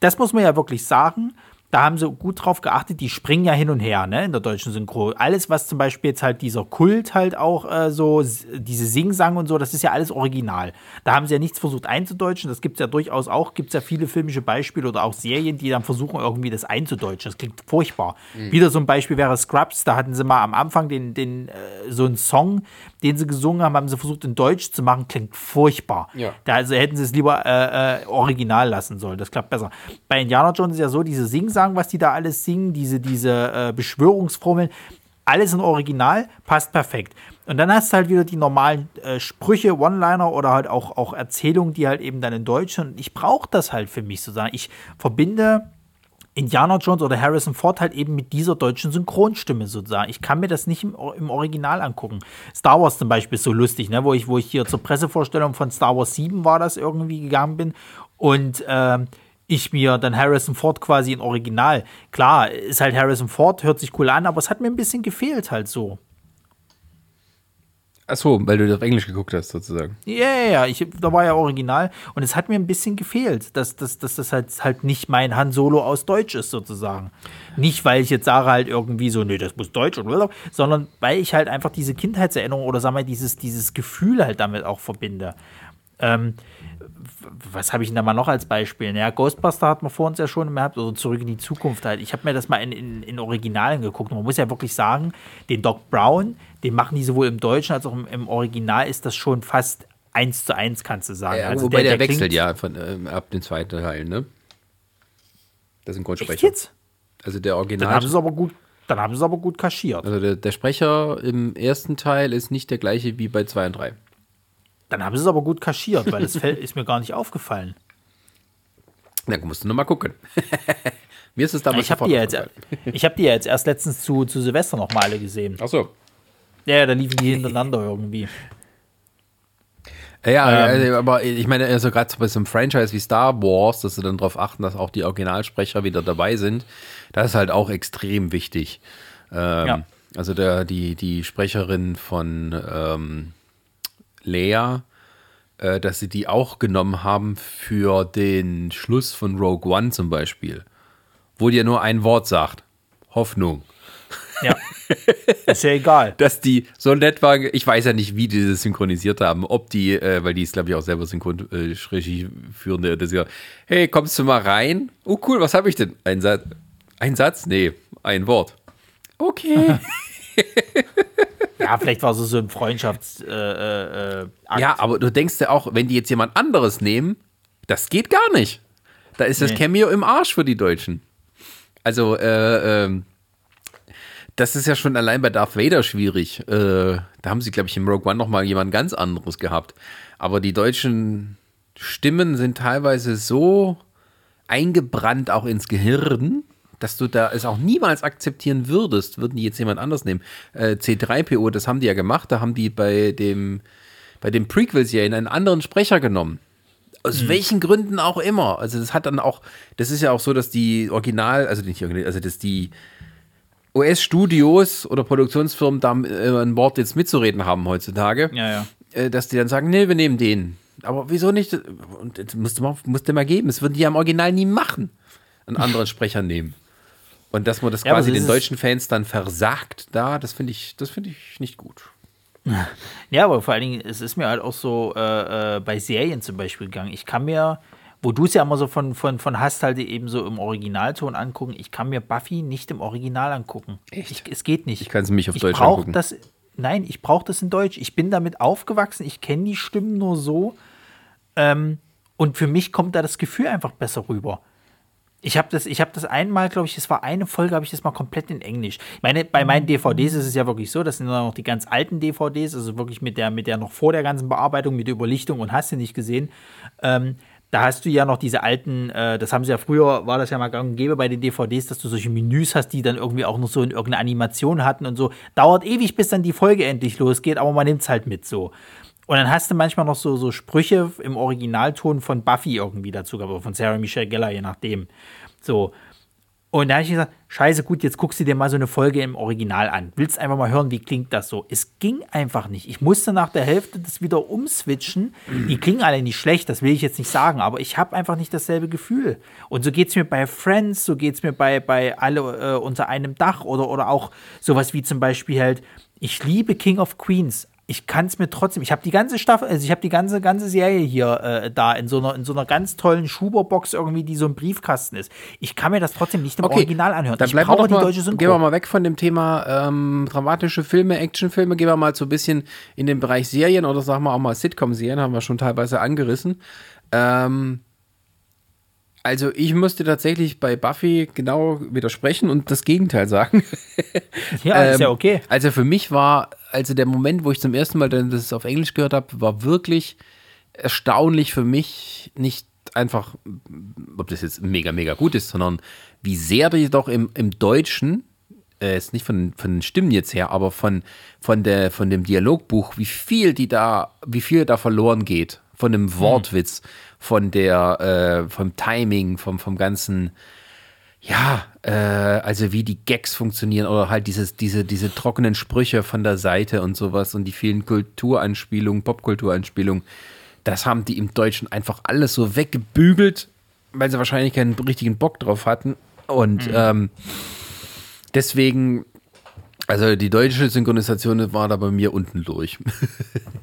S2: das muss man ja wirklich sagen, da haben sie gut drauf geachtet, die springen ja hin und her, ne, in der deutschen Synchro. Alles, was zum Beispiel jetzt halt dieser Kult halt auch äh, so, diese Singsang und so, das ist ja alles original. Da haben sie ja nichts versucht einzudeutschen, das gibt es ja durchaus auch, gibt es ja viele filmische Beispiele oder auch Serien, die dann versuchen irgendwie das einzudeutschen. Das klingt furchtbar. Mhm. Wieder so ein Beispiel wäre Scrubs, da hatten sie mal am Anfang den, den, äh, so einen Song, den sie gesungen haben, haben sie versucht in Deutsch zu machen, klingt furchtbar. Ja. Da also hätten sie es lieber äh, äh, original lassen sollen, das klappt besser. Bei Indiana Jones ist ja so, diese Singsang sagen, was die da alles singen, diese, diese äh, Beschwörungsformeln, alles in Original, passt perfekt. Und dann hast du halt wieder die normalen äh, Sprüche, One-Liner oder halt auch, auch Erzählungen, die halt eben dann in Deutsch sind. Ich brauche das halt für mich sozusagen. Ich verbinde Indiana Jones oder Harrison Ford halt eben mit dieser deutschen Synchronstimme sozusagen. Ich kann mir das nicht im, im, Original angucken. Star Wars zum Beispiel ist so lustig, ne? wo, ich, wo ich hier zur Pressevorstellung von Star Wars 7 war das irgendwie gegangen bin und äh, ich mir dann Harrison Ford quasi in Original. Klar, ist halt Harrison Ford, hört sich cool an, aber es hat mir ein bisschen gefehlt halt so.
S1: Ach so, weil du auf Englisch geguckt hast, sozusagen.
S2: Ja, ja, ja, ich, da war ja original und es hat mir ein bisschen gefehlt, dass, dass, dass das halt, halt nicht mein Han Solo aus Deutsch ist, sozusagen. Nicht, weil ich jetzt sage halt irgendwie so, nee, das muss Deutsch, oder, sondern weil ich halt einfach diese Kindheitserinnerung oder sag mal, dieses, dieses Gefühl halt damit auch verbinde. Ähm, was habe ich denn da mal noch als Beispiel? Ja, Ghostbuster hat man vor uns ja schon gehabt, oder Zurück in die Zukunft halt. Ich habe mir das mal in, in, in Originalen geguckt und man muss ja wirklich sagen, den Doc Brown, den machen die sowohl im Deutschen als auch im, im Original, ist das schon fast eins zu eins, kannst du sagen.
S1: Ja, also wobei der, der, der wechselt ja von, äh, ab dem zweiten Teil, ne? Das sind Grundsprecher. Jetzt? Also der Original.
S2: Dann haben sie es aber gut, dann haben sie es aber gut kaschiert.
S1: Also der, der Sprecher im ersten Teil ist nicht der gleiche wie bei 2 und 3.
S2: Dann haben sie es aber gut kaschiert, weil das ist mir gar nicht aufgefallen.
S1: Na, musst du noch mal gucken. mir ist es damals
S2: ich habe die, jetzt, ich hab die ja jetzt erst letztens zu, zu Silvester noch mal alle gesehen.
S1: Ach so.
S2: Ja, da liefen die hintereinander irgendwie.
S1: Ja, ähm, also, aber ich meine, also gerade bei so einem Franchise wie Star Wars, dass sie dann darauf achten, dass auch die Originalsprecher wieder dabei sind, das ist halt auch extrem wichtig. Ähm, ja. Also der, die, die Sprecherin von ähm, Lea, äh, dass sie die auch genommen haben für den Schluss von Rogue One zum Beispiel, wo dir nur ein Wort sagt: Hoffnung.
S2: Ja. Ist ja egal.
S1: Dass die so nett waren. Ich weiß ja nicht, wie die das synchronisiert haben. Ob die, äh, weil die ist, glaube ich, auch selber Synchronregie äh, führende, dass sie hey, kommst du mal rein? Oh, cool, was habe ich denn? Ein Satz? Ein Satz? Nee, ein Wort. Okay.
S2: Ja, vielleicht war es so ein Freundschafts. Äh, äh,
S1: ja, aber du denkst ja auch, wenn die jetzt jemand anderes nehmen, das geht gar nicht. Da ist nee. das Cameo im Arsch für die Deutschen. Also, äh, ähm, das ist ja schon allein bei Darth Vader schwierig. Äh, da haben sie, glaube ich, im Rogue One nochmal jemand ganz anderes gehabt. Aber die deutschen Stimmen sind teilweise so eingebrannt auch ins Gehirn, dass du da es auch niemals akzeptieren würdest, würden die jetzt jemand anders nehmen. Äh, C3PO, das haben die ja gemacht, da haben die bei dem, bei dem Prequel-Serien einen anderen Sprecher genommen. Aus mhm. welchen Gründen auch immer. Also das hat dann auch, das ist ja auch so, dass die Original, also nicht also dass die US-Studios oder Produktionsfirmen da äh, ein Wort jetzt mitzureden haben heutzutage.
S2: Ja, ja.
S1: Äh, dass die dann sagen, nee, wir nehmen den. Aber wieso nicht? Und das musste man musste mal geben. Das würden die ja im Original nie machen. Einen anderen Sprecher nehmen. Und dass man das ja, quasi den deutschen Fans dann versagt, da, das finde ich, das finde ich nicht gut.
S2: Ja, aber vor allen Dingen, es ist mir halt auch so äh, äh, bei Serien zum Beispiel gegangen. Ich kann mir, wo du es ja immer so von, von, von hast, halt eben so im Originalton angucken, ich kann mir Buffy nicht im Original angucken. Echt? Ich, es geht nicht.
S1: Ich kann es mich auf
S2: ich
S1: Deutsch
S2: angucken. Das, nein, ich brauche das in Deutsch. Ich bin damit aufgewachsen, ich kenne die Stimmen nur so. Ähm, und für mich kommt da das Gefühl einfach besser rüber. Ich habe das, ich habe das einmal, glaube ich, es war eine Folge, habe ich das mal komplett in Englisch. Ich meine, bei meinen DVDs ist es ja wirklich so, das sind noch die ganz alten DVDs, also wirklich mit der, mit der noch vor der ganzen Bearbeitung, mit der Überlichtung und hast du nicht gesehen. Ähm, da hast du ja noch diese alten, äh, das haben sie ja früher, war das ja mal gang und gäbe bei den DVDs, dass du solche Menüs hast, die dann irgendwie auch noch so in irgendeine Animation hatten und so. Dauert ewig, bis dann die Folge endlich losgeht, aber man nimmt es halt mit so. Und dann hast du manchmal noch so, so Sprüche im Originalton von Buffy irgendwie dazu, aber von Sarah Michelle Geller, je nachdem. So. Und da habe ich gesagt, scheiße, gut, jetzt guckst du dir mal so eine Folge im Original an. Willst einfach mal hören, wie klingt das so? Es ging einfach nicht. Ich musste nach der Hälfte das wieder umswitchen. Die klingen alle nicht schlecht, das will ich jetzt nicht sagen, aber ich habe einfach nicht dasselbe Gefühl. Und so geht es mir bei Friends, so geht es mir bei, bei alle äh, unter einem Dach oder, oder auch sowas wie zum Beispiel halt, ich liebe King of Queens, ich kann es mir trotzdem, ich habe die ganze Staffel, also ich habe die ganze, ganze Serie hier äh, da in so, einer, in so einer ganz tollen Schuberbox irgendwie, die so ein Briefkasten ist. Ich kann mir das trotzdem nicht im okay, Original anhören.
S1: Dann
S2: ich
S1: brauche die mal, deutsche Synchro. Gehen wir mal weg von dem Thema ähm, dramatische Filme, Actionfilme, gehen wir mal so ein bisschen in den Bereich Serien oder sagen wir auch mal Sitcom-Serien, haben wir schon teilweise angerissen. Ähm, Also ich musste tatsächlich bei Buffy genau widersprechen und das Gegenteil sagen.
S2: Ja, ist ja
S1: Ähm,
S2: okay.
S1: Also für mich war, also der Moment, wo ich zum ersten Mal das auf Englisch gehört habe, war wirklich erstaunlich für mich. Nicht einfach, ob das jetzt mega, mega gut ist, sondern wie sehr die doch im, im Deutschen, äh, ist nicht von, von den Stimmen jetzt her, aber von, von, der, von dem Dialogbuch, wie viel die da, wie viel da verloren geht. Von dem Wortwitz, von der, äh, vom Timing, vom, vom ganzen, ja, äh, also wie die Gags funktionieren oder halt dieses, diese, diese trockenen Sprüche von der Seite und sowas und die vielen Kulturanspielungen, Popkulturanspielungen, das haben die im Deutschen einfach alles so weggebügelt, weil sie wahrscheinlich keinen richtigen Bock drauf hatten. Und ähm, deswegen, also die deutsche Synchronisation war da bei mir unten durch.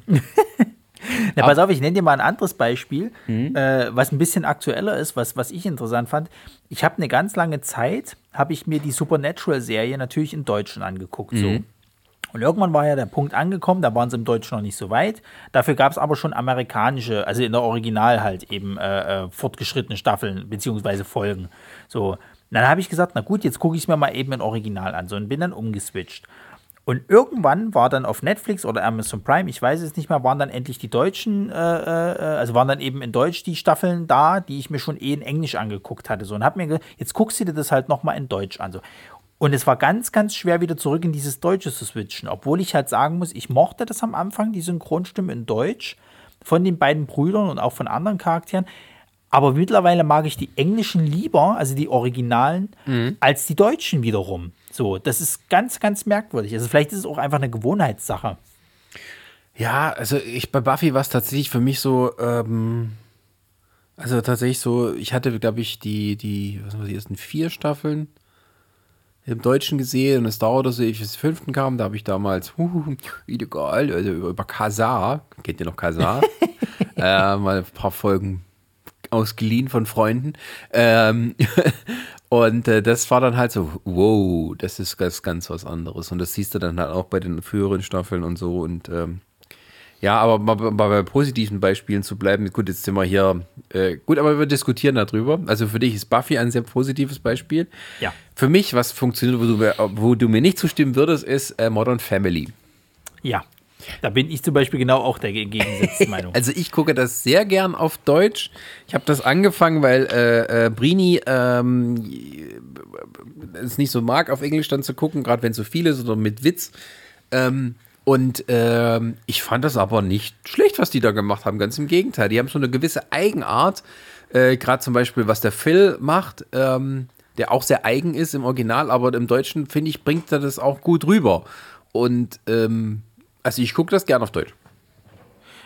S2: Na, pass auf, ich nenne dir mal ein anderes Beispiel,
S1: Mhm.
S2: äh, was ein bisschen aktueller ist, was, was ich interessant fand. Ich habe eine ganz lange Zeit, habe ich mir die Supernatural-Serie natürlich in Deutschen angeguckt. So.
S1: Mhm.
S2: Und irgendwann war ja der Punkt angekommen, da waren sie im Deutschen noch nicht so weit. Dafür gab es aber schon amerikanische, also in der Original halt eben äh, äh, fortgeschrittene Staffeln beziehungsweise Folgen. So, dann habe ich gesagt, na gut, jetzt gucke ich es mir mal eben im Original an. So und bin dann umgeswitcht. Und irgendwann war dann auf Netflix oder Amazon Prime, ich weiß es nicht mehr, waren dann endlich die deutschen, äh, äh, also waren dann eben in Deutsch die Staffeln da, die ich mir schon eh in Englisch angeguckt hatte. So und hab mir gesagt, jetzt guckst du dir das halt nochmal in Deutsch an. So. Und es war ganz, ganz schwer, wieder zurück in dieses Deutsche zu switchen. Obwohl ich halt sagen muss, ich mochte das am Anfang, die Synchronstimme in Deutsch von den beiden Brüdern und auch von anderen Charakteren. Aber mittlerweile mag ich die englischen lieber, also die Originalen, als die deutschen wiederum. So, das ist ganz, ganz merkwürdig. Also vielleicht ist es auch einfach eine Gewohnheitssache.
S1: Ja, also ich bei Buffy war es tatsächlich für mich so, ähm, also tatsächlich so, ich hatte, glaube ich, die, die, was war die ersten vier Staffeln im Deutschen gesehen und es dauerte so, ich bis fünften kam, da habe ich damals, huhu, illegal, also über, über Kazar, kennt ihr noch Kazar? äh, mal ein paar Folgen ausgeliehen von Freunden. Ähm, und äh, das war dann halt so, wow, das ist ganz, ganz was anderes. Und das siehst du dann halt auch bei den früheren Staffeln und so. Und ähm, ja, aber mal, mal bei positiven Beispielen zu bleiben, gut, jetzt sind wir hier, äh, gut, aber wir diskutieren darüber. Also für dich ist Buffy ein sehr positives Beispiel.
S2: Ja.
S1: Für mich, was funktioniert, wo du, mir- wo du mir nicht zustimmen würdest, ist äh, Modern Family.
S2: Ja. Da bin ich zum Beispiel genau auch der gegengesetzten Meinung.
S1: Also ich gucke das sehr gern auf Deutsch. Ich habe das angefangen, weil äh, äh, Brini ähm, es nicht so mag, auf Englisch dann zu gucken, gerade wenn so viel ist oder mit Witz. Ähm, und ähm, ich fand das aber nicht schlecht, was die da gemacht haben. Ganz im Gegenteil. Die haben so eine gewisse Eigenart. Äh, gerade zum Beispiel, was der Phil macht, ähm, der auch sehr eigen ist im Original, aber im Deutschen, finde ich, bringt er das auch gut rüber. Und ähm, also ich gucke das gern auf Deutsch.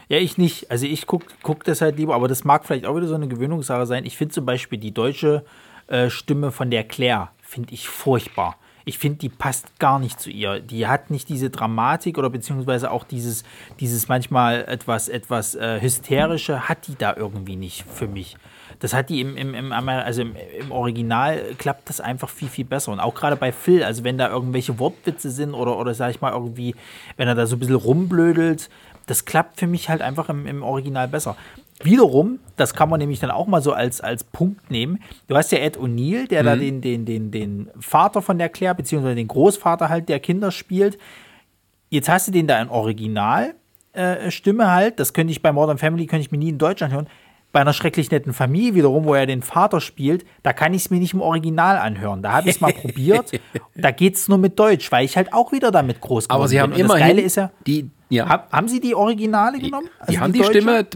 S2: Ja, ich nicht. Also ich gucke guck das halt lieber, aber das mag vielleicht auch wieder so eine Gewöhnungssache sein. Ich finde zum Beispiel die deutsche äh, Stimme von der Claire, finde ich furchtbar. Ich finde, die passt gar nicht zu ihr. Die hat nicht diese Dramatik oder beziehungsweise auch dieses, dieses manchmal etwas, etwas äh, hysterische, hat die da irgendwie nicht für mich. Das hat die im, im, im, also im, im Original klappt das einfach viel, viel besser. Und auch gerade bei Phil, also wenn da irgendwelche Wortwitze sind oder, oder sag ich mal irgendwie, wenn er da so ein bisschen rumblödelt, das klappt für mich halt einfach im, im Original besser. Wiederum, das kann man nämlich dann auch mal so als, als Punkt nehmen. Du hast ja Ed O'Neill, der da den, den, den, den Vater von der Claire, beziehungsweise den Großvater halt der Kinder spielt. Jetzt hast du den da in Original äh, Stimme halt. Das könnte ich bei Modern Family, könnte ich mir nie in Deutschland hören. Bei einer schrecklich netten Familie wiederum, wo er den Vater spielt, da kann ich es mir nicht im Original anhören. Da habe ich es mal probiert. Da geht es nur mit Deutsch, weil ich halt auch wieder damit groß geworden
S1: Aber sie haben
S2: bin.
S1: Immerhin
S2: Das Geile ist ja,
S1: die, ja,
S2: hab, haben sie die Originale genommen?
S1: die
S2: Also
S1: haben die,
S2: deutsche?
S1: Stimme,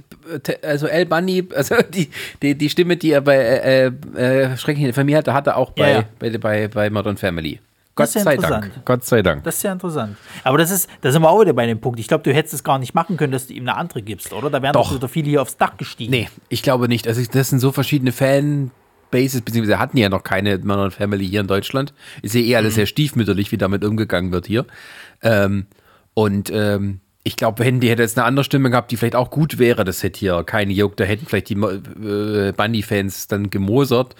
S1: t- also El Bunny, also die, die, die Stimme, die er bei äh, äh, Schreckliche Familie hatte, hatte auch bei,
S2: Ja, ja.
S1: bei, bei, bei Modern Family. Gott
S2: ja
S1: sei. Dank. Gott sei Dank.
S2: Das ist ja interessant. Aber das ist, da sind wir auch wieder bei dem Punkt. Ich glaube, du hättest es gar nicht machen können, dass du ihm eine andere gibst, oder? Da wären doch,
S1: Doch.
S2: wieder viele hier aufs Dach gestiegen.
S1: Nee, ich glaube nicht. Also das sind so verschiedene Fanbases, beziehungsweise hatten ja noch keine Modern Family hier in Deutschland. Ist ja eh alles sehr stiefmütterlich, wie damit umgegangen wird hier. Ähm, und ähm, ich glaube, wenn die hätte jetzt eine andere Stimme gehabt, die vielleicht auch gut wäre, das hätte hier keine Juck, da hätten vielleicht die äh, Bunny-Fans dann gemosert.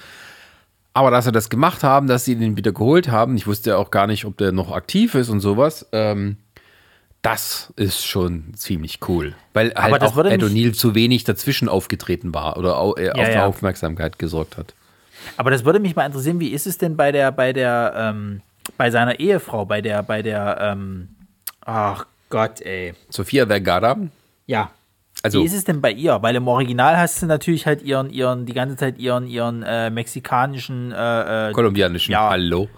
S1: Aber dass sie das gemacht haben, dass sie den wieder geholt haben, ich wusste ja auch gar nicht, ob der noch aktiv ist und sowas, ähm, das ist schon ziemlich cool. Weil
S2: Aber
S1: halt
S2: das
S1: auch Ed O'Neill zu wenig dazwischen aufgetreten war oder äh, auf
S2: ja.
S1: Aufmerksamkeit gesorgt hat.
S2: Aber das würde mich mal interessieren, wie ist es denn bei der, bei der, ähm, bei seiner Ehefrau, bei der, bei der, ähm, ach Gott, ey.
S1: Sophia Vergara,
S2: Ja.
S1: Also
S2: Wie ist es denn bei ihr? Weil im Original hast du natürlich halt ihren, ihren, die ganze Zeit ihren, ihren äh, mexikanischen, äh, äh,
S1: kolumbianischen
S2: Ja.
S1: Hallo.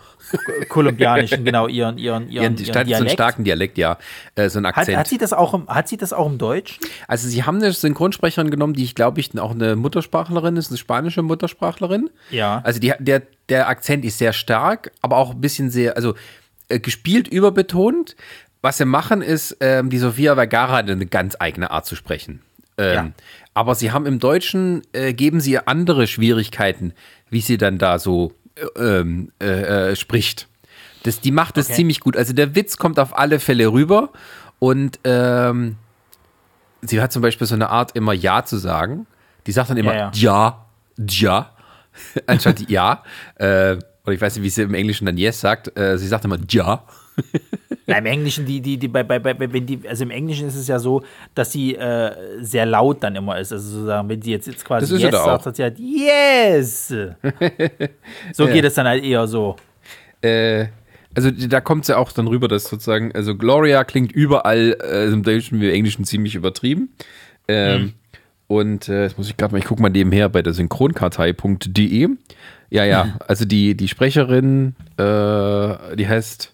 S2: kolumbianischen, genau, ihren, ihren, ihren,
S1: Ihren,
S2: ihren
S1: statt so einen
S2: Dialekt.
S1: starken Dialekt, ja. Äh, so ein
S2: Hat,
S1: Akzent.
S2: hat, sie das auch im, hat sie das auch im Deutschen?
S1: Also sie haben eine Synchronsprecherin genommen, die ich glaube ich auch eine Muttersprachlerin ist, eine spanische Muttersprachlerin.
S2: Ja.
S1: Also die, der, der Akzent ist sehr stark, aber auch ein bisschen sehr, also äh, gespielt überbetont. Was sie machen ist, ähm, die Sofia Vergara hat eine ganz eigene Art zu sprechen. Ähm,
S2: Ja.
S1: Aber sie haben im Deutschen, äh, geben sie ihr andere Schwierigkeiten, wie sie dann da so äh, ähm, äh, äh, spricht. Das, die macht das
S2: Okay.
S1: ziemlich gut. Also der Witz kommt auf alle Fälle rüber und ähm, sie hat zum Beispiel so eine Art, immer Ja zu sagen. Die sagt dann immer
S2: Ja,
S1: Ja, ja, anstatt Ja. Äh, oder ich weiß nicht, wie sie im Englischen dann Yes sagt. Äh, sie sagt immer Ja.
S2: Na, Im Englischen, die, die, die, bei, bei, bei, wenn die, also im Englischen ist es ja so, dass sie äh, sehr laut dann immer ist. Also sozusagen, wenn sie jetzt, jetzt quasi Yes sagt, sagt sie halt Yes. so geht es dann halt eher so.
S1: Äh, also da kommt es ja auch dann rüber, dass sozusagen, also Gloria klingt überall äh, im Deutschen wie im Englischen ziemlich übertrieben. Ähm, Und äh, jetzt muss ich gerade mal, ich gucke mal nebenher bei der synchronkartei.de. Ja, ja, also die, die Sprecherin, äh, die heißt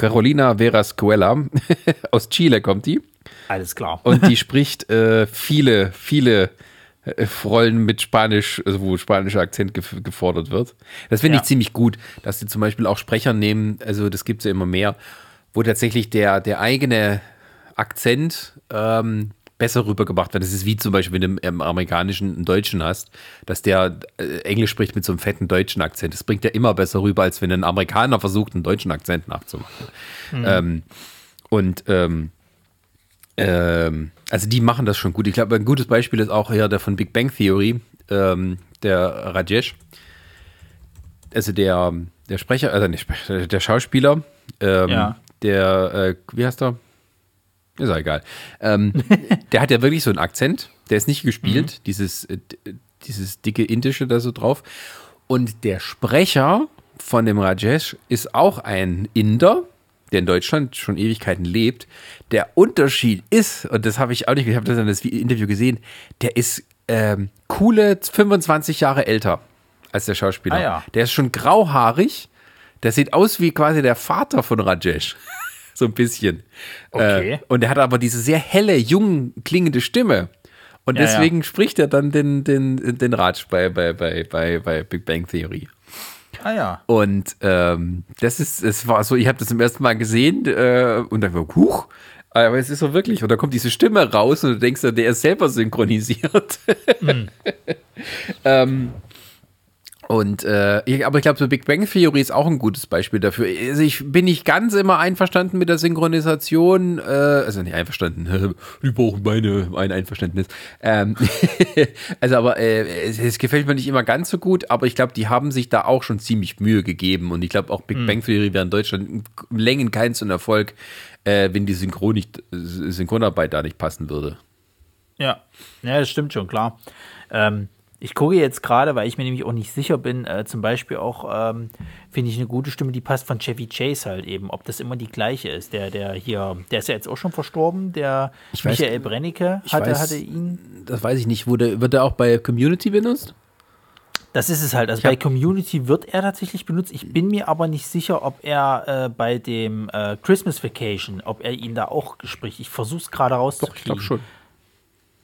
S1: Carolina Verascuela. Aus Chile kommt die.
S2: Alles klar.
S1: Und die spricht äh, viele, viele äh, Rollen mit Spanisch, also wo spanischer Akzent gef gefordert wird. Das finde
S2: Ja.
S1: ich ziemlich gut, dass sie zum Beispiel auch Sprecher nehmen, also das gibt es ja immer mehr, wo tatsächlich der, der eigene Akzent ähm, besser rübergebracht wird. Das ist wie zum Beispiel, wenn du im, amerikanischen einen Deutschen hast, dass der äh, Englisch spricht mit so einem fetten deutschen Akzent. Das bringt ja immer besser rüber, als wenn ein Amerikaner versucht, einen deutschen Akzent nachzumachen. Ähm, und ähm, ähm, also die machen das schon gut. Ich glaube, ein gutes Beispiel ist auch hier der von Big Bang Theory, ähm, der Rajesh. Also der, der Sprecher, also nicht der Schauspieler, ähm,
S2: Ja.
S1: der, äh, wie heißt er? Ist ja egal. Ähm, der hat ja wirklich so einen Akzent. Der ist nicht gespielt, dieses, äh, dieses dicke Indische da so drauf. Und der Sprecher von dem Rajesh ist auch ein Inder, der in Deutschland schon Ewigkeiten lebt. Der Unterschied ist, und das habe ich auch nicht, ich habe das in das Interview gesehen, der ist ähm, coole 25 Jahre älter als der Schauspieler.
S2: Ah, ja.
S1: Der ist schon grauhaarig. Der sieht aus wie quasi der Vater von Rajesh. So ein bisschen.
S2: Okay.
S1: Äh, und er hat aber diese sehr helle, jung klingende Stimme. Und
S2: Ja,
S1: deswegen spricht er dann den, den, den Raj bei, bei, bei, bei, bei Big Bang Theory.
S2: Ah ja.
S1: Und ähm, das ist, es war so, ich habe das zum ersten Mal gesehen äh, und dann war, huch, aber es ist so wirklich, und da kommt diese Stimme raus und du denkst, der ist selber synchronisiert. ähm, und äh, aber ich glaube, so Big Bang Theory ist auch ein gutes Beispiel dafür. Also ich bin nicht ganz immer einverstanden mit der Synchronisation, äh, also nicht einverstanden, die brauchen meine mein Einverständnis. Ähm, also aber äh, es, es gefällt mir nicht immer ganz so gut, aber ich glaube, die haben sich da auch schon ziemlich Mühe gegeben und ich glaube auch Big Bang Theory wäre in Deutschland um Längen kein so ein Erfolg, äh, wenn die Synchron nicht, Synchronarbeit da nicht passen würde.
S2: Ja, ja, das stimmt schon, klar. Ähm, ich gucke jetzt gerade, weil ich mir nämlich auch nicht sicher bin, äh, zum Beispiel auch, ähm, finde ich eine gute Stimme, die passt von Chevy Chase halt eben, ob das immer die gleiche ist. Der, der hier, der ist ja jetzt auch schon verstorben, der
S1: Ich weiß-
S2: Michael Brennecke
S1: ich
S2: hatte,
S1: weiß-
S2: hatte ihn.
S1: Das weiß ich nicht. Wurde, wird der auch bei Community benutzt?
S2: Das ist es halt. Also
S1: Ich
S2: bei Community wird er tatsächlich benutzt. Ich bin mir aber nicht sicher, ob er äh, bei dem äh, Christmas Vacation, ob er ihn da auch spricht. Ich versuche es gerade rauszukriegen.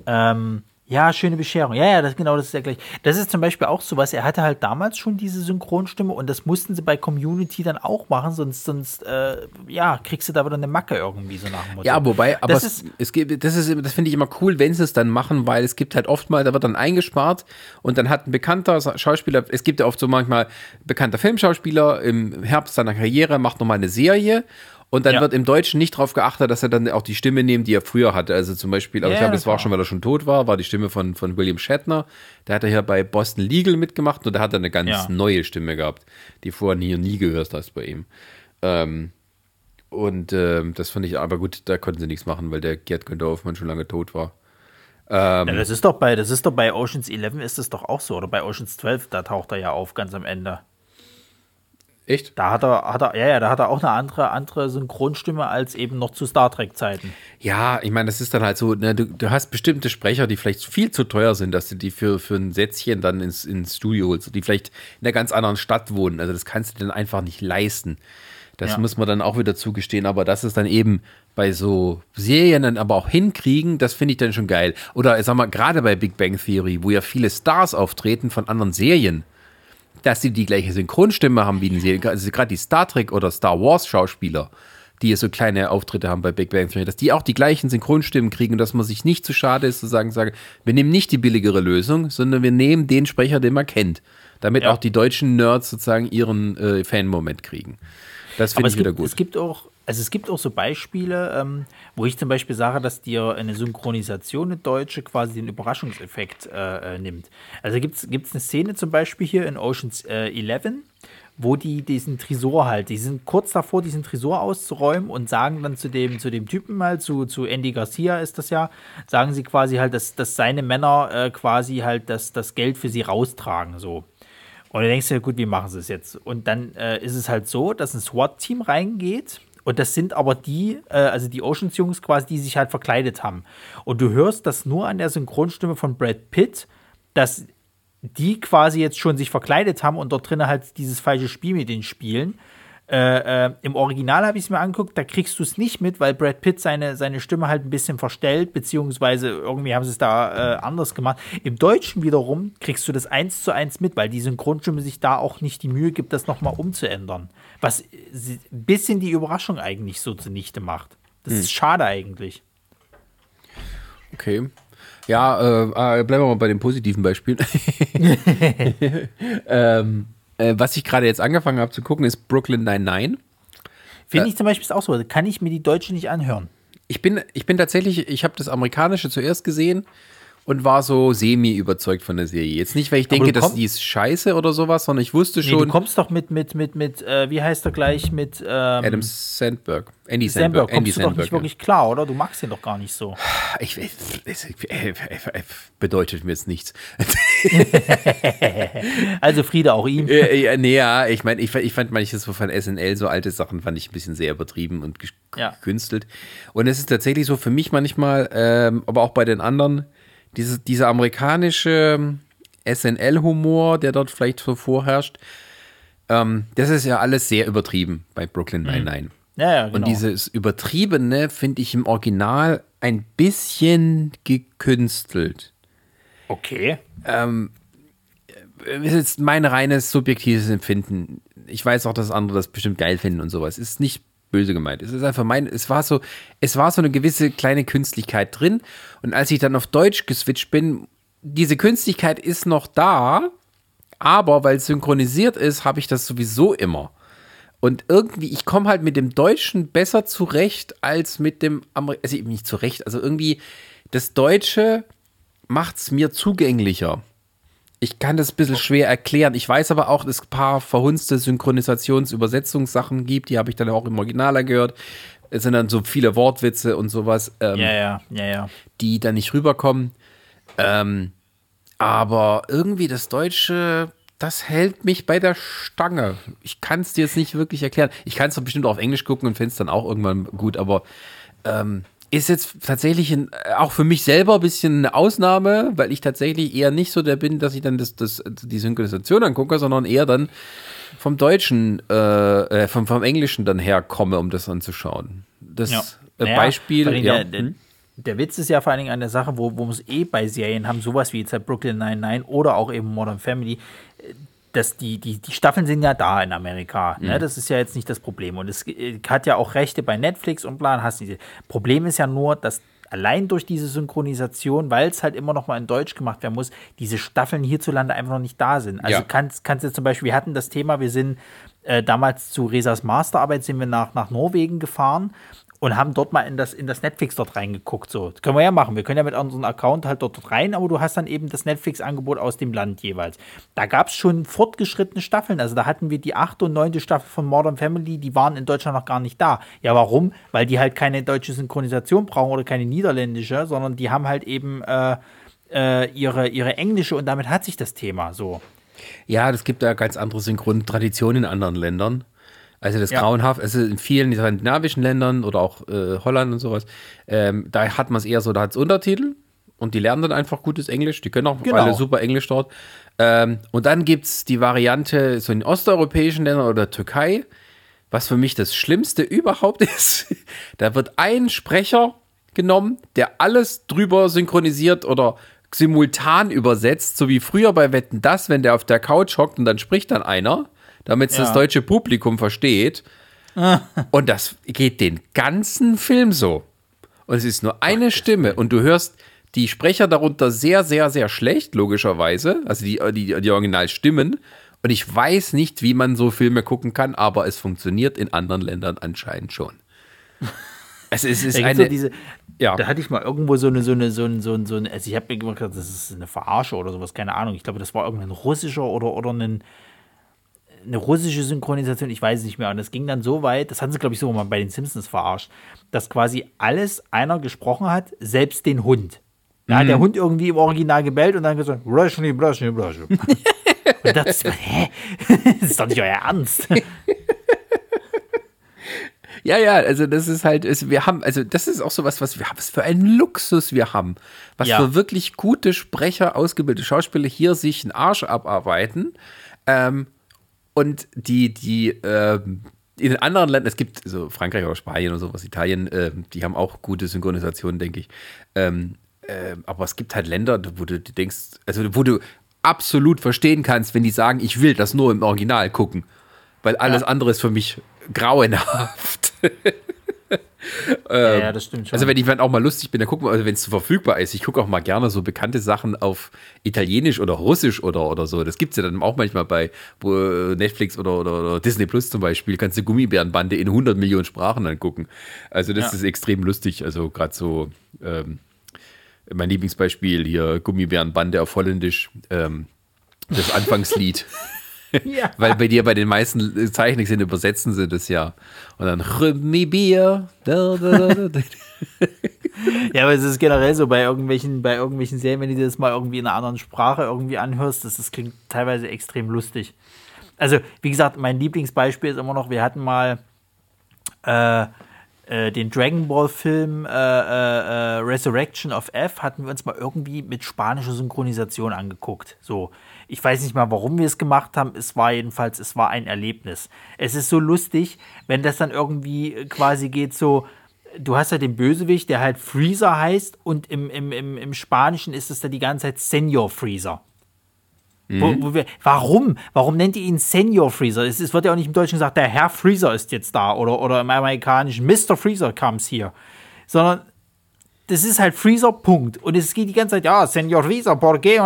S2: Ähm, ja, schöne Bescherung. Ja, ja, das, genau, das ist ja gleich. Das ist zum Beispiel auch so was. Er hatte halt damals schon diese Synchronstimme und das mussten sie bei Community dann auch machen, sonst, sonst äh, ja, kriegst du da wieder eine Macke irgendwie so nach dem Motto.
S1: Ja, wobei, aber
S2: Das
S1: es,
S2: ist-
S1: es gibt, das ist, das finde ich immer cool, wenn sie es dann machen, weil es gibt halt oft mal, da wird dann eingespart und dann hat ein bekannter Schauspieler, es gibt ja oft so manchmal bekannter Filmschauspieler im Herbst seiner Karriere macht nochmal eine Serie und dann
S2: Ja.
S1: wird im Deutschen nicht darauf geachtet, dass er dann auch die Stimme nimmt, die er früher hatte. Also zum Beispiel, aber
S2: Ja,
S1: ich glaube,
S2: das
S1: war
S2: war-
S1: schon, weil er schon tot war, war die Stimme von, von William Shatner. Der hat er hier bei Boston Legal mitgemacht und da hat er eine ganz
S2: Ja.
S1: neue Stimme gehabt, die vorher nie, nie gehört hast bei ihm. Ähm, Und äh, das fand ich, aber gut, da konnten sie nichts machen, weil der Gerd Günther schon lange tot war.
S2: Ähm, ja, das ist doch bei, das ist doch bei Oceans 11 ist es doch auch so, oder bei Oceans 12, da taucht er ja auf ganz am Ende.
S1: Echt?
S2: Da hat er, hat er, ja, ja, da hat er auch eine andere, andere Synchronstimme als eben noch zu Star Trek-Zeiten.
S1: Ja, ich meine, das ist dann halt so, ne, du, du, hast bestimmte Sprecher, die vielleicht viel zu teuer sind, dass du die für, für ein Sätzchen dann ins, ins Studio holst, die vielleicht in einer ganz anderen Stadt wohnen. Also das kannst du dann einfach nicht leisten. Das ja. muss man dann auch wieder zugestehen, aber das ist dann eben bei so Serien dann aber auch hinkriegen, das finde ich dann schon geil. Oder sag mal, gerade bei Big Bang Theory, wo ja viele Stars auftreten von anderen Serien dass sie die gleiche Synchronstimme haben wie in Serien. Also gerade die Star Trek oder Star Wars Schauspieler, die so kleine Auftritte haben bei Big Bang Theory, dass die auch die gleichen Synchronstimmen kriegen und dass man sich nicht zu schade ist zu sagen, sagen, wir nehmen nicht die billigere Lösung, sondern wir nehmen den Sprecher, den man kennt, damit ja. auch die deutschen Nerds sozusagen ihren äh, Fan-Moment kriegen. Das finde ich wieder gut.
S2: Es gibt auch also es gibt auch so Beispiele, ähm, wo ich zum Beispiel sage, dass dir eine Synchronisation eine deutsche quasi den Überraschungseffekt äh, äh, nimmt. Also gibt es eine Szene zum Beispiel hier in Oceans äh, 11, wo die diesen Tresor halt, die sind kurz davor, diesen Tresor auszuräumen und sagen dann zu dem, zu dem Typen mal, zu, zu Andy Garcia ist das ja, sagen sie quasi halt, dass, dass seine Männer äh, quasi halt das, das Geld für sie raustragen, so. Und du denkst dir, gut, wie machen sie es jetzt? Und dann äh, ist es halt so, dass ein SWAT-Team reingeht und das sind aber die, äh, also die Oceans-Jungs quasi, die sich halt verkleidet haben. Und du hörst das nur an der Synchronstimme von Brad Pitt, dass die quasi jetzt schon sich verkleidet haben und dort drinnen halt dieses falsche Spiel mit denen spielen. Äh, äh, Im Original habe ich es mir angeguckt, da kriegst du es nicht mit, weil Brad Pitt seine, seine Stimme halt ein bisschen verstellt, beziehungsweise irgendwie haben sie es da äh, anders gemacht. Im Deutschen wiederum kriegst du das eins zu eins mit, weil die Synchronstimme sich da auch nicht die Mühe gibt, das nochmal umzuändern. Was ein bisschen die Überraschung eigentlich so zunichte macht. Das hm. ist schade eigentlich.
S1: Okay. Ja, äh, äh bleiben wir mal bei dem positiven Beispiel. ähm, äh, was ich gerade jetzt angefangen habe zu gucken, ist Brooklyn 99.
S2: Finde äh, ich zum Beispiel auch so. Kann ich mir die Deutsche nicht anhören.
S1: Ich bin, ich bin tatsächlich, ich habe das Amerikanische zuerst gesehen und war so semi überzeugt von der Serie. Jetzt nicht, weil ich denke, dass die ist scheiße oder sowas, sondern ich wusste schon. Nee, du
S2: kommst doch mit, mit, mit, mit, äh, wie heißt er gleich, mit ähm,
S1: Adam Sandberg.
S2: Andy Sandberg. Sandberg kommst Andy du doch nicht ja. wirklich klar, oder? Du magst ihn doch gar nicht so.
S1: Ich, ich, ich, bedeutet mir jetzt nichts.
S2: also Friede auch ihm.
S1: Ja, nee, ja, ich meine, ich, ich fand manches so von SNL, so alte Sachen, fand ich ein bisschen sehr übertrieben und gekünstelt. Ja. Und es ist tatsächlich so für mich manchmal, ähm, aber auch bei den anderen, diese, dieser amerikanische SNL-Humor, der dort vielleicht so vorherrscht, ähm, das ist ja alles sehr übertrieben bei Brooklyn mhm. Nine-Nine. Mhm. Ja, ja, genau. Und dieses Übertriebene finde ich im Original ein bisschen gekünstelt.
S2: Okay.
S1: Ähm, ist jetzt mein reines subjektives Empfinden. Ich weiß auch, dass andere das bestimmt geil finden und sowas. Ist nicht böse gemeint. Es ist einfach mein, es war so, es war so eine gewisse kleine Künstlichkeit drin. Und als ich dann auf Deutsch geswitcht bin, diese Künstlichkeit ist noch da, aber weil es synchronisiert ist, habe ich das sowieso immer. Und irgendwie, ich komme halt mit dem Deutschen besser zurecht als mit dem Amerikanischen. Also nicht zurecht, also irgendwie, das Deutsche macht es mir zugänglicher. Ich kann das ein bisschen schwer erklären. Ich weiß aber auch, dass es ein paar verhunzte Synchronisations-Übersetzungssachen gibt. Die habe ich dann auch im Originaler gehört. Es sind dann so viele Wortwitze und sowas,
S2: ähm, ja, ja, ja,
S1: die dann nicht rüberkommen. Ähm, aber irgendwie das Deutsche, das hält mich bei der Stange. Ich kann es dir jetzt nicht wirklich erklären. Ich kann es bestimmt auch auf Englisch gucken und finde es dann auch irgendwann gut, aber ähm, ist jetzt tatsächlich ein, auch für mich selber ein bisschen eine Ausnahme, weil ich tatsächlich eher nicht so der bin, dass ich dann das, das, die Synchronisation angucke, sondern eher dann vom Deutschen, äh, äh vom, vom Englischen dann herkomme, um das anzuschauen. Das ja. äh, naja, Beispiel.
S2: Ja. Der, der, hm? der, Witz ist ja vor allen Dingen eine Sache, wo, wo wir es eh bei Serien haben, sowas wie jetzt halt Brooklyn 99 oder auch eben Modern Family dass die, die, die Staffeln sind ja da in Amerika. Ne? Mhm. Das ist ja jetzt nicht das Problem. Und es äh, hat ja auch Rechte bei Netflix und bla. Hast diese. Problem ist ja nur, dass allein durch diese Synchronisation, weil es halt immer noch mal in Deutsch gemacht werden muss, diese Staffeln hierzulande einfach noch nicht da sind. Also ja. kannst, kannst du zum Beispiel, wir hatten das Thema, wir sind äh, damals zu Resas Masterarbeit sind wir nach, nach Norwegen gefahren und haben dort mal in das, in das Netflix dort reingeguckt. So, das können wir ja machen. Wir können ja mit unserem Account halt dort rein, aber du hast dann eben das Netflix-Angebot aus dem Land jeweils. Da gab es schon fortgeschrittene Staffeln. Also da hatten wir die achte und neunte Staffel von Modern Family, die waren in Deutschland noch gar nicht da. Ja, warum? Weil die halt keine deutsche Synchronisation brauchen oder keine niederländische, sondern die haben halt eben äh, äh, ihre, ihre englische und damit hat sich das Thema so.
S1: Ja, das gibt da ganz andere Synchrontraditionen in anderen Ländern. Also das ja. grauenhaft, also in vielen skandinavischen Ländern oder auch äh, Holland und sowas, ähm, da hat man es eher so, da hat es Untertitel und die lernen dann einfach gutes Englisch, die können auch genau. alle super Englisch dort. Ähm, und dann gibt es die Variante so in osteuropäischen Ländern oder Türkei, was für mich das Schlimmste überhaupt ist. da wird ein Sprecher genommen, der alles drüber synchronisiert oder simultan übersetzt, so wie früher bei Wetten das, wenn der auf der Couch hockt und dann spricht dann einer damit es ja. das deutsche Publikum versteht. und das geht den ganzen Film so. Und es ist nur eine Ach, Stimme und du hörst die Sprecher darunter sehr, sehr, sehr schlecht, logischerweise. Also die, die, die Originalstimmen. Und ich weiß nicht, wie man so Filme gucken kann, aber es funktioniert in anderen Ländern anscheinend schon.
S2: Es ist, es ist eine, so diese, ja. Da hatte ich mal irgendwo so eine, so eine, so eine, so eine, so eine also ich habe mir gedacht, das ist eine Verarsche oder sowas, keine Ahnung. Ich glaube, das war irgendein russischer oder, oder ein, eine russische Synchronisation, ich weiß es nicht mehr. Und das ging dann so weit, das haben sie, glaube ich, so mal bei den Simpsons verarscht, dass quasi alles einer gesprochen hat, selbst den Hund. Da mhm. hat der Hund irgendwie im Original gebellt und dann gesagt, Russian, Russian, Russian. und das, hä? das ist doch nicht euer Ernst.
S1: Ja, ja, also das ist halt, ist, wir haben, also das ist auch so was, was wir haben, was für einen Luxus wir haben. Was ja. für wirklich gute Sprecher, ausgebildete Schauspieler hier sich einen Arsch abarbeiten. Ähm, und die, die, äh, in den anderen Ländern, es gibt so Frankreich oder Spanien oder sowas, Italien, äh, die haben auch gute Synchronisationen, denke ich. Ähm, äh, aber es gibt halt Länder, wo du denkst, also wo du absolut verstehen kannst, wenn die sagen, ich will das nur im Original gucken, weil alles ja. andere ist für mich grauenhaft.
S2: ähm, ja, das stimmt schon.
S1: Also wenn ich dann auch mal lustig bin, dann gucken wir, also wenn es verfügbar ist, ich gucke auch mal gerne so bekannte Sachen auf Italienisch oder Russisch oder, oder so. Das gibt es ja dann auch manchmal bei Netflix oder, oder, oder, Disney Plus zum Beispiel, kannst du Gummibärenbande in 100 Millionen Sprachen angucken. Also das ja. ist extrem lustig, also gerade so ähm, mein Lieblingsbeispiel hier, Gummibärenbande auf Holländisch, ähm, das Anfangslied. Ja. Weil bei dir bei den meisten Zeichnungen übersetzen sie das ja. Und dann Bier.
S2: ja, aber es ist generell so bei irgendwelchen, bei irgendwelchen Serien, wenn du das mal irgendwie in einer anderen Sprache irgendwie anhörst, das, das klingt teilweise extrem lustig. Also, wie gesagt, mein Lieblingsbeispiel ist immer noch, wir hatten mal äh, äh, den Dragon Ball Film äh, äh, äh Resurrection of F hatten wir uns mal irgendwie mit spanischer Synchronisation angeguckt. So, ich weiß nicht mal, warum wir es gemacht haben. Es war jedenfalls, es war ein Erlebnis. Es ist so lustig, wenn das dann irgendwie quasi geht so, du hast ja den Bösewicht, der halt Freezer heißt und im, im, im, im Spanischen ist es dann die ganze Zeit Senior Freezer. Mhm. Wo, wo wir, warum? Warum nennt ihr ihn Senior Freezer? Es, es, wird ja auch nicht im Deutschen gesagt, der Herr Freezer ist jetzt da oder, oder im Amerikanischen Mr. Freezer comes here. Sondern das ist halt Freezer, Punkt. Und es geht die ganze Zeit, ja, Senior Freezer, por qué?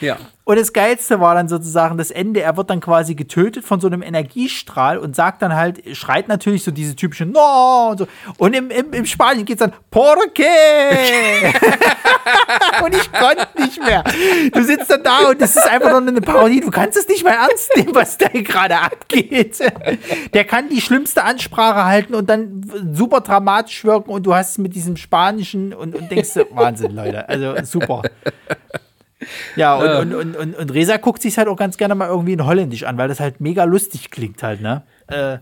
S2: Ja. Und das Geilste war dann sozusagen das Ende. Er wird dann quasi getötet von so einem Energiestrahl und sagt dann halt, schreit natürlich so diese typische No und so. Und im, im, im Spanien geht es dann Por qué? und ich konnte nicht mehr. Du sitzt dann da und das ist einfach nur eine Parodie. Du kannst es nicht mehr ernst nehmen, was da gerade abgeht. Der kann die schlimmste Ansprache halten und dann super dramatisch wirken und du hast es mit diesem Spanischen und, und denkst, Wahnsinn, Leute. Also super. Ja, und, äh. und, und, und, und Resa guckt sich halt auch ganz gerne mal irgendwie in Holländisch an, weil das halt mega lustig klingt halt, ne? Äh,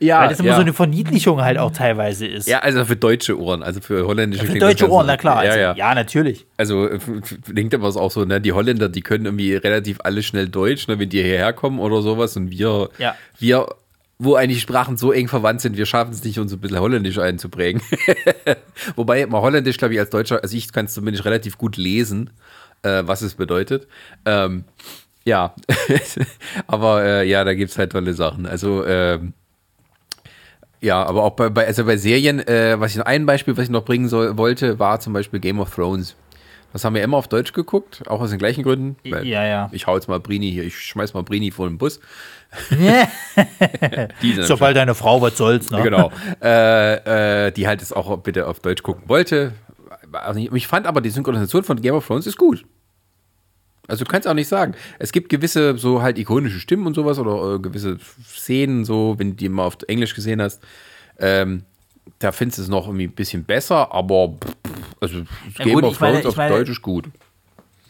S2: ja, weil das immer ja. so eine Verniedlichung halt auch teilweise ist.
S1: Ja, also für deutsche Ohren, also für holländische
S2: ja, Für deutsche Ohren, na klar. Also, ja, ja. ja, natürlich.
S1: Also klingt immer auch so, ne, die Holländer, die können irgendwie relativ alle schnell Deutsch, ne, wenn die hierher kommen oder sowas und wir, ja. wir wo eigentlich Sprachen so eng verwandt sind, wir schaffen es nicht, uns ein bisschen Holländisch einzuprägen. Wobei mal Holländisch, glaube ich, als Deutscher, also ich kann es zumindest relativ gut lesen äh, was es bedeutet. Ähm, ja, aber äh, ja, da gibt es halt tolle Sachen. Also, ähm, ja, aber auch bei, bei, also bei Serien, äh, was ich noch ein Beispiel, was ich noch bringen soll, wollte, war zum Beispiel Game of Thrones. Das haben wir immer auf Deutsch geguckt, auch aus den gleichen Gründen.
S2: Ja, ja.
S1: Ich hau jetzt mal Brini hier, ich schmeiß mal Brini vor den Bus.
S2: Sobald deine Frau was soll's, ne?
S1: genau. äh, äh, die halt es auch bitte auf Deutsch gucken wollte. Also ich fand aber die Synchronisation von Game of Thrones ist gut. Also du kannst auch nicht sagen. Es gibt gewisse so halt ikonische Stimmen und sowas oder äh, gewisse Szenen so, wenn du die mal auf Englisch gesehen hast. Ähm, da findest du es noch irgendwie ein bisschen besser, aber also
S2: Ja,
S1: Game
S2: gut,
S1: of Thrones auf Deutsch ist gut.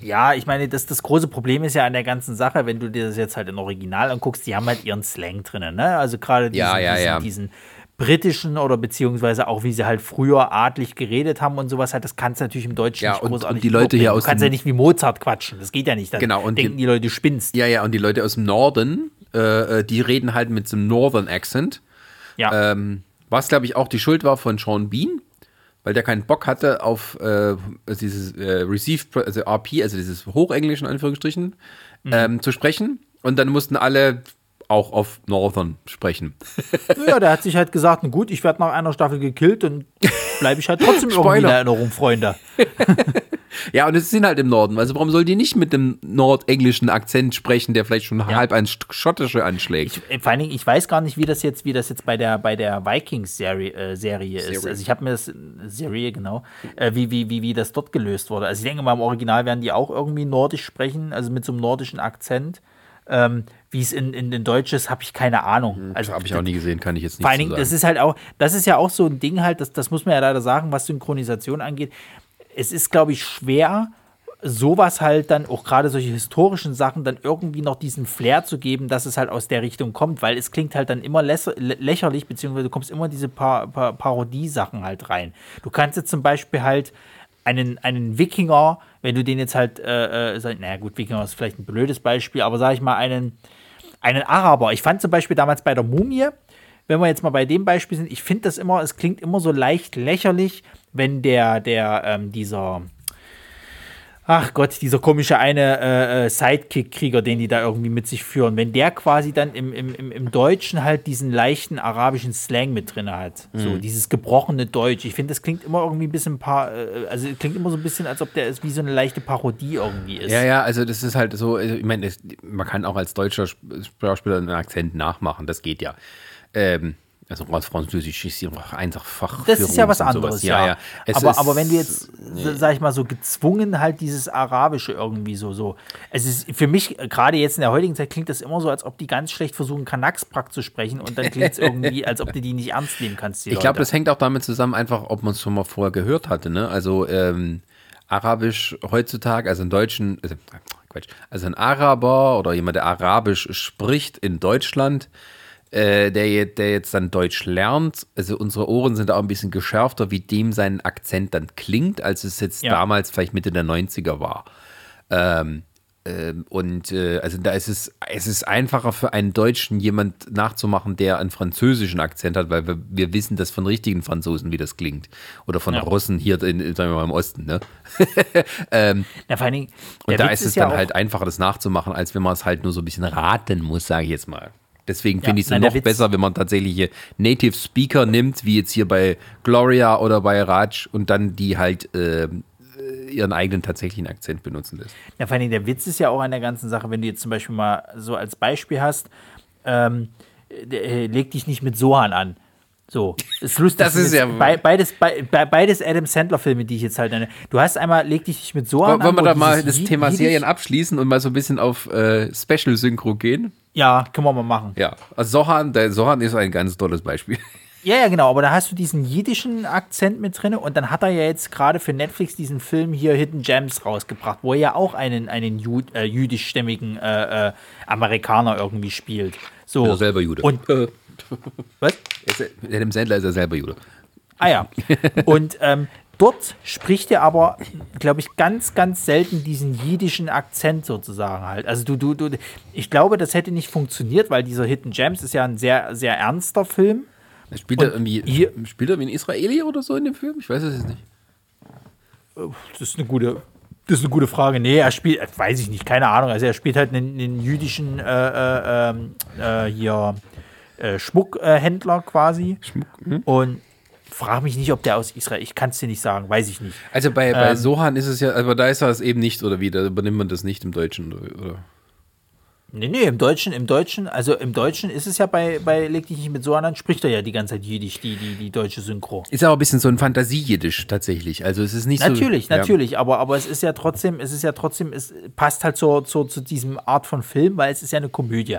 S2: Ja, ich meine, das, das große Problem ist ja an der ganzen Sache, wenn du dir das jetzt halt im Original anguckst, die haben halt ihren Slang drinnen, ne? Also gerade diesen,
S1: Ja, ja,
S2: diesen, diesen britischen oder beziehungsweise auch wie sie halt früher adlig geredet haben und sowas halt, das kannst du natürlich im Deutschen
S1: Ja,
S2: nicht
S1: und-
S2: großartig
S1: und die Leute hier aus
S2: Du kannst
S1: dem-
S2: ja nicht wie Mozart quatschen, das geht ja nicht. Dann
S1: Genau, und
S2: denken
S1: die-
S2: die, Leute, du spinnst.
S1: Ja, ja, und die Leute aus dem Norden, äh, äh, die reden halt mit so einem Northern Accent.
S2: Ja,
S1: Ähm, was, glaube ich, auch die Schuld war von Sean Bean, weil der keinen Bock hatte auf äh, dieses äh, Receive, also RP, also dieses Hochenglisch in Anführungsstrichen,
S2: Mhm.
S1: ähm, zu sprechen. Und dann mussten alle auch auf Northern sprechen.
S2: ja, der hat sich halt gesagt, na gut, ich werde nach einer Staffel gekillt und bleibe ich halt trotzdem irgendwie in. Erinnerung, Freunde.
S1: Ja, und es sind halt im Norden. Also warum soll die nicht mit dem nordenglischen Akzent sprechen, der vielleicht schon halb ans Schottische anschlägt?
S2: Ich, vor allen Dingen, ich weiß gar nicht, wie das jetzt, wie das jetzt bei der, bei der Vikings-Serie äh, Serie ist.
S1: Serie.
S2: Also ich habe mir das, Serie, genau, äh, wie, wie, wie, wie das dort gelöst wurde. Also ich denke mal, im Original werden die auch irgendwie nordisch sprechen, also mit so einem nordischen Akzent. Ähm, wie es in, in, in Deutsch ist, habe ich keine Ahnung.
S1: Also habe ich auch nie gesehen, kann ich jetzt nicht
S2: Vor allen Dingen,
S1: sagen.
S2: das ist halt auch, das ist ja auch so ein Ding halt, das, das muss man ja leider sagen, was Synchronisation angeht. Es ist, glaube ich, schwer, sowas halt dann, auch gerade solche historischen Sachen, dann irgendwie noch diesen Flair zu geben, dass es halt aus der Richtung kommt, weil es klingt halt dann immer lächerlich, beziehungsweise du kommst immer diese pa pa Parodie-Sachen halt rein. Du kannst jetzt zum Beispiel halt einen, einen Wikinger, wenn du den jetzt halt, äh, äh, naja gut, Wikinger ist vielleicht ein blödes Beispiel, aber sag ich mal, einen, einen Araber. Ich fand zum Beispiel damals bei der Mumie, wenn wir jetzt mal bei dem Beispiel sind, ich finde das immer, es klingt immer so leicht lächerlich, wenn der, der, ähm, dieser, ach Gott, dieser komische eine äh, äh, Sidekick-Krieger, den die da irgendwie mit sich führen, wenn der quasi dann im, im, im, Deutschen halt diesen leichten arabischen Slang mit drin hat.
S1: Mhm.
S2: So, dieses gebrochene Deutsch. Ich finde, das klingt immer irgendwie ein bisschen, paar, äh, also klingt immer so ein bisschen, als ob der ist wie so eine leichte Parodie irgendwie ist.
S1: Ja, ja, also das ist halt so, also ich meine, man kann auch als deutscher Sp- Schauspieler einen Akzent nachmachen, das geht ja. Ähm, also Französisch ist ja einfach
S2: Das ist ja was anderes, ja.
S1: ja. Es
S2: aber, aber wenn du jetzt, so- sag ich mal, so gezwungen halt dieses Arabische irgendwie so, so. Es ist für mich, gerade jetzt in der heutigen Zeit, klingt das immer so, als ob die ganz schlecht versuchen, Kanaksprack zu sprechen und dann klingt es irgendwie, als ob du die nicht ernst nehmen kannst.
S1: Ich glaube, das hängt auch damit zusammen, einfach, ob man es schon mal vorher gehört hatte. Ne? Also ähm, Arabisch heutzutage, also in Deutschen, also, Quatsch, also ein Araber oder jemand, der Arabisch spricht in Deutschland, äh, der, der jetzt dann Deutsch lernt, also unsere Ohren sind auch ein bisschen geschärfter, wie dem sein Akzent dann klingt, als es jetzt
S2: Ja.
S1: damals vielleicht Mitte der 90er war. Ähm, ähm, und äh, also da ist es, es ist einfacher für einen Deutschen jemand nachzumachen, der einen französischen Akzent hat, weil wir, wir wissen das von richtigen Franzosen, wie das klingt. Oder von
S2: Ja.
S1: Russen hier in, sagen wir mal, im Osten, ne?
S2: Ja, vor allen Dingen,
S1: Und da
S2: Witz
S1: ist es
S2: ja
S1: dann halt einfacher, das nachzumachen, als wenn man es halt nur so ein bisschen raten muss, sage ich jetzt mal. Deswegen
S2: Ja,
S1: finde ich es noch
S2: Witz-
S1: besser, wenn man tatsächlich hier Native Speaker nimmt, wie jetzt hier bei Gloria oder bei Raj und dann die halt ähm, ihren eigenen tatsächlichen Akzent benutzen lässt.
S2: Ja, vor allem der Witz ist ja auch an der ganzen Sache, wenn du jetzt zum Beispiel mal so als Beispiel hast, ähm, äh, leg dich nicht mit Sohan an. So, ist lustig.
S1: Das ist ja-
S2: Be beides, be be beides Adam Sandler-Filme, die ich jetzt halt nenne. Du hast einmal Leg dich mit Sohan
S1: Wollen
S2: an.
S1: wir
S2: wo
S1: da mal das
S2: Ji-
S1: Thema Serien abschließen und mal so ein bisschen auf äh, Special-Synchro gehen?
S2: Ja, können wir mal machen.
S1: Ja, also Sohan, der Sohan ist ein ganz tolles Beispiel.
S2: Ja, ja, genau, aber da hast du diesen jiddischen Akzent mit drin und dann hat er ja jetzt gerade für Netflix diesen Film hier Hidden Gems rausgebracht, wo er ja auch einen, einen Jud, äh, jüdischstämmigen äh, äh, Amerikaner irgendwie spielt. So.
S1: Ist selber Jude.
S2: Und, was?
S1: Er Adam Sandler ist ja selber Jude.
S2: Ah ja. Und ähm, dort spricht er aber, glaube ich, ganz, ganz selten diesen jiddischen Akzent sozusagen halt. Also du, du, du, ich glaube, das hätte nicht funktioniert, weil dieser Hidden Gems ist ja ein sehr, sehr ernster Film.
S1: Spielt er, irgendwie,
S2: hier-
S1: spielt er wie ein Israeli oder so in dem Film? Ich weiß es jetzt nicht.
S2: Das ist eine gute, das ist eine gute Frage. Nee, er spielt, äh, weiß ich nicht, keine Ahnung. Also er spielt halt einen, einen jüdischen äh, äh, ähm, äh, hier äh, Schmuckhändler quasi.
S1: Schmuck, hm?
S2: Und Frag mich nicht, ob der aus Israel, ich kann es dir nicht sagen, weiß ich nicht.
S1: Also bei, bei ähm, Sohan ist es ja, aber da ist das eben nicht, oder wie, da übernimmt man das nicht im Deutschen, oder?
S2: Nee, nee, im Deutschen, im Deutschen, also im Deutschen ist es ja bei, bei Leg dich nicht mit so an, spricht er ja die ganze Zeit Jiddisch, die, die, die deutsche Synchro.
S1: Ist aber ein bisschen so ein Fantasie-Jiddisch tatsächlich. Also es ist nicht
S2: natürlich,
S1: so.
S2: Natürlich, natürlich, aber, aber es ist ja trotzdem, es ist ja trotzdem, es passt halt so, so zu diesem Art von Film, weil es ist ja eine Komödie.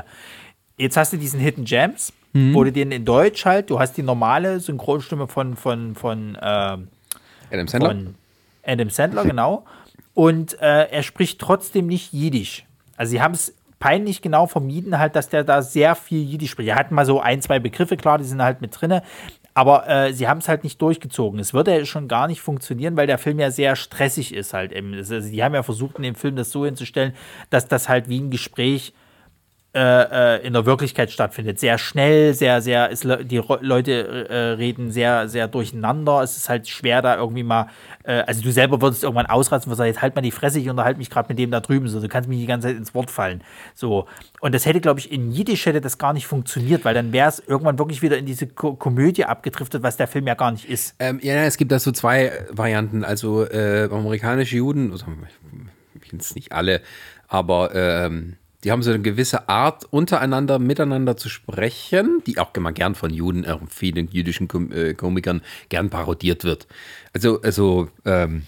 S2: Jetzt hast du diesen Hidden Gems, mhm. wo du den in Deutsch halt, du hast die normale Synchronstimme von, von, von, äh,
S1: Adam Sandler. Von
S2: Adam Sandler, genau. Und äh, er spricht trotzdem nicht Jiddisch. Also sie haben es peinlich genau vermieden, halt, dass der da sehr viel Jiddisch spricht. Er hat mal so ein, zwei Begriffe, klar, die sind halt mit drin. Aber äh, sie haben es halt nicht durchgezogen. Es würde ja schon gar nicht funktionieren, weil der Film ja sehr stressig ist halt. Also, die haben ja versucht, in dem Film das so hinzustellen, dass das halt wie ein Gespräch äh, äh, in der Wirklichkeit stattfindet. Sehr schnell, sehr, sehr, ist, die Leute äh, reden sehr, sehr durcheinander. Es ist halt schwer, da irgendwie mal, äh, also du selber würdest irgendwann ausrasten und sagen, jetzt halt mal die Fresse, ich unterhalte mich gerade mit dem da drüben. So, du kannst mich die ganze Zeit ins Wort fallen. So. Und das hätte, glaube ich, in Jiddisch hätte das gar nicht funktioniert, weil dann wäre es irgendwann wirklich wieder in diese Ko Komödie abgedriftet, was der Film ja gar nicht ist.
S1: Ähm, ja, es gibt da so zwei Varianten. Also äh, amerikanische Juden, also ich kenne es nicht alle, aber ähm die haben so eine gewisse Art, untereinander, miteinander zu sprechen, die auch immer gern von Juden, äh, vielen jüdischen Kom äh, Komikern gern parodiert wird. Also, also ähm,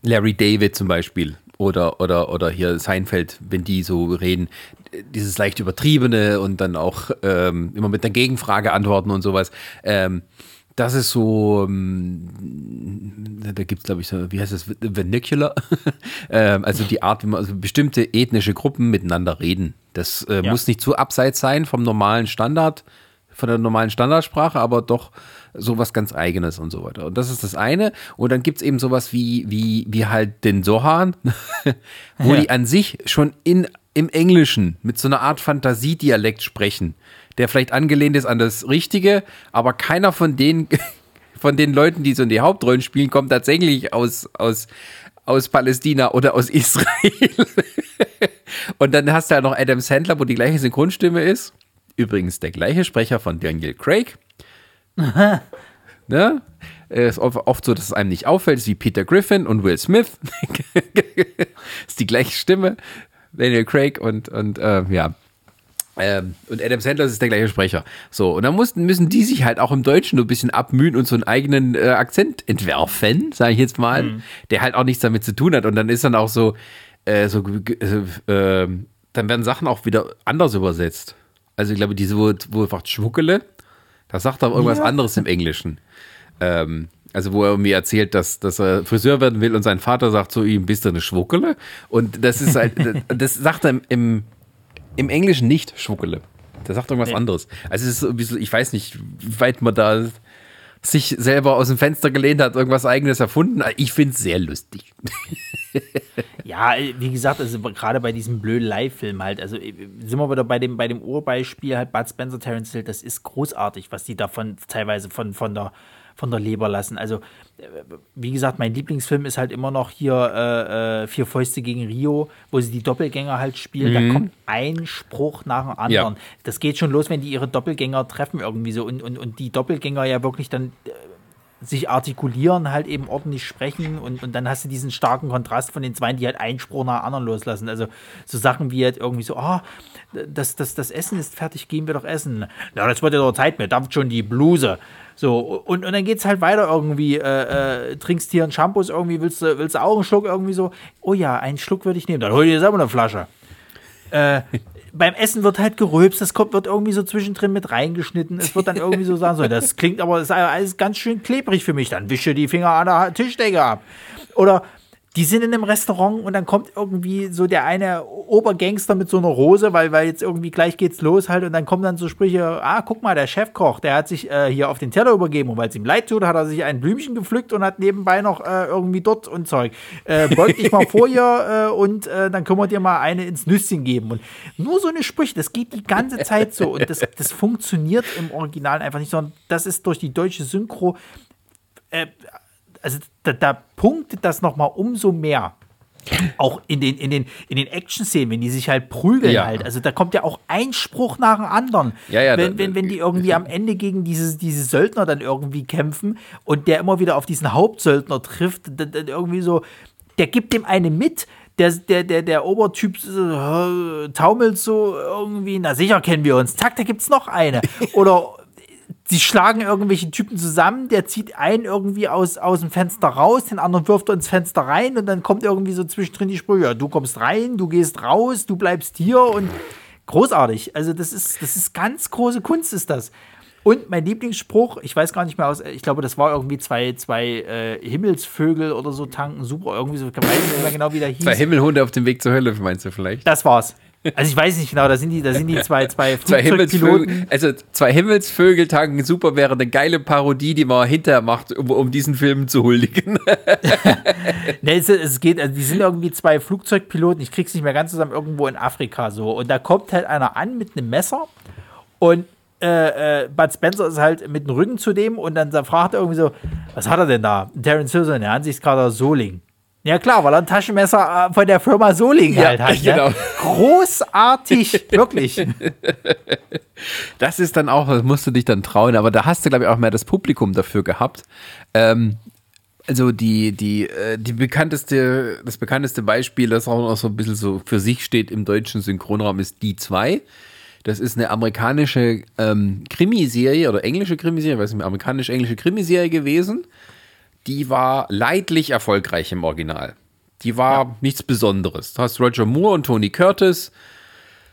S1: Larry David zum Beispiel oder, oder, oder hier Seinfeld, wenn die so reden, dieses leicht übertriebene und dann auch ähm, immer mit einer Gegenfrage antworten und sowas. Ähm, das ist so, ähm, da gibt es, glaube ich, so, wie heißt das, Vernacular? ähm, also die Art, wie man, also bestimmte ethnische Gruppen miteinander reden. Das äh, ja. muss nicht zu abseits sein vom normalen Standard, von der normalen Standardsprache, aber doch sowas ganz Eigenes und so weiter. Und das ist das eine. Und dann gibt es eben sowas wie, wie, wie halt den Sohan, wo ja. die an sich schon in, im Englischen mit so einer Art Fantasiedialekt sprechen der vielleicht angelehnt ist an das Richtige, aber keiner von den, von den Leuten, die so in die Hauptrollen spielen, kommt tatsächlich aus, aus, aus Palästina oder aus Israel. Und dann hast du halt noch Adam Sandler, wo die gleiche Synchronstimme ist. Übrigens der gleiche Sprecher von Daniel Craig. ne? Ist oft so, dass es einem nicht auffällt, ist wie Peter Griffin und Will Smith. ist die gleiche Stimme. Daniel Craig und, und äh, ja, ähm, und Adam Sandler ist der gleiche Sprecher. So, und dann mussten, müssen die sich halt auch im Deutschen ein bisschen abmühen und so einen eigenen äh, Akzent entwerfen, sage ich jetzt mal, mhm. der halt auch nichts damit zu tun hat. Und dann ist dann auch so, äh, so äh, dann werden Sachen auch wieder anders übersetzt. Also ich glaube, diese, wo, wo einfach Schmuckele, da sagt er irgendwas ja. anderes im Englischen. Ähm, also wo er mir erzählt, dass, dass er Friseur werden will und sein Vater sagt zu ihm, bist du eine Schwuckele? Und das ist halt, das sagt er im, im Englischen nicht Schwuckele. Der sagt irgendwas nee. anderes. Also es ist bisschen, ich weiß nicht, wie weit man da sich selber aus dem Fenster gelehnt hat, irgendwas eigenes erfunden. Ich finde es sehr lustig.
S2: ja, wie gesagt, also gerade bei diesem blöden Live-Film halt, also äh, sind wir wieder bei dem, bei dem Urbeispiel halt Bud Spencer, Terence Hill, das ist großartig, was die davon teilweise von, von der von der Leber lassen. Also, äh, wie gesagt, mein Lieblingsfilm ist halt immer noch hier äh, äh, Vier Fäuste gegen Rio, wo sie die Doppelgänger halt spielen. Mhm. Da kommt ein Spruch nach dem anderen. Ja. Das geht schon los, wenn die ihre Doppelgänger treffen irgendwie so und, und, und die Doppelgänger ja wirklich dann äh, sich artikulieren, halt eben ordentlich sprechen und, und dann hast du diesen starken Kontrast von den zwei, die halt einen Spruch nach anderen loslassen. Also so Sachen wie halt irgendwie so, ah, oh, das, das, das Essen ist fertig, gehen wir doch essen. Ja, das wird ja doch Zeit, mir dampft schon die Bluse. So, und, und dann geht es halt weiter irgendwie, äh, äh, trinkst hier einen Shampoo, irgendwie, willst du, willst du auch einen Schluck irgendwie so, oh ja, einen Schluck würde ich nehmen, dann hol dir selber eine Flasche. Äh, beim Essen wird halt gerülpst, das kommt, wird irgendwie so zwischendrin mit reingeschnitten. Es wird dann irgendwie so sagen, so, das klingt aber, das ist alles ganz schön klebrig für mich. Dann wische die Finger an der Tischdecke ab. Oder die sind in einem Restaurant und dann kommt irgendwie so der eine Obergangster mit so einer Rose, weil, weil jetzt irgendwie gleich geht's los halt und dann kommen dann so Sprüche, ah, guck mal, der Chefkoch, der hat sich äh, hier auf den Teller übergeben und weil es ihm leid tut, hat er sich ein Blümchen gepflückt und hat nebenbei noch äh, irgendwie dort und Zeug. Äh, beug dich mal vor hier äh, und äh, dann können wir dir mal eine ins Nüsschen geben. Und nur so eine Sprüche, das geht die ganze Zeit so und das, das funktioniert im Original einfach nicht, sondern das ist durch die deutsche Synchro äh, also da, da punktet das nochmal umso mehr. auch in den, in den, in den Action-Szenen, wenn die sich halt prügeln
S1: Ja.
S2: halt. Also da kommt ja auch ein Spruch nach dem anderen.
S1: Ja, ja,
S2: wenn,
S1: da-
S2: wenn, wenn die irgendwie am Ende gegen diese, diese Söldner dann irgendwie kämpfen und der immer wieder auf diesen Hauptsöldner trifft, dann, dann irgendwie so, der gibt dem eine mit. Der, der, der, der Obertyp äh, taumelt so irgendwie, na sicher kennen wir uns. Zack, da gibt's noch eine. Oder sie schlagen irgendwelche Typen zusammen, der zieht einen irgendwie aus, aus dem Fenster raus, den anderen wirft er ins Fenster rein und dann kommt irgendwie so zwischendrin die Sprüche, ja, du kommst rein, du gehst raus, du bleibst hier und großartig. Also das ist, das ist ganz große Kunst ist das. Und mein Lieblingsspruch, ich weiß gar nicht mehr aus, ich glaube, das war irgendwie zwei, zwei äh, Himmelsvögel oder so tanken, super, irgendwie so, ich weiß nicht mehr genau, wie der hieß.
S1: Zwei Himmelhunde auf dem Weg zur Hölle, meinst du vielleicht?
S2: Das war's. Also ich weiß nicht genau, da sind die, da sind die zwei, zwei
S1: Zwei
S2: Flugzeugpiloten.
S1: Himmelsvögel, also zwei Himmelsvögel tanken super wäre eine geile Parodie, die man hinterher macht, um, um diesen Film zu huldigen.
S2: Ne, es, es geht, also die sind irgendwie zwei Flugzeugpiloten, ich krieg's nicht mehr ganz zusammen, irgendwo in Afrika so. Und da kommt halt einer an mit einem Messer und äh, äh, Bud Spencer ist halt mit dem Rücken zu dem und dann fragt er irgendwie so, was hat er denn da? Und Terence Hill so der Ansichtskarte Soling. Ja klar, weil er ein Taschenmesser äh, von der Firma Soling
S1: Ja,
S2: halt hat.
S1: genau.
S2: Ne? Großartig, wirklich.
S1: Das ist dann auch, das musst du dich dann trauen, aber da hast du, glaube ich, auch mehr das Publikum dafür gehabt. Ähm, also die, die, äh, die bekannteste, das bekannteste Beispiel, das auch noch so ein bisschen so für sich steht im deutschen Synchronraum, ist Die 2. Das ist eine amerikanische ähm, Krimiserie oder englische Krimiserie, weiß nicht, amerikanisch-englische Krimiserie gewesen. Die war leidlich erfolgreich im Original. Die war nichts Besonderes. Du hast Roger Moore und Tony Curtis,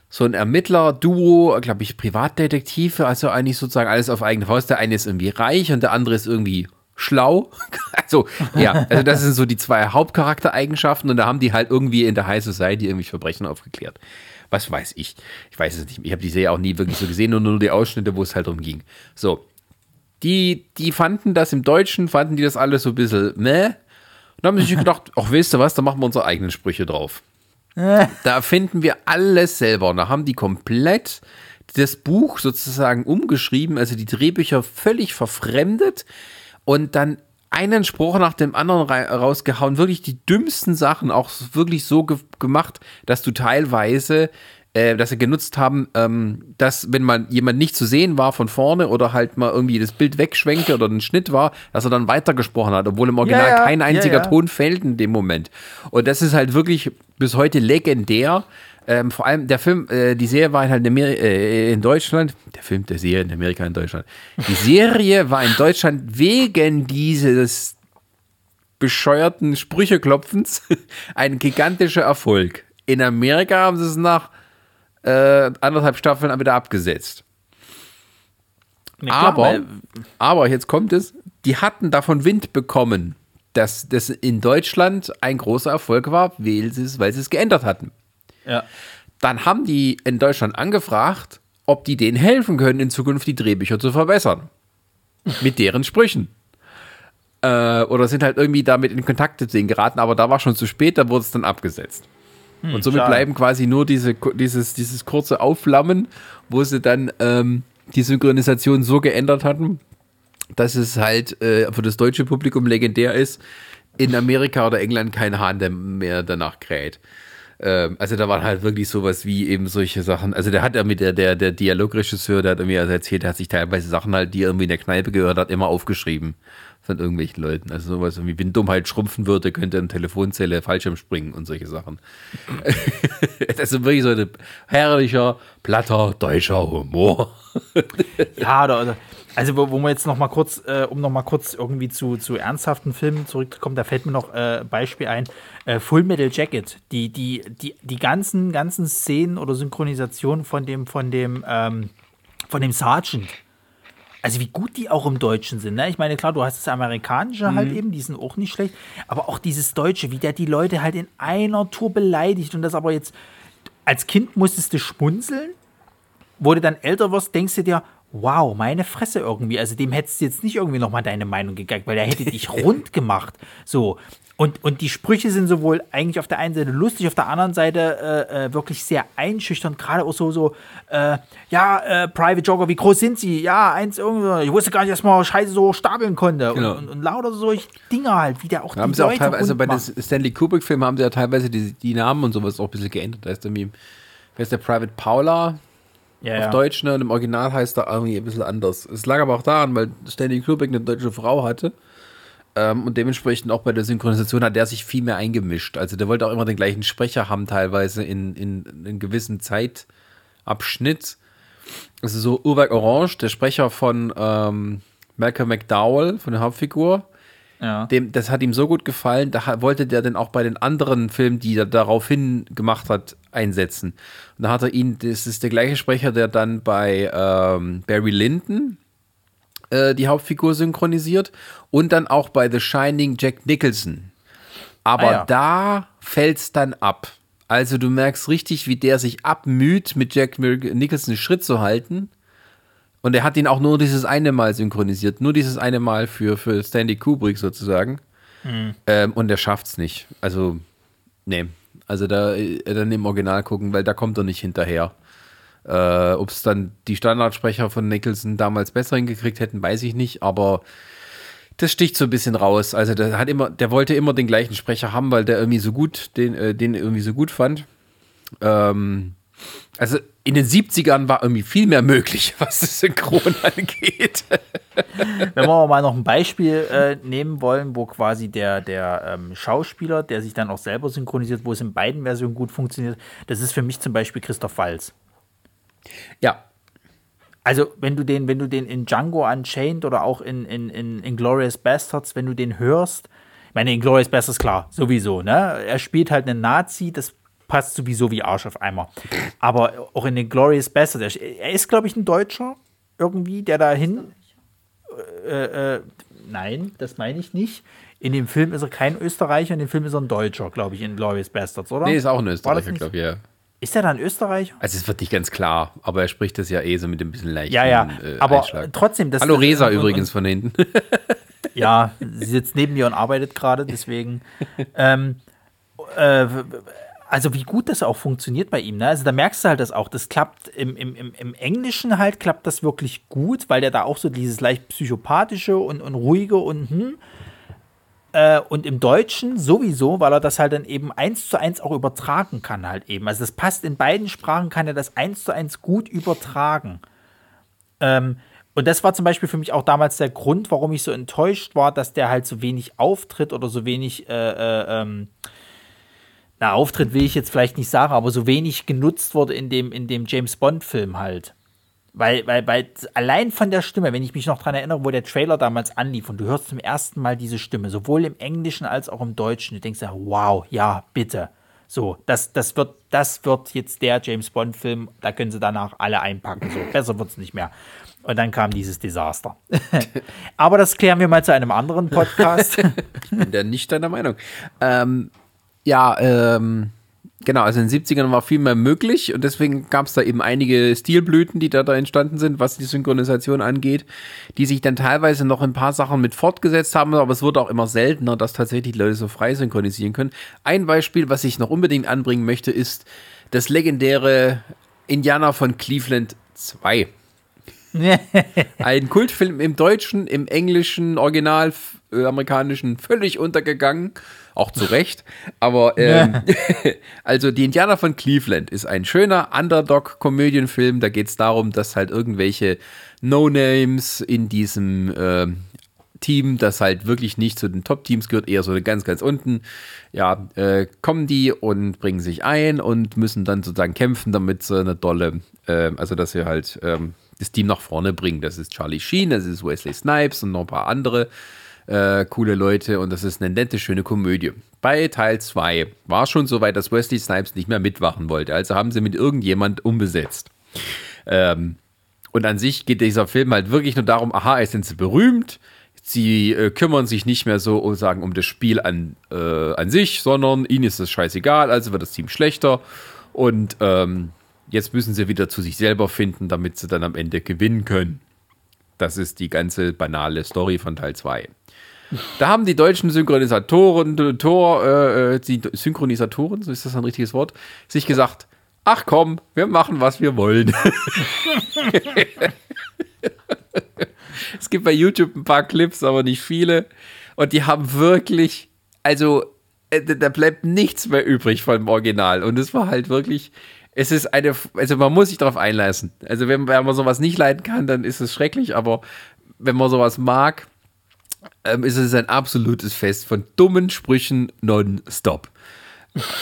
S1: so ein Ermittler-Duo, glaube ich, Privatdetektive, also eigentlich sozusagen alles auf eigene Faust. Der eine ist irgendwie reich und der andere ist irgendwie schlau. Also, ja, also das sind so die zwei Hauptcharaktereigenschaften und da haben die halt irgendwie in der High Society irgendwie Verbrechen aufgeklärt. Was weiß ich? Ich weiß es nicht. Ich habe die Serie auch nie wirklich so gesehen und nur die Ausschnitte, wo es halt drum ging. So. Die, die fanden das im Deutschen, fanden die das alles so ein bisschen meh. Und haben sich gedacht, ach, weißt du was, da machen wir unsere eigenen Sprüche drauf. Da finden wir alles selber. Und da haben die komplett das Buch sozusagen umgeschrieben, also die Drehbücher völlig verfremdet und dann einen Spruch nach dem anderen rausgehauen. Wirklich die dümmsten Sachen, auch wirklich so ge gemacht, dass du teilweise, äh, dass sie genutzt haben, ähm, dass wenn man jemand nicht zu sehen war von vorne oder halt mal irgendwie das Bild wegschwenkte oder ein Schnitt war, dass er dann weitergesprochen hat, obwohl im Original
S2: Ja, ja,
S1: kein einziger
S2: ja.
S1: Ton fällt in dem Moment. Und das ist halt wirklich bis heute legendär. Ähm, vor allem der Film, äh, die Serie war halt in, Ameri äh, in Deutschland, der Film der Serie in Amerika in Deutschland. Die Serie war in Deutschland wegen dieses bescheuerten Sprücheklopfens ein gigantischer Erfolg. In Amerika haben sie es nach äh, anderthalb Staffeln wieder abgesetzt.
S2: Ne, klar,
S1: Aber, aber jetzt kommt es, die hatten davon Wind bekommen, dass das in Deutschland ein großer Erfolg war, weil sie es, weil sie es geändert hatten.
S2: ja.
S1: Dann haben die in Deutschland angefragt, ob die denen helfen können, in Zukunft die Drehbücher zu verbessern. Mit deren Sprüchen. Äh, oder sind halt irgendwie damit in Kontakt mit denen geraten, aber da war schon zu spät, da wurde es dann abgesetzt. Und somit
S2: schade.
S1: bleiben quasi nur diese, dieses, dieses kurze Aufflammen, wo sie dann ähm, die Synchronisation so geändert hatten, dass es halt äh, für das deutsche Publikum legendär ist, in Amerika oder England kein Hahn mehr danach kräht. Ähm, also da waren halt wirklich sowas wie eben solche Sachen. Also der hat ja mit der, der, der Dialogregisseur, der hat mir also erzählt, der hat sich teilweise Sachen halt, die er irgendwie in der Kneipe gehört hat, immer aufgeschrieben von irgendwelchen Leuten. Also sowas wie, wenn Dummheit schrumpfen würde, könnte eine Telefonzelle Fallschirm springen und solche Sachen. das ist wirklich so ein herrlicher, platter, deutscher Humor.
S2: Ja, oder, also wo, wo wir jetzt noch mal kurz, äh, um noch mal kurz irgendwie zu, zu ernsthaften Filmen zurückzukommen, da fällt mir noch äh, Beispiel ein, äh, Full Metal Jacket, die, die, die, die ganzen, ganzen Szenen oder Synchronisationen von dem, von dem, ähm, von dem Sergeant. Also wie gut die auch im Deutschen sind. Ne? Ich meine, klar, du hast das Amerikanische halt eben, die sind auch nicht schlecht, aber auch dieses Deutsche, wie der die Leute halt in einer Tour beleidigt und das aber jetzt, als Kind musstest du schmunzeln, wo du dann älter wirst, denkst du dir, wow, meine Fresse irgendwie. Also dem hättest du jetzt nicht irgendwie nochmal deine Meinung gegeigt, weil der hätte dich rund gemacht. So. Und, und die Sprüche sind sowohl eigentlich auf der einen Seite lustig, auf der anderen Seite äh, äh, wirklich sehr einschüchternd. Gerade auch so, so äh, ja, äh, Private Joker, wie groß sind sie? Ja, eins irgendwie. Ich wusste gar nicht, dass man Scheiße so stapeln konnte.
S1: Genau.
S2: Und, und, und lauter solche Dinge halt, wie der auch
S1: haben
S2: die
S1: sie auch
S2: Leute
S1: teilweise, also bei den. Stanley Kubrick-Filmen haben sie ja teilweise die, die Namen und sowas auch ein bisschen geändert. Da ist irgendwie, wer ist der Private Paula
S2: ja,
S1: auf
S2: ja.
S1: Deutsch, ne? Und im Original heißt er irgendwie ein bisschen anders. Es lag aber auch daran, weil Stanley Kubrick eine deutsche Frau hatte. Ähm, und dementsprechend auch bei der Synchronisation hat der sich viel mehr eingemischt. Also der wollte auch immer den gleichen Sprecher haben, teilweise in, in, in einem gewissen Zeitabschnitt. Also so Urwerk Orange, der Sprecher von ähm, Malcolm McDowell, von der Hauptfigur,
S2: ja.
S1: dem, das hat ihm so gut gefallen, da wollte der dann auch bei den anderen Filmen, die er daraufhin gemacht hat, einsetzen. Und da hat er ihn, das ist der gleiche Sprecher, der dann bei ähm, Barry Lyndon äh, die Hauptfigur synchronisiert und dann auch bei The Shining Jack Nicholson. Aber
S2: Ah, ja.
S1: da fällt's dann ab. Also du merkst richtig, wie der sich abmüht, mit Jack Nicholson Schritt zu halten. Und er hat ihn auch nur dieses eine Mal synchronisiert. Nur dieses eine Mal für, für Stanley Kubrick sozusagen. Ähm, und er schafft's nicht. Also, nee. Also da äh, dann im Original gucken, weil da kommt er nicht hinterher. Äh, Ob es dann die Standardsprecher von Nicholson damals besser hingekriegt hätten, weiß ich nicht, aber das sticht so ein bisschen raus. Also der hat immer, der wollte immer den gleichen Sprecher haben, weil der irgendwie so gut, den, äh, den irgendwie so gut fand. Ähm, also in den 70ern war irgendwie viel mehr möglich, was das Synchron angeht.
S2: Wenn wir mal noch ein Beispiel äh, nehmen wollen, wo quasi der, der ähm, Schauspieler, der sich dann auch selber synchronisiert, wo es in beiden Versionen gut funktioniert, das ist für mich zum Beispiel Christoph Walz.
S1: Ja,
S2: Also, wenn du den, wenn du den in Django Unchained oder auch in, in, in, in Glorious Bastards, wenn du den hörst, ich meine, in Glorious Bastards, klar, sowieso, ne? Er spielt halt einen Nazi, das passt sowieso wie Arsch auf Eimer. Aber auch in den Glorious Bastards, er, er ist, glaube ich, ein Deutscher, irgendwie, der dahin. Äh, äh, nein, das meine ich nicht. In dem Film ist er kein Österreicher, in dem Film ist er ein Deutscher, glaube ich, in Glorious Bastards, oder?
S1: nee, ist auch ein Österreicher, glaube ich, ja.
S2: Ist er dann Österreicher?
S1: Also es wird nicht ganz klar, aber er spricht das ja eh so mit ein bisschen leichten
S2: Ja, ja,
S1: äh,
S2: aber
S1: Einschlag.
S2: trotzdem. Das,
S1: Hallo Resa übrigens von hinten.
S2: Ja, sie sitzt neben mir und arbeitet gerade, deswegen. ähm, äh, also wie gut das auch funktioniert bei ihm. Ne? Also da merkst du halt das auch. Das klappt im, im, im, im Englischen halt, klappt das wirklich gut, weil der da auch so dieses leicht psychopathische und, und ruhige und hm. Äh, und im Deutschen sowieso, weil er das halt dann eben eins zu eins auch übertragen kann halt eben. Also das passt in beiden Sprachen, kann er das eins zu eins gut übertragen. Ähm, und das war zum Beispiel für mich auch damals der Grund, warum ich so enttäuscht war, dass der halt so wenig auftritt oder so wenig, äh, äh, ähm, na, Auftritt will ich jetzt vielleicht nicht sagen, aber so wenig genutzt wurde in dem, in dem James Bond-Film halt. Weil, weil, weil allein von der Stimme, wenn ich mich noch dran erinnere, wo der Trailer damals anlief und du hörst zum ersten Mal diese Stimme, sowohl im Englischen als auch im Deutschen, du denkst ja, wow, ja, bitte. So, das, das, wird, das wird jetzt der James Bond-Film, da können sie danach alle einpacken. So, besser wird es nicht mehr. Und dann kam dieses Desaster. Aber das klären wir mal zu einem anderen Podcast.
S1: bin da nicht deiner Meinung. Ähm, ja, ähm, genau, also in den 70ern war viel mehr möglich und deswegen gab es da eben einige Stilblüten, die da, da entstanden sind, was die Synchronisation angeht, die sich dann teilweise noch ein paar Sachen mit fortgesetzt haben, aber es wurde auch immer seltener, dass tatsächlich Leute so frei synchronisieren können. Ein Beispiel, was ich noch unbedingt anbringen möchte, ist das legendäre Indianer von Cleveland 2. Ein Kultfilm im Deutschen, im Englischen, Original, äh, amerikanischen völlig untergegangen. Auch zu Recht. Aber ähm, also die Indianer von Cleveland ist ein schöner Underdog-Komödienfilm. Da geht es darum, dass halt irgendwelche No-Names in diesem ähm, Team, das halt wirklich nicht zu den Top-Teams gehört, eher so ganz, ganz unten, ja, äh, kommen die und bringen sich ein und müssen dann sozusagen kämpfen, damit sie eine dolle, äh, also dass sie halt ähm, das Team nach vorne bringen. Das ist Charlie Sheen, das ist Wesley Snipes und noch ein paar andere äh, coole Leute und das ist eine nette, schöne Komödie. Bei Teil 2 war schon so weit, dass Wesley Snipes nicht mehr mitwachen wollte, also haben sie mit irgendjemand umbesetzt. Ähm, und an sich geht dieser Film halt wirklich nur darum, aha, jetzt sind sie berühmt, sie äh, kümmern sich nicht mehr so um, sagen, um das Spiel an, äh, an sich, sondern ihnen ist das scheißegal, also wird das Team schlechter und ähm, jetzt müssen sie wieder zu sich selber finden, damit sie dann am Ende gewinnen können. Das ist die ganze banale Story von Teil 2. Da haben die deutschen Synchronisatoren, Tor, äh, die Synchronisatoren, so ist das ein richtiges Wort, sich gesagt, ach komm, wir machen, was wir wollen. es gibt bei YouTube ein paar Clips, aber nicht viele. Und die haben wirklich, also äh, da bleibt nichts mehr übrig vom Original. Und es war halt wirklich, es ist eine, also man muss sich darauf einlassen. Also wenn, wenn man sowas nicht leiden kann, dann ist es schrecklich, aber wenn man sowas mag, ähm, ist es ein absolutes Fest von dummen Sprüchen nonstop.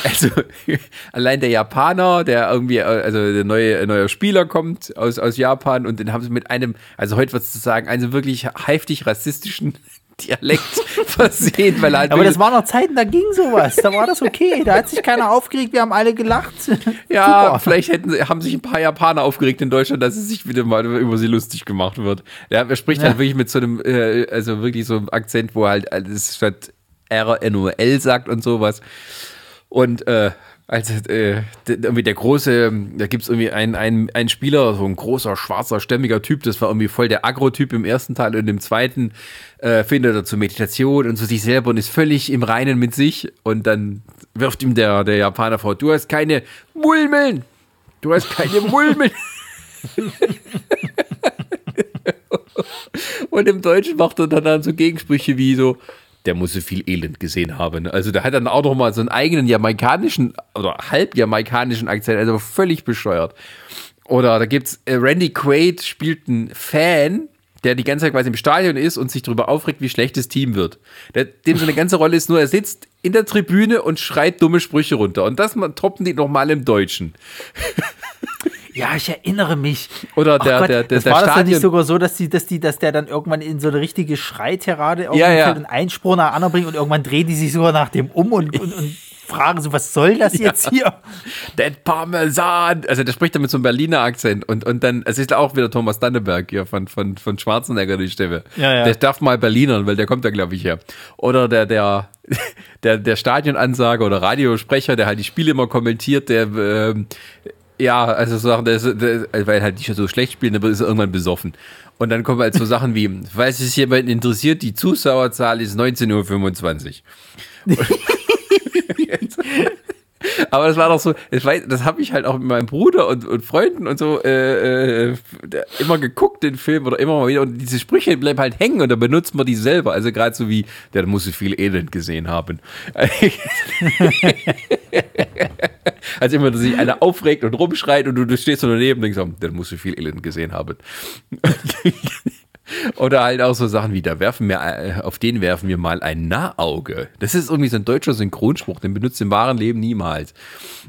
S1: Also allein der Japaner, der irgendwie, äh, also der neue, neue Spieler kommt aus, aus Japan und den haben sie mit einem, also heute wird es sagen, einem wirklich heftig rassistischen Dialekt versehen, weil halt.
S2: Aber das waren noch Zeiten, da ging sowas. Da war das okay. Da hat sich keiner aufgeregt, wir haben alle gelacht.
S1: Ja, Super. vielleicht hätten, haben sich ein paar Japaner aufgeregt in Deutschland, dass es sich wieder mal über sie lustig gemacht wird. Ja, er spricht ja. halt wirklich mit so einem, äh, also wirklich so einem Akzent, wo er halt alles statt R, N, O, L sagt und sowas. Und äh, also äh, irgendwie der große, da gibt es irgendwie einen, einen, einen Spieler, so ein großer, schwarzer, stämmiger Typ, das war irgendwie voll der Agro-Typ im ersten Teil und im zweiten äh, findet er zur Meditation und zu sich selber und ist völlig im Reinen mit sich und dann wirft ihm der, der Japaner vor, du hast keine Mulmeln, du hast keine Mulmeln. und im Deutschen macht er dann, dann so Gegensprüche wie so, der muss so viel Elend gesehen haben. Also der hat dann auch noch mal so einen eigenen jamaikanischen oder halb jamaikanischen Akzent, also völlig bescheuert. Oder da gibt's äh, Randy Quaid spielt einen Fan, der die ganze Zeit quasi im Stadion ist und sich darüber aufregt, wie schlecht das Team wird. Der, dem so eine ganze Rolle ist nur, er sitzt in der Tribüne und schreit dumme Sprüche runter. Und das toppen die nochmal im Deutschen.
S2: Ja, ich erinnere mich.
S1: Oder der, Gott, der, der,
S2: das der war Stadion. das dann nicht sogar so, dass, die, dass, die, dass der dann irgendwann in so eine richtige Schreitirade
S1: ja, ja.
S2: einen Einspruch nach anderen bringt und irgendwann drehen die sich sogar nach dem um und, und, und fragen so, was soll das jetzt ja. hier?
S1: Der Parmesan. Also der spricht dann mit so einem Berliner Akzent und, und dann, es ist auch wieder Thomas Danneberg hier von, von, von Schwarzenegger die Stimme.
S2: Ja, ja.
S1: Der darf mal Berlinern, weil der kommt da, glaube ich, her. Oder der, der, der, der Stadionansager oder Radiosprecher, der halt die Spiele immer kommentiert, der, äh, ja, also so Sachen, der, der, weil halt die so schlecht spielen, aber ist irgendwann besoffen. Und dann kommen halt so Sachen wie, falls es jemanden interessiert, die Zuschauerzahl ist 19.25 Uhr. Aber das war doch so, das, das habe ich halt auch mit meinem Bruder und, und Freunden und so äh, äh, immer geguckt, den Film oder immer mal wieder. Und diese Sprüche bleiben halt hängen und da benutzt man die selber. Also gerade so wie, der muss so viel Elend gesehen haben. Als immer sich einer aufregt und rumschreit und du, du stehst so daneben und denkst, oh, der muss so viel Elend gesehen haben. Oder halt auch so Sachen wie, da werfen wir, äh, auf den werfen wir mal ein Nahauge. Das ist irgendwie so ein deutscher Synchronspruch, den benutzt im wahren Leben niemals.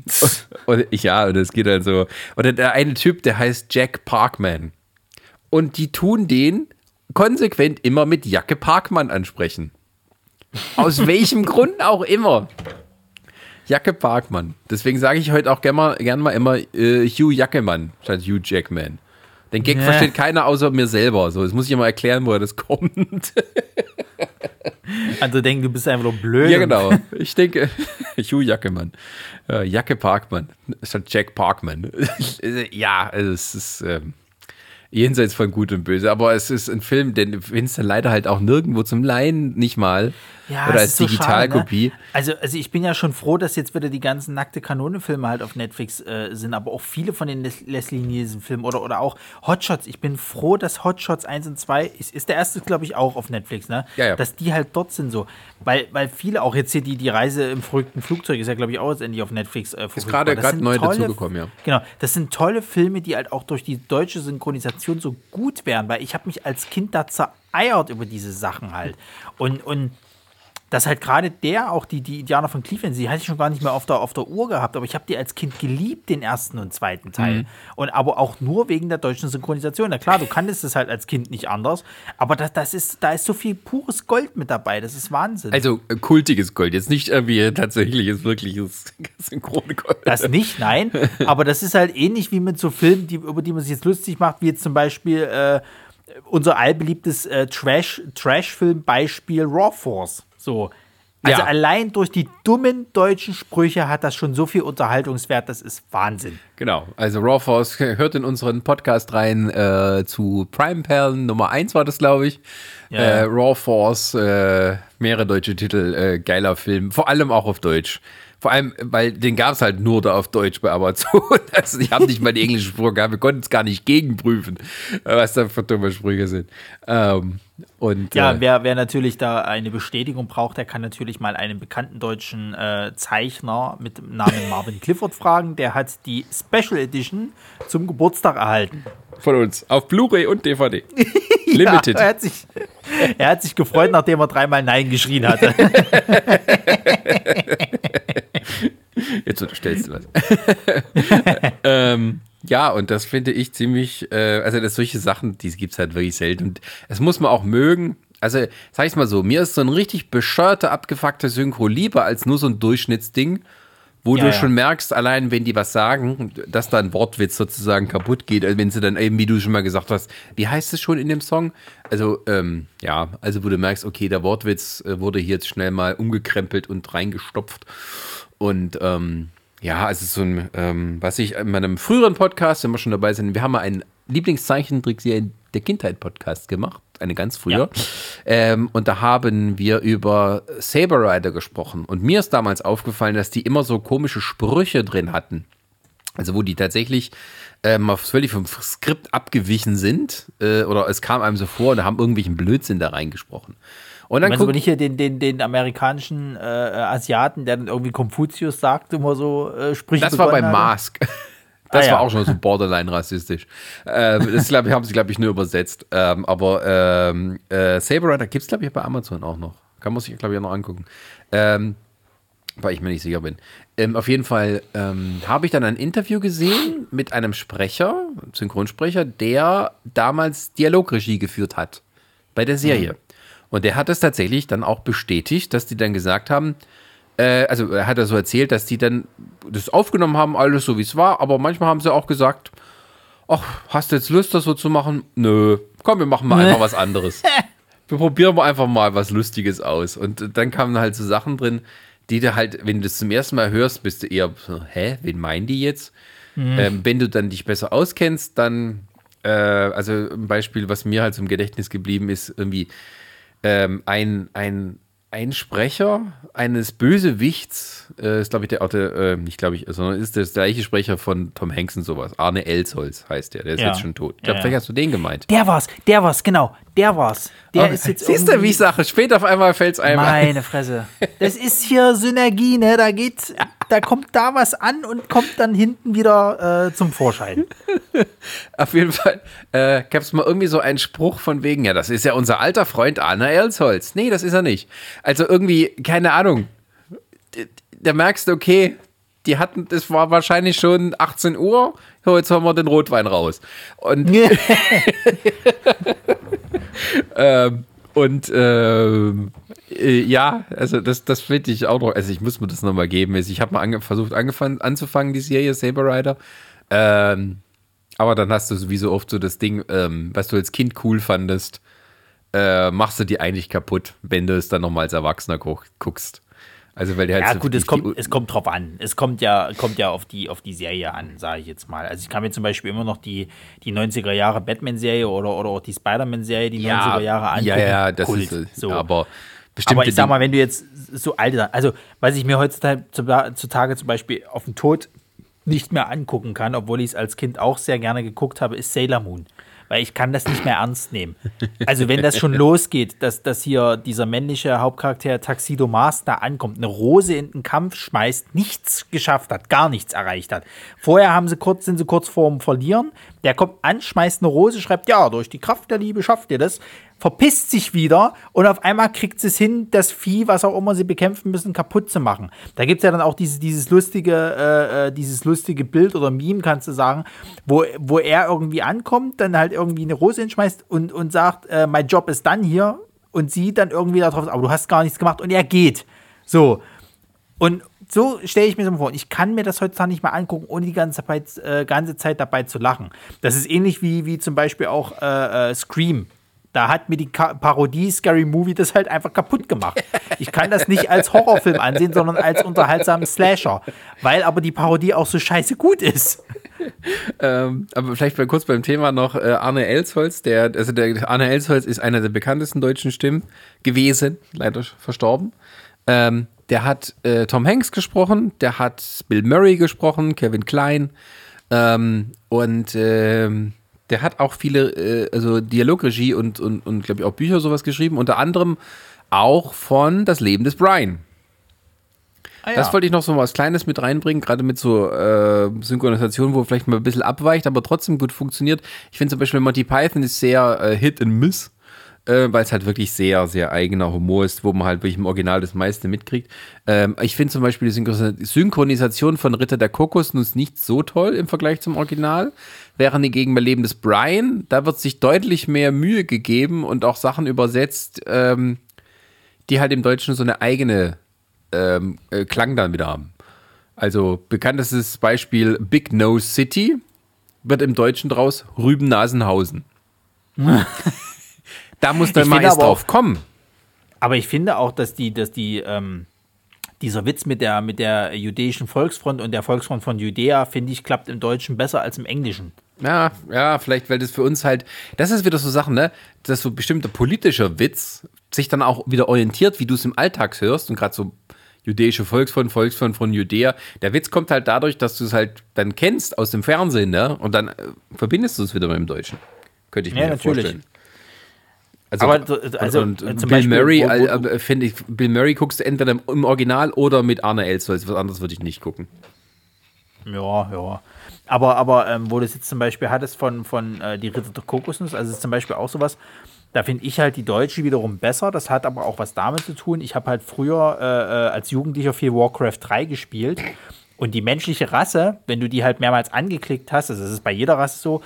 S1: Und, und ja, das geht halt so. Oder der eine Typ, der heißt Jack Parkman. Und die tun den konsequent immer mit Jacke Parkmann ansprechen. Aus welchem Grund auch immer. Jacke Parkmann. Deswegen sage ich heute auch gerne mal, gern mal immer äh, Hugh Jackemann statt Hugh Jackman. Den Gag ja. versteht keiner außer mir selber. So, jetzt muss ich mal erklären, woher das kommt.
S2: Also denken, du bist einfach nur blöd.
S1: Ja, genau. Ich denke, Hugh Jackemann. Äh, Jacke Parkmann. Statt Jack Parkman. ja, also es ist. Ähm, jenseits von Gut und Böse. Aber es ist ein Film, den findest du leider halt auch nirgendwo zum Leihen, nicht mal.
S2: Ja,
S1: Oder als Digitalkopie.
S2: So ne? also, also ich bin ja schon froh, dass jetzt wieder die ganzen nackte Kanone-Filme halt auf Netflix äh, sind, aber auch viele von den Leslie Nielsen-Filmen oder, oder auch Hotshots. Ich bin froh, dass Hotshots 1 und 2, ist, ist der erste, glaube ich, auch auf Netflix, ne?
S1: Ja, ja.
S2: Dass die halt dort sind so. Weil, weil viele auch jetzt hier die, die Reise im verrückten Flugzeug ist ja, glaube ich, auch jetzt endlich auf Netflix
S1: äh, Ist gerade neu dazugekommen, ja.
S2: Genau. Das sind tolle Filme, die halt auch durch die deutsche Synchronisation so gut wären, weil ich habe mich als Kind da zereiert über diese Sachen halt. Und, und dass halt gerade der, auch die, die Indianer von Cleveland, sie hatte ich schon gar nicht mehr auf der, auf der Uhr gehabt, aber ich habe die als Kind geliebt, den ersten und zweiten Teil. Mhm. Und aber auch nur wegen der deutschen Synchronisation. Na klar, du kanntest es halt als Kind nicht anders, aber das, das ist, da ist so viel pures Gold mit dabei, das ist Wahnsinn.
S1: Also äh, kultiges Gold, jetzt nicht irgendwie tatsächliches, wirkliches
S2: Synchrongold. Das nicht, nein, aber das ist halt ähnlich wie mit so Filmen, die, über die man sich jetzt lustig macht, wie jetzt zum Beispiel äh, unser allbeliebtes äh, Trash, Trash-Film-Beispiel Raw Force. So, Also
S1: Ja.
S2: allein durch die dummen deutschen Sprüche hat das schon so viel Unterhaltungswert, das ist Wahnsinn.
S1: Genau, also Raw Force hört in unseren Podcast rein äh, zu Prime Perlen Nummer 1 war das, glaube ich.
S2: Ja,
S1: äh. Raw Force, äh, mehrere deutsche Titel, äh, geiler Film, vor allem auch auf Deutsch. Vor allem, weil den gab es halt nur da auf Deutsch bei Amazon. Also, die haben nicht mal die englische Sprache gehabt. Wir konnten es gar nicht gegenprüfen, äh, was da für dumme Sprüche sind. Ähm, und,
S2: Ja,
S1: äh,
S2: wer, wer natürlich da eine Bestätigung braucht, der kann natürlich mal einen bekannten deutschen äh, Zeichner mit dem Namen Marvin Clifford fragen. Der hat die Special Edition zum Geburtstag erhalten.
S1: von uns auf Blu-ray und DVD. Limited.
S2: Ja, er, hat sich, er hat sich gefreut, nachdem er dreimal Nein geschrien hatte.
S1: Jetzt unterstellst du was. ähm, ja, und das finde ich ziemlich, äh, also das solche Sachen, die gibt es halt wirklich selten. Und es muss man auch mögen. Also, sag ich's mal so, mir ist so ein richtig bescheuerte, abgefuckte Synchro lieber als nur so ein Durchschnittsding, wo
S2: Ja,
S1: du
S2: ja.
S1: schon merkst, allein wenn die was sagen, dass da ein Wortwitz sozusagen kaputt geht, also wenn sie dann eben, wie du schon mal gesagt hast, wie heißt es schon in dem Song? Also, ähm, ja, also wo du merkst, okay, der Wortwitz äh, wurde hier jetzt schnell mal umgekrempelt und reingestopft. Und ähm, ja, also so ein, ähm, was ich in meinem früheren Podcast, wenn wir schon dabei sind, wir haben mal einen Lieblingszeichentrickserie der Kindheit Podcast gemacht, eine ganz früher. Ähm, und da haben wir über Saber Rider gesprochen. Und mir ist damals aufgefallen, dass die immer so komische Sprüche drin hatten. Also wo die tatsächlich ähm, völlig vom Skript abgewichen sind äh, oder es kam einem so vor und da haben irgendwelchen Blödsinn da reingesprochen. Und dann
S2: du aber
S1: guck,
S2: nicht hier den, den, den amerikanischen äh, Asiaten, der dann irgendwie Konfuzius sagt, immer so äh, Sprüche
S1: Das war bei
S2: hatte?
S1: Mask. Das
S2: Ah,
S1: war
S2: ja.
S1: auch schon so borderline rassistisch. Ähm, das glaub, haben sie, glaube ich, nur übersetzt. Ähm, aber ähm, äh, Saber Rider gibt es, glaube ich, bei Amazon auch noch. Kann man sich, glaube ich, auch noch angucken. Ähm, weil ich mir nicht sicher bin. Ähm, auf jeden Fall ähm, habe ich dann ein Interview gesehen mit einem Sprecher, Synchronsprecher, der damals Dialogregie geführt hat bei der Serie. Und der hat es tatsächlich dann auch bestätigt, dass die dann gesagt haben, äh, also er hat er so erzählt, dass die dann das aufgenommen haben, alles so wie es war, aber manchmal haben sie auch gesagt, ach, hast du jetzt Lust, das so zu machen? Nö, komm, wir machen mal einfach was anderes. Wir probieren mal einfach mal was Lustiges aus. Und dann kamen halt so Sachen drin, die du halt, wenn du das zum ersten Mal hörst, bist du eher so, hä, wen meinen die jetzt? Ähm, wenn du dann dich besser auskennst, dann, äh, also ein Beispiel, was mir halt zum Gedächtnis geblieben ist, irgendwie ähm, ein, ein, ein Sprecher eines Bösewichts, äh, ist glaube ich der, der äh, nicht glaube ich, sondern ist das gleiche Sprecher von Tom Hanks und sowas. Arne Elsholz heißt der, der ist
S2: Ja.
S1: jetzt schon tot. Ich glaube,
S2: Ja,
S1: vielleicht hast du den gemeint.
S2: Der war's, der war's, genau, der war's. Der
S1: Aber
S2: ist jetzt
S1: Siehst du, wie ich sage, später auf einmal fällt es einem ein.
S2: Meine Fresse. Das ist hier Synergie, ne? Da geht, da kommt da was an und kommt dann hinten wieder äh, zum Vorschein.
S1: Auf jeden Fall äh, gab es mal irgendwie so einen Spruch von wegen, ja, das ist ja unser alter Freund Arne Elsholz. Nee, das ist er nicht. Also irgendwie, keine Ahnung. Da merkst du, okay, die hatten, das war wahrscheinlich schon 18 Uhr, so, jetzt haben wir den Rotwein raus. Und, ähm, und ähm, äh, ja, also das, das finde ich auch noch, also ich muss mir das nochmal geben. Also Ich habe mal ange versucht angefangen, anzufangen, die Serie Saber Rider. Ähm, aber dann hast du wie so oft so das Ding, ähm, was du als Kind cool fandest, äh, machst du dir eigentlich kaputt, wenn du es dann nochmal als Erwachsener guck, guckst. Also weil der halt
S2: Ja,
S1: so
S2: gut, es
S1: die-
S2: kommt, es kommt drauf an. Es kommt ja, kommt ja auf die, auf die Serie an, sage ich jetzt mal. Also ich kann mir zum Beispiel immer noch die, die 90er Jahre Batman-Serie oder, oder auch die Spider-Man-Serie, die 90er Jahre angucken.
S1: Ja, ja, das
S2: Kult.
S1: ist
S2: so.
S1: aber bestimmte
S2: Aber ich sag mal, wenn du jetzt so alte, also was ich mir heutzutage zutage zum Beispiel auf den Tod nicht mehr angucken kann, obwohl ich es als Kind auch sehr gerne geguckt habe, ist Sailor Moon. Weil ich kann das nicht mehr ernst nehmen. Also wenn das schon losgeht, dass, dass hier dieser männliche Hauptcharakter Taxido da ankommt, eine Rose in den Kampf schmeißt, nichts geschafft hat, gar nichts erreicht hat. Vorher haben sie kurz, sind sie kurz vorm Verlieren. Der kommt an, schmeißt eine Rose, schreibt, ja, durch die Kraft der Liebe schafft ihr das verpisst sich wieder und auf einmal kriegt sie es hin, das Vieh, was auch immer sie bekämpfen müssen, kaputt zu machen. Da gibt es ja dann auch dieses, dieses, lustige, äh, äh, dieses lustige Bild oder Meme, kannst du sagen, wo, wo er irgendwie ankommt, dann halt irgendwie eine Rose hinschmeißt und, und sagt, äh, mein Job ist dann hier und sie dann irgendwie darauf, aber du hast gar nichts gemacht und er geht. So. Und so stelle ich mir das vor. Ich kann mir das heutzutage nicht mehr angucken, ohne die ganze Zeit, äh, ganze Zeit dabei zu lachen. Das ist ähnlich wie, wie zum Beispiel auch äh, äh, Scream Da hat mir die Parodie Scary Movie das halt einfach kaputt gemacht. Ich kann das nicht als Horrorfilm ansehen, sondern als unterhaltsamen Slasher, weil aber die Parodie auch so scheiße gut ist.
S1: Ähm, aber vielleicht mal kurz beim Thema noch äh, Arne Elsholz, der, also der Arne Elsholz ist einer der bekanntesten deutschen Stimmen gewesen, leider verstorben. Ähm, der hat äh, Tom Hanks gesprochen, der hat Bill Murray gesprochen, Kevin Klein ähm, und ähm, der hat auch viele, äh, also Dialogregie und, und, und glaube ich auch Bücher sowas geschrieben, unter anderem auch von Das Leben des Brian. Ah, ja. Das wollte ich noch so was Kleines mit reinbringen, gerade mit so äh, Synchronisation, wo vielleicht mal ein bisschen abweicht, aber trotzdem gut funktioniert. Ich finde zum Beispiel Monty Python ist sehr äh, Hit and Miss äh, weil es halt wirklich sehr, sehr eigener Humor ist, wo man halt wirklich im Original das meiste mitkriegt. Ähm, ich finde zum Beispiel die Synchronisation von Ritter der Kokosnuss nicht so toll im Vergleich zum Original. Während hingegen bei Leben des Brian, da wird sich deutlich mehr Mühe gegeben und auch Sachen übersetzt, ähm, die halt im Deutschen so eine eigene ähm, äh, Klang dann wieder haben. Also bekanntestes Beispiel Big Nose City wird im Deutschen draus Rüben-Nasenhausen. Da muss dann mal erst drauf kommen.
S2: Aber ich finde auch, dass die, dass die, ähm, dieser Witz mit der, mit der jüdischen Volksfront und der Volksfront von Judäa, finde ich, klappt im Deutschen besser als im Englischen.
S1: Ja, ja, vielleicht, weil das für uns halt, das ist wieder so Sachen, ne, dass so bestimmter politischer Witz sich dann auch wieder orientiert, wie du es im Alltag hörst und gerade so jüdische Volksfront, Volksfront von Judäa. Der Witz kommt halt dadurch, dass du es halt dann kennst aus dem Fernsehen, ne, und dann äh, verbindest du es wieder mit dem Deutschen. Könnte ich mir ja, natürlich. vorstellen. Also, aber also, und Bill Beispiel, Murray, äh, finde ich, Bill Murray guckst du entweder im Original oder mit Arne Elsholz. Was anderes würde ich nicht gucken.
S2: Ja, ja. Aber, aber ähm, wo du es jetzt zum Beispiel hattest von, von äh, die Ritter der Kokosnuss, also ist zum Beispiel auch sowas, da finde ich halt die Deutsche wiederum besser. Das hat aber auch was damit zu tun. Ich habe halt früher äh, äh als Jugendlicher viel Warcraft 3 gespielt. Und die menschliche Rasse, wenn du die halt mehrmals angeklickt hast, also das ist bei jeder Rasse so,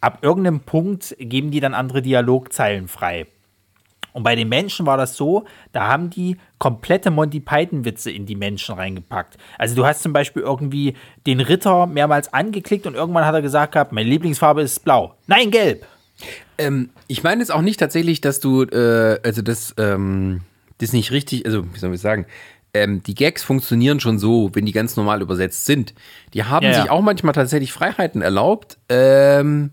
S2: ab irgendeinem Punkt geben die dann andere Dialogzeilen frei. Und bei den Menschen war das so, da haben die komplette Monty Python-Witze in die Menschen reingepackt. Also du hast zum Beispiel irgendwie den Ritter mehrmals angeklickt und irgendwann hat er gesagt gehabt, meine Lieblingsfarbe ist blau. Nein, gelb.
S1: Ähm, ich meine jetzt auch nicht tatsächlich, dass du, äh, also das, ähm, das nicht richtig, also wie soll ich sagen, ähm, die Gags funktionieren schon so, wenn die ganz normal übersetzt sind. Die haben ja, sich ja. auch manchmal tatsächlich Freiheiten erlaubt. Ähm,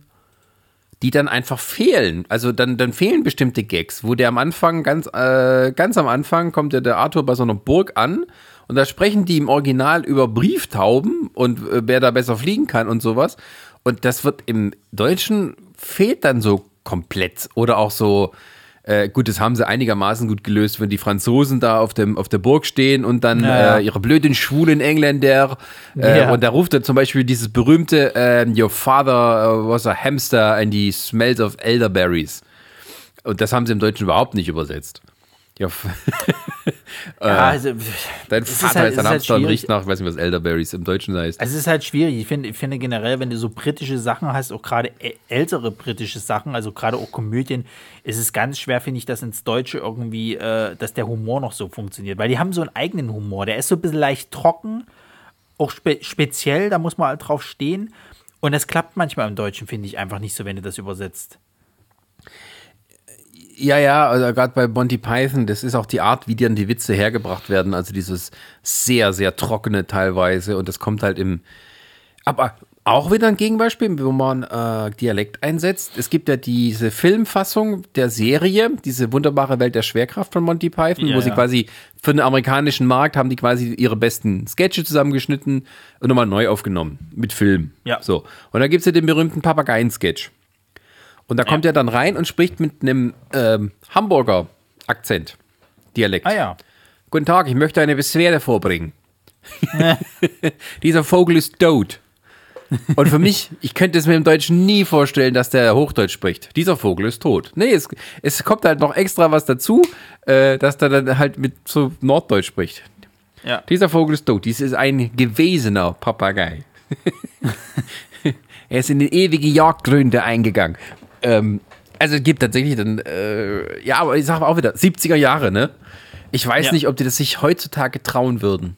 S1: die dann einfach fehlen. Also dann, dann fehlen bestimmte Gags, wo der am Anfang, ganz, äh, ganz am Anfang kommt ja der Arthur bei so einer Burg an und da sprechen die im Original über Brieftauben und äh, wer da besser fliegen kann und sowas. Und das wird im Deutschen fehlt dann so komplett. Oder auch so, äh, gut, das haben sie einigermaßen gut gelöst, wenn die Franzosen da auf, dem, auf der Burg stehen und dann ja, äh, ihre blöden, schwulen Engländer. Äh, ja. Und da ruft er zum Beispiel dieses berühmte ähm, Your father was a hamster and he smells of elderberries. Und das haben sie im Deutschen überhaupt nicht übersetzt. Ja, ja äh, also, dein Vater halt, ist ein Hamster halt riecht nach, ich weiß nicht, was Elderberries im Deutschen heißt.
S2: Also es ist halt schwierig. Ich finde, ich finde generell, wenn du so britische Sachen hast, auch gerade ältere britische Sachen, also gerade auch Komödien, ist es ganz schwer, finde ich, dass ins Deutsche irgendwie, äh, dass der Humor noch so funktioniert. Weil die haben so einen eigenen Humor. Der ist so ein bisschen leicht trocken, auch spe speziell, da muss man halt drauf stehen. Und das klappt manchmal im Deutschen, finde ich, einfach nicht so, wenn du das übersetzt.
S1: Ja, ja, also gerade bei Monty Python, das ist auch die Art, wie dann die Witze hergebracht werden. Also dieses sehr, sehr trockene teilweise. Und das kommt halt im. Aber auch wieder ein Gegenbeispiel, wo man äh, Dialekt einsetzt. Es gibt ja diese Filmfassung der Serie, diese wunderbare Welt der Schwerkraft von Monty Python, ja, wo sie ja. quasi für den amerikanischen Markt haben die quasi ihre besten Sketche zusammengeschnitten und nochmal neu aufgenommen mit Film. Ja. So. Und dann gibt es ja den berühmten Papageien-Sketch. Und da ja. kommt er dann rein und spricht mit einem ähm, Hamburger Akzent, Dialekt.
S2: Ah ja.
S1: Guten Tag, ich möchte eine Beschwerde vorbringen. Dieser Vogel ist tot. Und für mich, ich könnte es mir im Deutschen nie vorstellen, dass der Hochdeutsch spricht. Dieser Vogel ist tot. Nee, es, es kommt halt noch extra was dazu, äh, dass der dann halt mit so Norddeutsch spricht. Ja. Dieser Vogel ist tot. Dies ist ein gewesener Papagei. er ist in die ewige Jagdgründe eingegangen. Ähm, also es gibt tatsächlich dann, äh, ja, aber ich sage auch wieder, 70er Jahre, ne? Ich weiß ja. nicht, ob die das sich heutzutage trauen würden,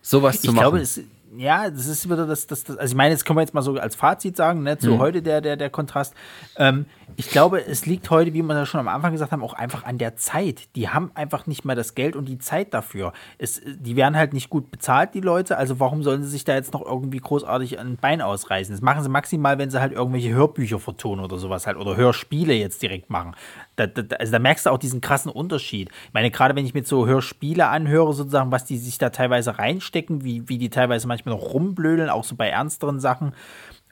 S1: sowas zu
S2: ich
S1: machen.
S2: Glaube, es, ja, das ist wieder das, das, das, also ich meine, jetzt können wir jetzt mal so als Fazit sagen, ne, zu mhm. heute der, der, der Kontrast. Ähm, ich glaube, es liegt heute, wie wir ja schon am Anfang gesagt haben, auch einfach an der Zeit. Die haben einfach nicht mehr das Geld und die Zeit dafür. Es, die werden halt nicht gut bezahlt, die Leute, also warum sollen sie sich da jetzt noch irgendwie großartig ein Bein ausreißen? Das machen sie maximal, wenn sie halt irgendwelche Hörbücher vertonen oder sowas halt oder Hörspiele jetzt direkt machen. Da, da, also da merkst du auch diesen krassen Unterschied. Ich meine, gerade wenn ich mir so Hörspiele anhöre, sozusagen, was die sich da teilweise reinstecken, wie, wie die teilweise manchmal noch rumblödeln, auch so bei ernsteren Sachen.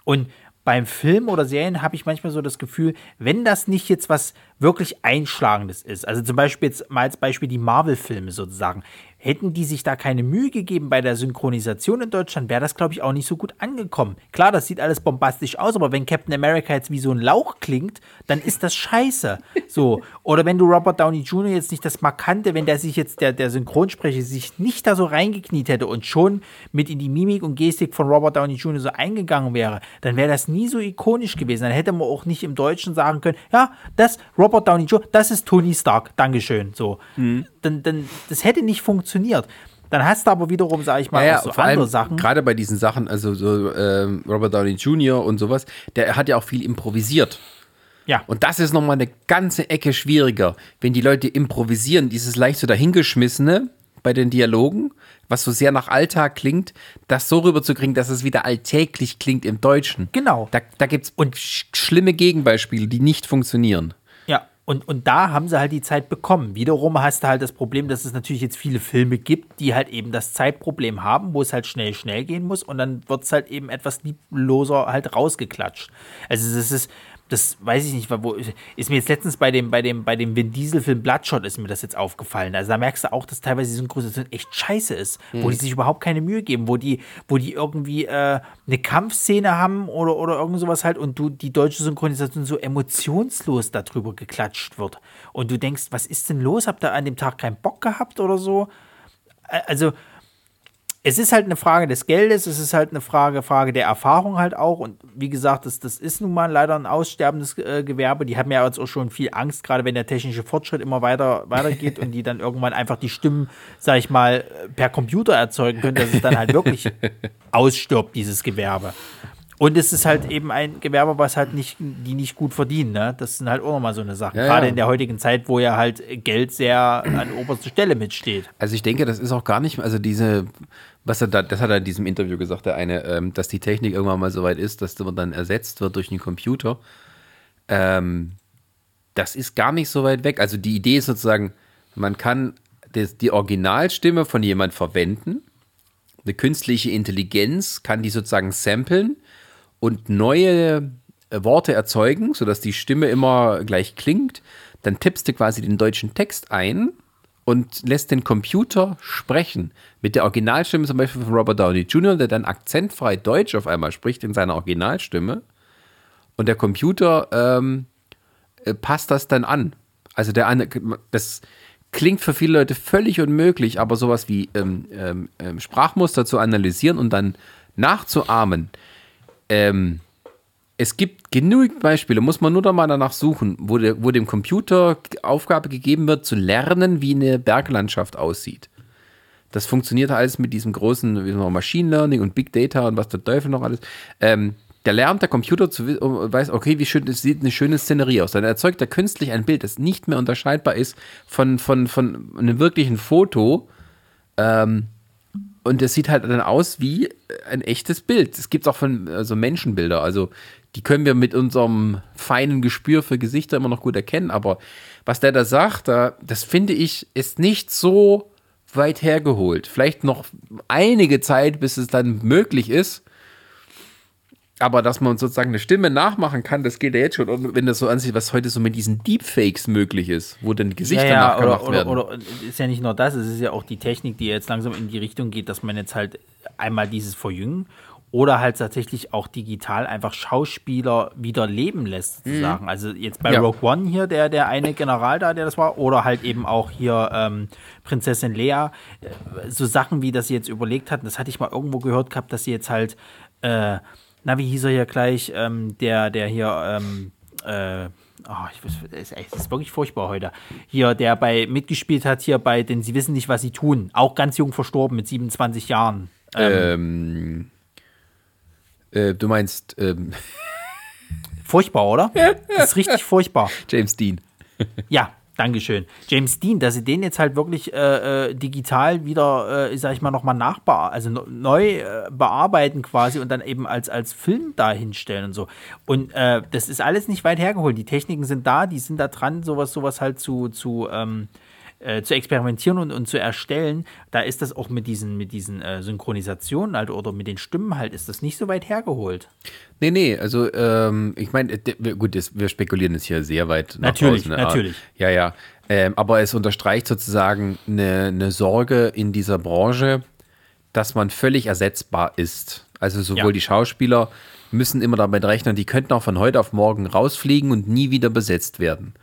S2: Und beim Film oder Serien habe ich manchmal so das Gefühl, wenn das nicht jetzt was wirklich Einschlagendes ist, also zum Beispiel jetzt mal als Beispiel die Marvel-Filme sozusagen, Hätten die sich da keine Mühe gegeben bei der Synchronisation in Deutschland, wäre das, glaube ich, auch nicht so gut angekommen. Klar, das sieht alles bombastisch aus, aber wenn Captain America jetzt wie so ein Lauch klingt, dann ist das scheiße. So. Oder wenn du Robert Downey Jr. jetzt nicht das Markante, wenn der sich jetzt, der, der Synchronsprecher, sich nicht da so reingekniet hätte und schon mit in die Mimik und Gestik von Robert Downey Jr. so eingegangen wäre, dann wäre das nie so ikonisch gewesen. Dann hätte man auch nicht im Deutschen sagen können, ja, das Robert Downey Jr., das ist Tony Stark, Dankeschön. So. Mhm. Dann, dann, das hätte nicht funktioniert. Dann hast du aber wiederum, sage ich mal,
S1: ja, ja, so andere Sachen. Gerade bei diesen Sachen, also so ähm, Robert Downey Jr. und sowas, der hat ja auch viel improvisiert. Ja. Und das ist nochmal eine ganze Ecke schwieriger. Wenn die Leute improvisieren, dieses leicht so dahingeschmissene bei den Dialogen, was so sehr nach Alltag klingt, das so rüberzukriegen, dass es wieder alltäglich klingt im Deutschen.
S2: Genau.
S1: Da, da gibt es schlimme Gegenbeispiele, die nicht funktionieren.
S2: Und, und da haben sie halt die Zeit bekommen. Wiederum hast du halt das Problem, dass es natürlich jetzt viele Filme gibt, die halt eben das Zeitproblem haben, wo es halt schnell, schnell gehen muss und dann wird es halt eben etwas liebloser halt rausgeklatscht. Also es ist, das weiß ich nicht, wo ist mir jetzt letztens bei dem, bei dem, bei dem Vin Diesel-Film Bloodshot ist mir das jetzt aufgefallen. Also da merkst du auch, dass teilweise die Synchronisation echt scheiße ist, mhm. wo die sich überhaupt keine Mühe geben, wo die, wo die irgendwie äh, eine Kampfszene haben oder, oder irgend sowas halt und du die deutsche Synchronisation so emotionslos darüber geklatscht wird. Und du denkst, was ist denn los? Habt ihr an dem Tag keinen Bock gehabt oder so? Also, es ist halt eine Frage des Geldes, es ist halt eine Frage, Frage der Erfahrung halt auch. Und wie gesagt, das, das ist nun mal leider ein aussterbendes äh, Gewerbe. Die haben ja jetzt auch schon viel Angst, gerade wenn der technische Fortschritt immer weiter weitergeht und die dann irgendwann einfach die Stimmen, sag ich mal, per Computer erzeugen können, dass es dann halt wirklich ausstirbt, dieses Gewerbe. Und es ist halt eben ein Gewerbe, was halt nicht, die nicht gut verdienen, ne? Das sind halt auch nochmal so eine Sache. Ja, Gerade ja. in der heutigen Zeit, wo ja halt Geld sehr an oberster Stelle mitsteht.
S1: Also ich denke, das ist auch gar nicht, also diese, was er da, das hat er in diesem Interview gesagt, der eine, ähm, dass die Technik irgendwann mal so weit ist, dass man dann ersetzt wird durch einen Computer. Ähm, das ist gar nicht so weit weg. Also die Idee ist sozusagen, man kann das, die Originalstimme von jemand verwenden. Eine künstliche Intelligenz kann die sozusagen samplen und neue äh, Worte erzeugen, sodass die Stimme immer gleich klingt. Dann tippst du quasi den deutschen Text ein und lässt den Computer sprechen. Mit der Originalstimme zum Beispiel von Robert Downey Jr., der dann akzentfrei Deutsch auf einmal spricht in seiner Originalstimme. Und der Computer ähm, äh, passt das dann an. Also der das klingt für viele Leute völlig unmöglich, aber sowas wie ähm, ähm, ähm Sprachmuster zu analysieren und dann nachzuahmen, ähm, es gibt genug Beispiele, muss man nur da mal danach suchen, wo, der, wo dem Computer Aufgabe gegeben wird, zu lernen, wie eine Berglandschaft aussieht. Das funktioniert alles mit diesem großen wie Machine Learning und Big Data und was der Teufel noch alles. Ähm, der lernt der Computer zu weiß, okay, wie schön, sieht eine schöne Szenerie aus. Dann erzeugt er künstlich ein Bild, das nicht mehr unterscheidbar ist von, von, von einem wirklichen Foto. Ähm, und es sieht halt dann aus wie ein echtes Bild. Es gibt auch von also Menschenbilder, also die können wir mit unserem feinen Gespür für Gesichter immer noch gut erkennen, aber was der da sagt, da, das finde ich, ist nicht so weit hergeholt. Vielleicht noch einige Zeit, bis es dann möglich ist. Aber dass man sozusagen eine Stimme nachmachen kann, das geht ja jetzt schon. Und wenn das so ansieht, was heute so mit diesen Deepfakes möglich ist, wo dann Gesichter ja, ja, nachgemacht
S2: oder,
S1: werden.
S2: Oder, oder ist ja nicht nur das, es ist ja auch die Technik, die jetzt langsam in die Richtung geht, dass man jetzt halt einmal dieses Verjüngen oder halt tatsächlich auch digital einfach Schauspieler wieder leben lässt, sozusagen. Mhm. Also jetzt bei ja. Rogue One hier, der, der eine General da, der das war, oder halt eben auch hier ähm, Prinzessin Lea, äh, so Sachen wie, dass sie jetzt überlegt hatten, das hatte ich mal irgendwo gehört gehabt, dass sie jetzt halt äh, na, wie hieß er hier gleich, ähm, der, der hier, ähm, äh, oh, ich weiß, es ist, ist wirklich furchtbar heute. Hier, der bei mitgespielt hat, hier bei, denn sie wissen nicht, was sie tun. Auch ganz jung verstorben mit 27 Jahren.
S1: Ähm, äh, du meinst ähm,
S2: Furchtbar, oder? Das ist richtig furchtbar.
S1: James Dean.
S2: Ja, Dankeschön. James Dean, dass sie den jetzt halt wirklich äh, äh, digital wieder, äh, sag ich mal, nochmal nachbearbeiten, also neu äh, bearbeiten quasi und dann eben als, als Film da hinstellen und so. Und äh, das ist alles nicht weit hergeholt. Die Techniken sind da, die sind da dran, sowas, sowas halt zu, zu ähm, äh, zu experimentieren und, und zu erstellen, da ist das auch mit diesen, mit diesen äh, Synchronisationen halt oder mit den Stimmen halt, ist das nicht so weit hergeholt.
S1: Nee, nee, also ähm, ich meine, gut, das, wir spekulieren jetzt hier sehr weit.
S2: Natürlich,
S1: draußen,
S2: natürlich.
S1: Ja, ja. Ähm, aber es unterstreicht sozusagen eine, eine Sorge in dieser Branche, dass man völlig ersetzbar ist. Also sowohl
S2: Ja.
S1: die Schauspieler müssen immer damit rechnen, die könnten auch von heute auf morgen rausfliegen und nie wieder besetzt werden.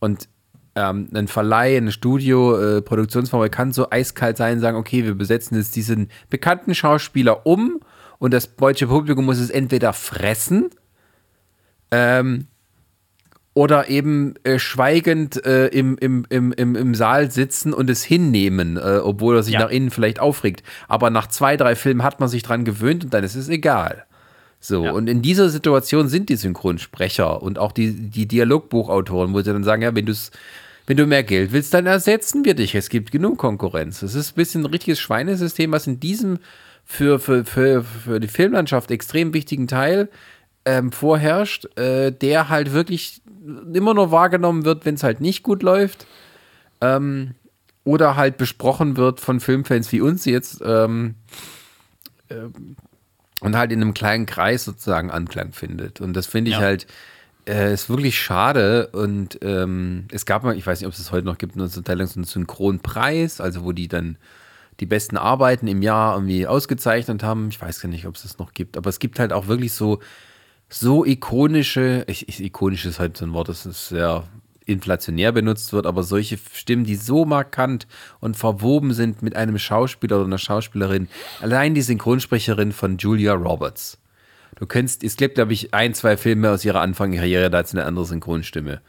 S1: Und ähm, ein Verleih, ein Studio, äh, Produktionsfirma kann so eiskalt sein und sagen, okay, wir besetzen jetzt diesen bekannten Schauspieler um und das deutsche Publikum muss es entweder fressen ähm, oder eben äh, schweigend äh, im, im, im, im, im Saal sitzen und es hinnehmen, äh, obwohl er sich
S2: Ja.
S1: nach innen vielleicht aufregt. Aber nach zwei, drei Filmen hat man sich dran gewöhnt und dann ist es egal. So,
S2: Ja.
S1: und in dieser Situation sind die Synchronsprecher und auch die, die Dialogbuchautoren, wo sie dann sagen, ja, wenn, du's, wenn du mehr Geld willst, dann ersetzen wir dich. Es gibt genug Konkurrenz. Es ist ein bisschen ein richtiges Schweinesystem, was in diesem für, für, für, für die Filmlandschaft extrem wichtigen Teil ähm, vorherrscht, äh, der halt wirklich immer nur wahrgenommen wird, wenn es halt nicht gut läuft. Ähm, oder halt besprochen wird von Filmfans wie uns jetzt ähm, ähm, und halt in einem kleinen Kreis sozusagen Anklang findet. Und das finde ich
S2: Ja.
S1: halt, äh, ist wirklich schade. Und ähm, es gab mal, ich weiß nicht, ob es es heute noch gibt, nur zum Teil so einen Synchronpreis, also wo die dann die besten Arbeiten im Jahr irgendwie ausgezeichnet haben. Ich weiß gar nicht, ob es das noch gibt, aber es gibt halt auch wirklich so, so ikonische, ich, ich, ikonisch ist halt so ein Wort, das ist sehr inflationär benutzt wird, aber solche Stimmen, die so markant und verwoben sind mit einem Schauspieler oder einer Schauspielerin, allein die Synchronsprecherin von Julia Roberts. Du kennst, es gibt, glaube ich, ein, zwei Filme aus ihrer Anfangskarriere, da hat sie eine andere Synchronstimme.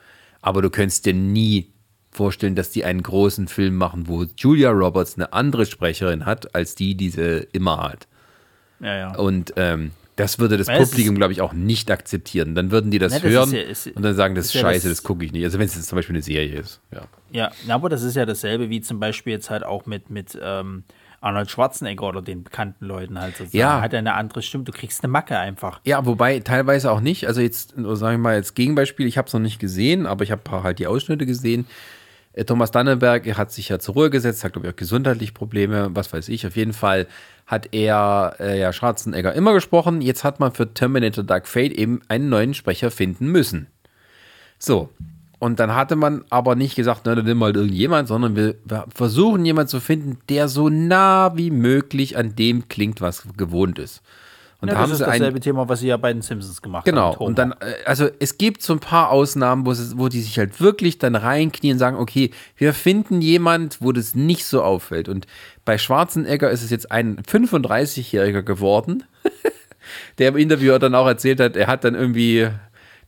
S1: Aber du könntest dir nie vorstellen, dass die einen großen Film machen, wo Julia Roberts eine andere Sprecherin hat, als die, die sie immer hat.
S2: Ja, ja.
S1: Und ähm, das würde das
S2: Weil
S1: Publikum, glaube ich, auch nicht akzeptieren. Dann würden die das
S2: Ne,
S1: hören
S2: ja- ist-
S1: und dann sagen, das ist
S2: ist ja
S1: scheiße,
S2: das-
S1: das, gucke ich nicht. Also wenn es jetzt zum Beispiel eine Serie ist. Ja.
S2: Ja, aber das ist ja dasselbe wie zum Beispiel jetzt halt auch mit, mit ähm, Arnold Schwarzenegger oder den bekannten Leuten halt sozusagen.
S1: Ja.
S2: Hat er eine andere Stimme, du kriegst eine Macke einfach.
S1: ja, wobei teilweise auch nicht. Also jetzt, sage ich mal, als Gegenbeispiel, ich habe es noch nicht gesehen, aber ich habe halt die Ausschnitte gesehen. Äh, Thomas Dannenberg hat sich ja zur Ruhe gesetzt, hat, glaube ich, auch gesundheitlich Probleme, was weiß ich. Auf jeden Fall hat er äh, ja Schwarzenegger immer gesprochen. Jetzt hat man für Terminator Dark Fate eben einen neuen Sprecher finden müssen. So. Und dann hatte man aber nicht gesagt, na, dann nimm mal irgendjemand, sondern wir, versuchen jemanden zu finden, der so nah wie möglich an dem klingt, was gewohnt ist. Und
S2: Ja,
S1: da
S2: das
S1: haben
S2: ist
S1: sie
S2: dasselbe Thema, was sie ja bei den Simpsons gemacht
S1: Genau,
S2: haben. Homer.
S1: und dann, äh, also es gibt so ein paar Ausnahmen, wo, es, wo die sich halt wirklich dann reinknien und sagen, okay, wir finden jemand, wo das nicht so auffällt. Und bei Schwarzenegger ist es jetzt ein 35-Jähriger geworden, der im Interview dann auch erzählt hat, er hat dann irgendwie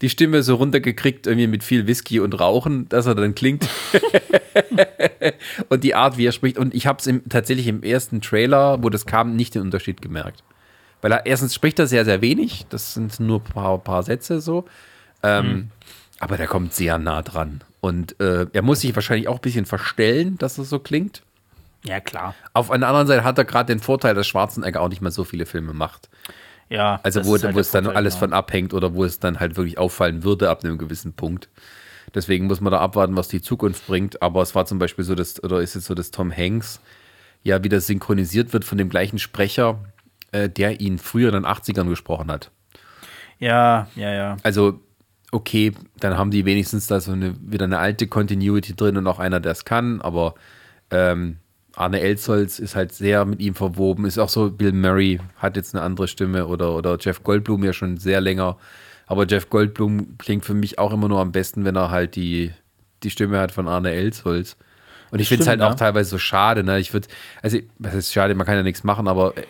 S1: die Stimme so runtergekriegt, irgendwie mit viel Whisky und Rauchen, dass er dann klingt. und die Art, wie er spricht. Und ich habe es tatsächlich im ersten Trailer, wo das kam, nicht den Unterschied gemerkt. Weil er erstens spricht er sehr, sehr wenig. Das sind nur ein paar, paar Sätze so. Ähm, Aber der kommt sehr nah dran. Und äh, er muss sich wahrscheinlich auch ein bisschen verstellen, dass es so klingt.
S2: ja, klar.
S1: Auf einer anderen Seite hat er gerade den Vorteil, dass Schwarzenegger auch nicht mehr so viele Filme macht.
S2: Ja,
S1: Also wo,
S2: halt
S1: wo es dann
S2: Vorteil,
S1: alles
S2: genau.
S1: von abhängt oder wo es dann halt wirklich auffallen würde ab einem gewissen Punkt. Deswegen muss man da abwarten, was die Zukunft bringt. Aber es war zum Beispiel so, dass, oder ist es so, dass Tom Hanks ja wieder synchronisiert wird von dem gleichen Sprecher, äh, der ihn früher in den 80ern gesprochen hat.
S2: Ja, ja, ja.
S1: Also, okay, dann haben die wenigstens da so eine, wieder eine alte Continuity drin und auch einer, der es kann, aber ähm, Arne Elsholz ist halt sehr mit ihm verwoben. Ist auch so, Bill Murray hat jetzt eine andere Stimme oder, oder Jeff Goldblum ja schon sehr länger. Aber Jeff Goldblum klingt für mich auch immer nur am besten, wenn er halt die, die Stimme hat von Arne Elsholz. Und ich finde es halt
S2: Stimmt,
S1: auch
S2: ja.
S1: teilweise so schade, ne? Ich würde, also, was ist schade, man kann ja nichts machen, aber äh,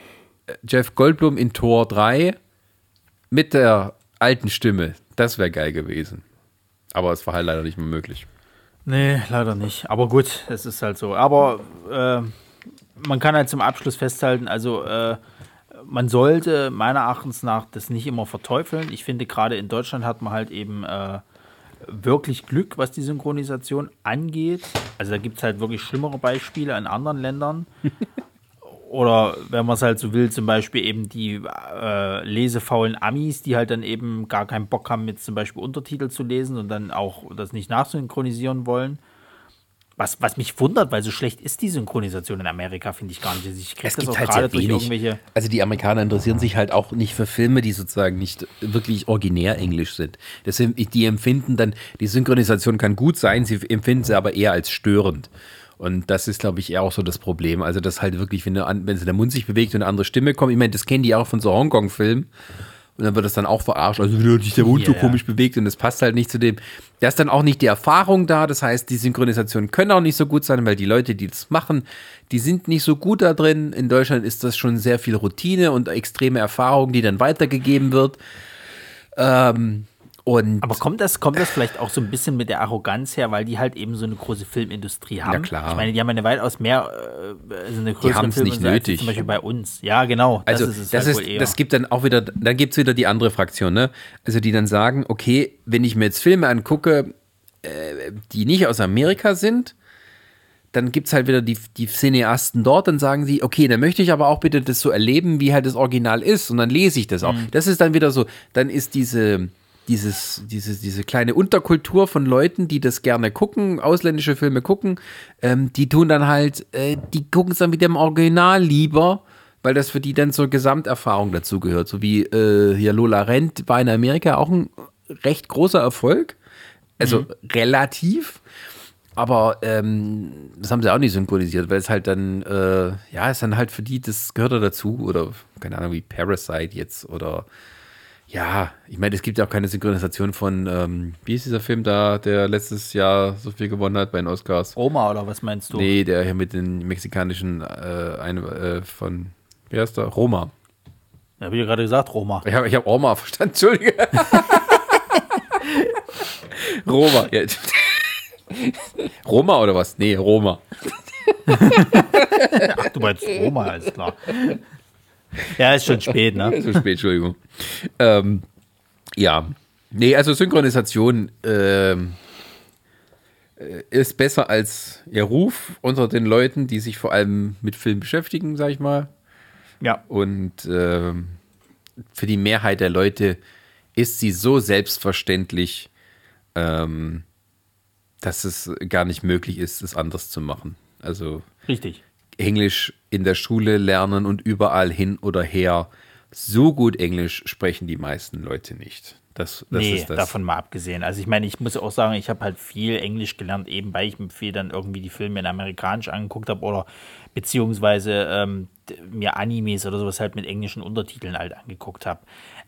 S1: Jeff Goldblum in Tor 3 mit der alten Stimme, das wäre geil gewesen. Aber es war halt leider nicht mehr möglich.
S2: Nee, leider nicht. Aber gut, es ist halt so. Aber äh, man kann halt zum Abschluss festhalten, also äh, man sollte meiner Erachtens nach das nicht immer verteufeln. Ich finde, gerade in Deutschland hat man halt eben äh, wirklich Glück, was die Synchronisation angeht. Also da gibt es halt wirklich schlimmere Beispiele in anderen Ländern. Oder wenn man es halt so will, zum Beispiel eben die äh, lesefaulen Amis, die halt dann eben gar keinen Bock haben, jetzt zum Beispiel Untertitel zu lesen und dann auch das nicht nachsynchronisieren wollen. Was, was mich wundert, weil so schlecht ist die Synchronisation in Amerika, finde ich gar nicht. Also ich
S1: kriege das auch halt gerade durch irgendwelche. Also die Amerikaner interessieren sich halt auch nicht für Filme, die sozusagen nicht wirklich originär Englisch sind. Deswegen, die empfinden dann, die Synchronisation kann gut sein, sie empfinden sie aber eher als störend. Und das ist, glaube ich, eher auch so das Problem. Also, das halt wirklich, wenn, wenn der Mund sich bewegt und eine andere Stimme kommt, ich meine, das kennen die auch von so Hongkong-Filmen. Und dann wird das dann auch verarscht, also wenn sich der Mund yeah, so komisch ja. bewegt und es passt halt nicht zu dem. Da ist dann auch nicht die Erfahrung da, das heißt, die Synchronisationen können auch nicht so gut sein, weil die Leute, die das machen, die sind nicht so gut da drin. In Deutschland ist das schon sehr viel Routine und extreme Erfahrung, die dann weitergegeben wird. Ähm, und
S2: Aber kommt das, kommt das vielleicht auch so ein bisschen mit der Arroganz her, weil die halt eben so eine große Filmindustrie haben? Ja,
S1: klar.
S2: Ich meine, die haben eine weitaus mehr, äh, so eine größere
S1: die nicht nötig.
S2: zum Beispiel bei uns. Ja, genau.
S1: Also, das ist, das, halt ist das gibt dann auch wieder, dann gibt es wieder die andere Fraktion, ne? Also, die dann sagen, okay, wenn ich mir jetzt Filme angucke, äh, die nicht aus Amerika sind, dann gibt es halt wieder die, die Cineasten dort, dann sagen sie, okay, dann möchte ich aber auch bitte das so erleben, wie halt das Original ist. Und dann lese ich das auch. Mhm. Das ist dann wieder so, dann ist diese dieses, diese, diese kleine Unterkultur von Leuten, die das gerne gucken, ausländische Filme gucken, ähm, die tun dann halt, äh, die gucken es dann mit dem Original lieber, weil das für die dann zur Gesamterfahrung dazugehört. So wie äh, hier Lola Rent war in Amerika auch ein recht großer Erfolg. Also mhm. relativ. Aber ähm, das haben sie auch nicht synchronisiert, weil es halt dann, äh, ja, ist dann halt für die, das gehört da dazu. Oder keine Ahnung, wie Parasite jetzt oder ja, ich meine, es gibt ja auch keine Synchronisation von, ähm, wie ist dieser Film da, der letztes Jahr so viel gewonnen hat bei den Oscars?
S2: Roma oder was meinst du?
S1: Nee, der hier mit den mexikanischen, äh, eine, äh, von, wie heißt der? Roma.
S2: Ja, wie du gerade gesagt, Roma.
S1: Ich habe ich hab Roma verstanden, Entschuldige. Roma, ja. Roma oder was? Nee, Roma.
S2: Ach, du meinst Roma, ist klar. Ja, ist schon spät, ne?
S1: ist schon spät, Entschuldigung. Ähm, ja. Nee, also Synchronisation ähm, äh, ist besser als ihr Ruf unter den Leuten, die sich vor allem mit Film beschäftigen, sag ich mal.
S2: Ja.
S1: Und ähm, für die Mehrheit der Leute ist sie so selbstverständlich, ähm, dass es gar nicht möglich ist, es anders zu machen. Also.
S2: Richtig.
S1: Englisch in der Schule lernen und überall hin oder her. So gut Englisch sprechen die meisten Leute nicht. Das, das
S2: nee, davon mal abgesehen. Also ich meine, ich muss auch sagen, ich habe halt viel Englisch gelernt, eben weil ich mir viel dann irgendwie die Filme in Amerikanisch angeguckt habe oder beziehungsweise ähm, mir Animes oder sowas halt mit englischen Untertiteln halt angeguckt habe.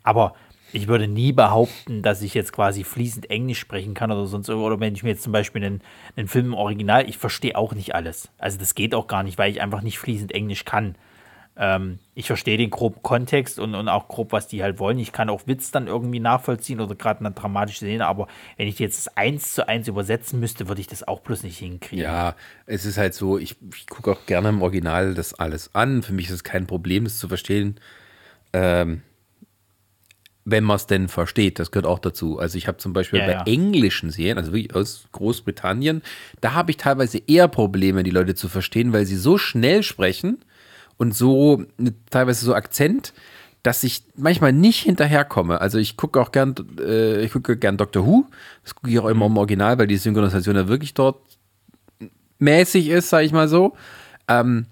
S2: Aber ich würde nie behaupten, dass ich jetzt quasi fließend Englisch sprechen kann oder sonst oder wenn ich mir jetzt zum Beispiel einen, einen Film im Original, ich verstehe auch nicht alles. Also das geht auch gar nicht, weil ich einfach nicht fließend Englisch kann. Ähm, ich verstehe den groben Kontext und, und auch grob, was die halt wollen. Ich kann auch Witz dann irgendwie nachvollziehen oder gerade eine dramatische Szene, aber wenn ich jetzt eins zu eins übersetzen müsste, würde ich das auch bloß nicht hinkriegen.
S1: Ja, es ist halt so, ich, ich gucke auch gerne im Original das alles an. Für mich ist es kein Problem, das zu verstehen. Ähm, wenn man es denn versteht, das gehört auch dazu. Also ich habe zum Beispiel ja, bei ja. englischen Serien, also wirklich aus Großbritannien, da habe ich teilweise eher Probleme, die Leute zu verstehen, weil sie so schnell sprechen und so teilweise so Akzent, dass ich manchmal nicht hinterherkomme. Also ich gucke auch gern, äh, ich gucke gern Doctor Who, das gucke ich auch immer im Original, weil die Synchronisation ja wirklich dort mäßig ist, sage ich mal so. Ähm,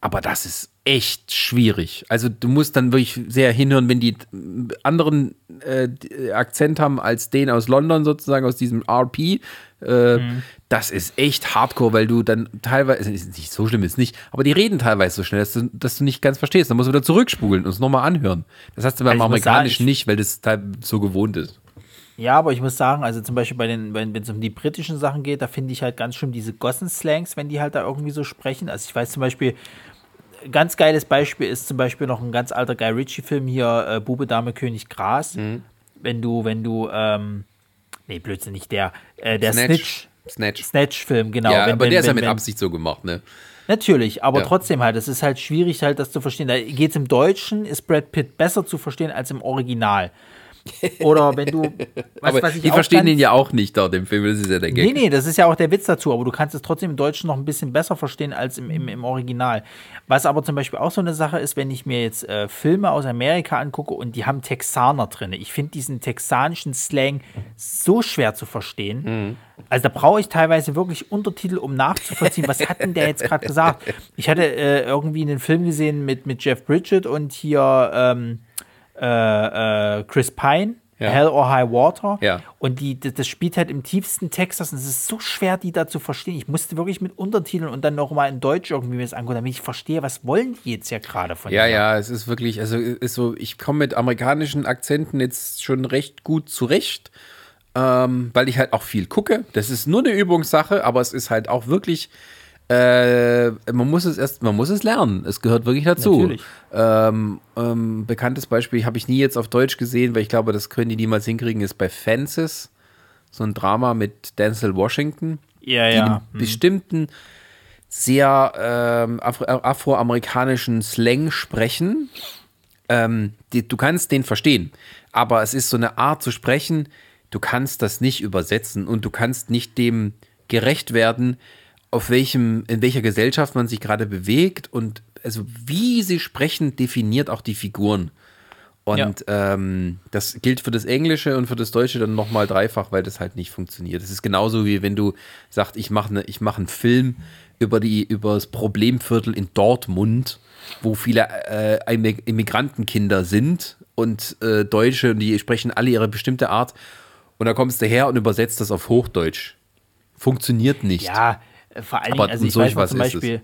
S1: aber das ist echt schwierig. Also du musst dann wirklich sehr hinhören, wenn die anderen äh, Akzent haben als den aus London sozusagen, aus diesem RP. Äh, mhm. Das ist echt hardcore, weil du dann teilweise, ist nicht so schlimm ist nicht, aber die reden teilweise so schnell, dass du, dass du nicht ganz verstehst. Dann musst du wieder zurückspulen und es nochmal anhören. Das hast du beim also Amerikanischen nicht, weil das so gewohnt ist.
S2: Ja, aber ich muss sagen, also zum Beispiel bei den, wenn es um die britischen Sachen geht, da finde ich halt ganz schlimm diese Gossen-Slangs, wenn die halt da irgendwie so sprechen. Also ich weiß zum Beispiel, ganz geiles Beispiel ist zum Beispiel noch ein ganz alter Guy Ritchie-Film hier, äh, Bube, Dame, König, Gras. Mhm. Wenn du, wenn du, ähm, nee, Blödsinn, nicht der, äh, der Snitch.
S1: Snatch.
S2: Snatch-Film, genau.
S1: Ja,
S2: Wenn-
S1: aber
S2: wenn-
S1: der ist ja
S2: wenn-
S1: mit
S2: wenn-
S1: Absicht so gemacht, ne?
S2: Natürlich, aber
S1: Ja.
S2: trotzdem halt, es ist halt schwierig halt, das zu verstehen. Da geht es im Deutschen, ist Brad Pitt besser zu verstehen als im Original. Oder wenn du, was,
S1: aber die verstehen
S2: ganz-
S1: den ja auch nicht dort im Film, das ist ja der Gag.
S2: Nee, nee, das ist ja auch der Witz dazu, aber du kannst es trotzdem im Deutschen noch ein bisschen besser verstehen als im, im, im Original. Was aber zum Beispiel auch so eine Sache ist, wenn ich mir jetzt äh, Filme aus Amerika angucke und die haben Texaner drin. Ich finde diesen texanischen Slang so schwer zu verstehen. Also da brauche ich teilweise wirklich Untertitel, um nachzuvollziehen, was hat denn der jetzt gerade gesagt? Ich hatte äh, irgendwie einen Film gesehen mit, mit Jeff Bridget und hier ähm, äh, äh, Chris Pine.
S1: Ja.
S2: Hell or High Water.
S1: Ja.
S2: Und die, das spielt halt im tiefsten Texas und es ist so schwer, die da zu verstehen. Ich musste wirklich mit Untertiteln und dann noch mal in Deutsch irgendwie mir das angucken, damit ich verstehe, was wollen die jetzt ja gerade von
S1: Ja, ja, es ist wirklich, also ist so, ich komme mit amerikanischen Akzenten jetzt schon recht gut zurecht, ähm, weil ich halt auch viel gucke. Das ist nur eine Übungssache, aber es ist halt auch wirklich, äh, man muss es erst, man muss es lernen. Es gehört wirklich dazu. Ähm, ähm, bekanntes Beispiel habe ich nie jetzt auf Deutsch gesehen, weil ich glaube, das können die niemals hinkriegen, ist bei Fences. So ein Drama mit Denzel Washington
S2: Ja,
S1: die
S2: ja.
S1: einen bestimmten sehr ähm, Afro afroamerikanischen Slang sprechen. Ähm, die, du kannst den verstehen, aber es ist so eine Art zu sprechen, du kannst das nicht übersetzen und du kannst nicht dem gerecht werden, auf welchem, in welcher Gesellschaft man sich gerade bewegt und also wie sie sprechen, definiert auch die Figuren. Und ähm, das gilt für das Englische und für das Deutsche dann nochmal dreifach, weil das halt nicht funktioniert. Das ist genauso wie wenn du sagst, ich mache ne, ich mach einen Film über, die, über das Problemviertel in Dortmund, wo viele äh, Immig- Immigrantenkinder sind und äh, Deutsche und die sprechen alle ihre bestimmte Art. Und da kommst du her und übersetzt das auf Hochdeutsch. Funktioniert nicht.
S2: Ja, vor allen Dingen, also ich
S1: solch
S2: weiß
S1: was
S2: zum. Beispiel,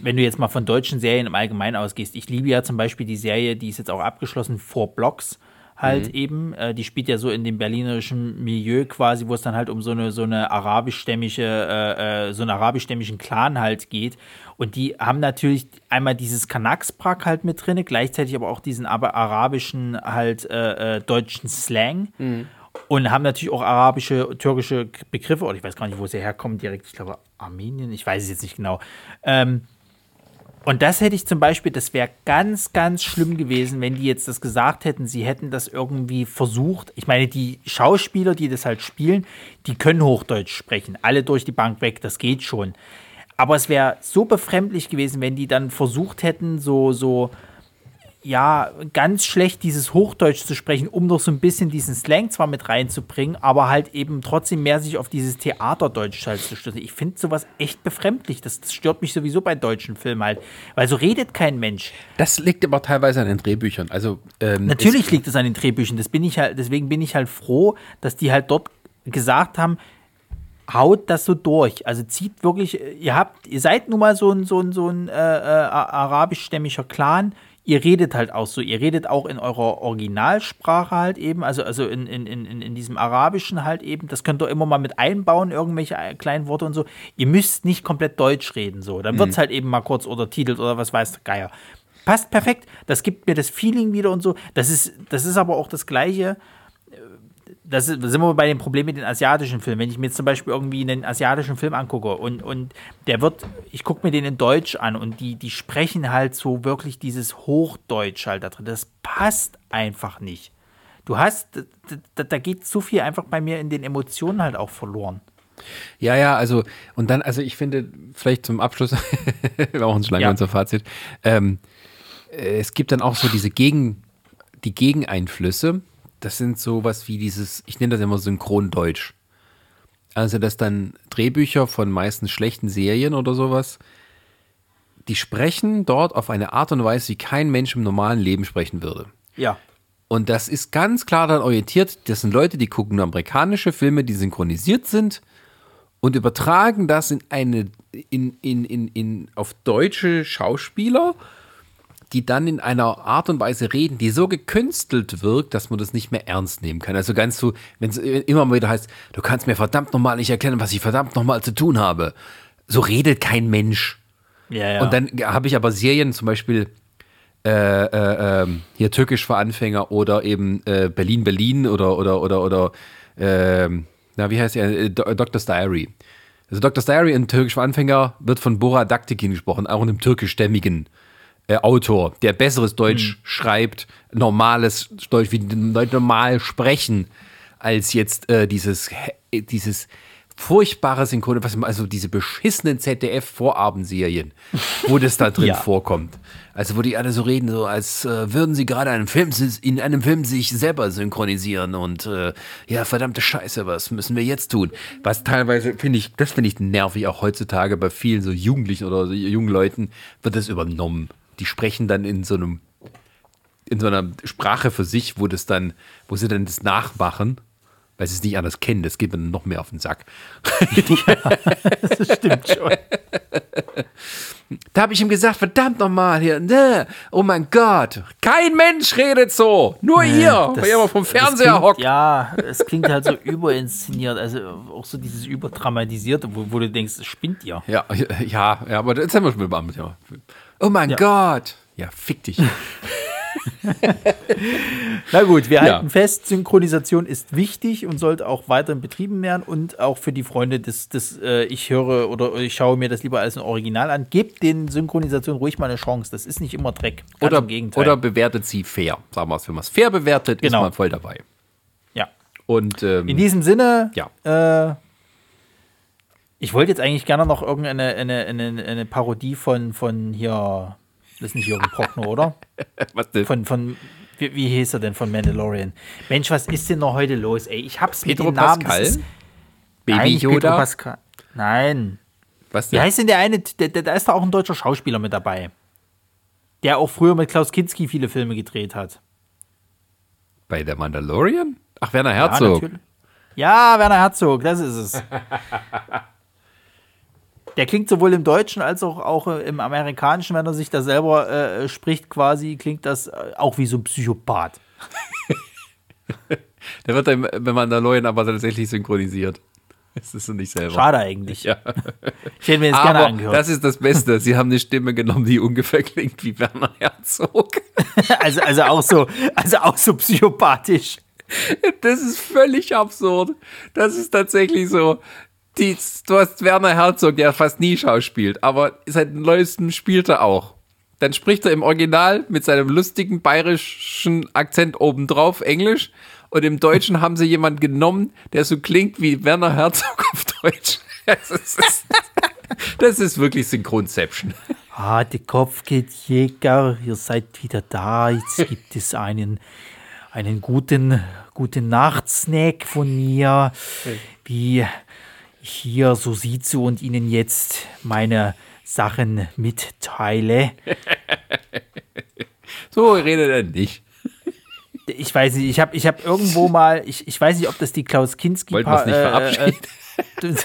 S2: wenn du jetzt mal von deutschen Serien im Allgemeinen ausgehst, ich liebe ja zum Beispiel die Serie, die ist jetzt auch abgeschlossen, Four Blocks halt
S1: Mhm.
S2: eben, äh, die spielt ja so in dem berlinerischen Milieu quasi, wo es dann halt um so eine so eine arabischstämmige, äh, äh, so einen arabischstämmigen Clan halt geht und die haben natürlich einmal dieses Kanaksprack halt mit drin, gleichzeitig aber auch diesen aber arabischen halt äh, äh, deutschen Slang
S1: Mhm.
S2: Und haben natürlich auch arabische, türkische Begriffe, oder ich weiß gar nicht, wo sie herkommen, direkt, ich glaube Armenien, ich weiß es jetzt nicht genau. Ähm, und das hätte ich zum Beispiel, das wäre ganz, ganz schlimm gewesen, wenn die jetzt das gesagt hätten, sie hätten das irgendwie versucht. Ich meine, die Schauspieler, die das halt spielen, die können Hochdeutsch sprechen, alle durch die Bank weg, das geht schon. Aber es wäre so befremdlich gewesen, wenn die dann versucht hätten, so, so, ja, ganz schlecht dieses Hochdeutsch zu sprechen, um noch so ein bisschen diesen Slang zwar mit reinzubringen, aber halt eben trotzdem mehr sich auf dieses Theaterdeutsch halt zu stützen. Ich finde sowas echt befremdlich. Das, das stört mich sowieso bei deutschen Filmen halt, weil so redet kein Mensch.
S1: Das liegt aber teilweise an den Drehbüchern. Also ähm,
S2: Natürlich liegt es an den Drehbüchern. Das bin ich halt, deswegen bin ich halt froh, dass die halt dort gesagt haben, haut das so durch. Also zieht wirklich, ihr habt, ihr seid nun mal so ein, so ein, so ein äh, äh, arabischstämmiger Clan. Ihr redet halt auch so, ihr redet auch in eurer Originalsprache halt eben, also, also in, in, in, in diesem Arabischen halt eben, das könnt ihr immer mal mit einbauen, irgendwelche äh, kleinen Worte und so. Ihr müsst nicht komplett Deutsch reden, so. Dann wird es halt eben mal kurz untertitelt oder was weiß der Geier. Passt perfekt, das gibt mir das Feeling wieder und so. Das ist, das ist aber auch das Gleiche, das ist, sind wir bei dem Problem mit den asiatischen Filmen. Wenn ich mir jetzt zum Beispiel irgendwie einen asiatischen Film angucke und, und der wird, ich gucke mir den in Deutsch an und die, die sprechen halt so wirklich dieses Hochdeutsch halt da drin. Das passt einfach nicht. Du hast, da, da geht so viel einfach bei mir in den Emotionen halt auch verloren.
S1: Ja, ja, also, und dann, also ich finde, vielleicht zum Abschluss, wir machen uns schon lange
S2: Ja.
S1: unser Fazit, ähm, äh, es gibt dann auch so diese Gegen, die Gegeneinflüsse, das sind sowas wie dieses, ich nenne das immer Synchrondeutsch. Also, dass dann Drehbücher von meistens schlechten Serien oder sowas, die sprechen dort auf eine Art und Weise, wie kein Mensch im normalen Leben sprechen würde.
S2: Ja.
S1: Und das ist ganz klar dann orientiert. Das sind Leute, die gucken amerikanische Filme, die synchronisiert sind und übertragen das in eine, in, in, in, in, auf deutsche Schauspieler, die dann in einer Art und Weise reden, die so gekünstelt wirkt, dass man das nicht mehr ernst nehmen kann. Also ganz so, wenn es immer mal wieder heißt, du kannst mir verdammt nochmal nicht erklären, was ich verdammt nochmal zu tun habe. So redet kein Mensch.
S2: Ja, ja.
S1: Und dann habe ich aber Serien, zum Beispiel äh, äh, ähm, hier Türkisch für Anfänger oder eben äh, Berlin, Berlin oder oder oder oder ähm, na wie heißt der? Äh, Do- Doctor's Diary. Also Dr. Diary in Türkisch für Anfänger wird von Bora Daktikin gesprochen, auch einem türkischstämmigen äh, Autor, der besseres Deutsch schreibt, normales Deutsch, wie die Leute normal sprechen, als jetzt äh, dieses, äh, dieses furchtbare Synchron, also diese beschissenen ZDF-Vorabendserien, wo das da drin
S2: Ja.
S1: vorkommt. Also wo die alle so reden, so als äh, würden sie gerade einen Film in einem Film sich selber synchronisieren und äh, ja verdammte Scheiße, was müssen wir jetzt tun? Was teilweise finde ich, das finde ich nervig auch heutzutage bei vielen so Jugendlichen oder so jungen Leuten wird das übernommen. Die sprechen dann in so einem in so einer Sprache für sich, wo das dann, wo sie dann das nachmachen, weil sie es nicht anders kennen. Das geht mir dann noch mehr auf den Sack.
S2: Das stimmt schon.
S1: Da habe ich ihm gesagt, verdammt nochmal hier, ne, oh mein Gott, kein Mensch redet so, nur ihr, weil ihr mal vom
S2: das
S1: Fernseher
S2: klingt,
S1: hockt.
S2: Ja, es klingt halt so überinszeniert, also auch so dieses überdramatisierte, wo, wo du denkst, es spinnt ihr.
S1: Ja, ja, ja, aber jetzt haben wir schon mal ja. Oh mein
S2: Ja.
S1: Gott. Ja, fick dich.
S2: Na gut, wir
S1: Ja.
S2: halten fest, Synchronisation ist wichtig und sollte auch weiterhin betrieben werden und auch für die Freunde des, des äh, ich höre oder ich schaue mir das lieber als ein Original an. Gebt den Synchronisationen ruhig mal eine Chance. Das ist nicht immer Dreck. Ganz
S1: Oder,
S2: im Gegenteil.
S1: oder bewertet sie fair. Sagen wir es, wenn man es fair bewertet,
S2: Genau.
S1: ist man voll dabei.
S2: ja.
S1: Und ähm,
S2: In diesem Sinne,
S1: Ja.
S2: äh, ich wollte jetzt eigentlich gerne noch irgendeine eine, eine, eine Parodie von, von hier, das ist nicht Jürgen Prochnow, oder?
S1: was denn?
S2: Von, von wie, wie hieß er denn von Mandalorian? Mensch, was ist denn noch heute los, ey? Ich hab's
S1: Pedro
S2: mit den Namen.
S1: Pascal?
S2: ist-
S1: Baby
S2: Nein, nicht Pedro
S1: Yoda?
S2: Pascal. Nein.
S1: Was
S2: Wie
S1: denn?
S2: heißt denn der eine? Da da ist da auch ein deutscher Schauspieler mit dabei. Der auch früher mit Klaus Kinski viele Filme gedreht hat.
S1: Bei der Mandalorian? Ach, Werner
S2: Ja,
S1: Herzog.
S2: natürlich. Ja, Werner Herzog, das ist es. Der klingt sowohl im Deutschen als auch, auch äh, im Amerikanischen, wenn er sich da selber äh, spricht, quasi, klingt das äh, auch wie so ein Psychopath.
S1: der wird dann bei Mandalorian aber tatsächlich synchronisiert. Das ist nicht selber.
S2: Schade eigentlich.
S1: Ja.
S2: Ich hätte mir das gerne
S1: Aber
S2: angehört.
S1: das ist das Beste. Sie haben eine Stimme genommen, die ungefähr klingt wie Werner Herzog.
S2: also, also, auch so, also auch so psychopathisch.
S1: Das ist völlig absurd. Das ist tatsächlich so. Die, du hast Werner Herzog, der fast nie schauspielt, aber seit neuestem spielt er auch. Dann spricht er im Original mit seinem lustigen bayerischen Akzent obendrauf Englisch und im Deutschen haben sie jemanden genommen, der so klingt wie Werner Herzog auf Deutsch. Das ist, das ist wirklich Synchronception.
S2: Ah, die Kopfgeldjäger, ihr seid wieder da. Jetzt gibt es einen, einen guten, guten Nachtsnack von mir, wie hier so sitze und Ihnen jetzt meine Sachen mitteile.
S1: So redet er nicht.
S2: Ich weiß nicht, ich habe ich hab irgendwo mal, ich, ich weiß nicht, ob das die Klaus Kinski
S1: Wollten wir es nicht
S2: äh,
S1: verabschieden?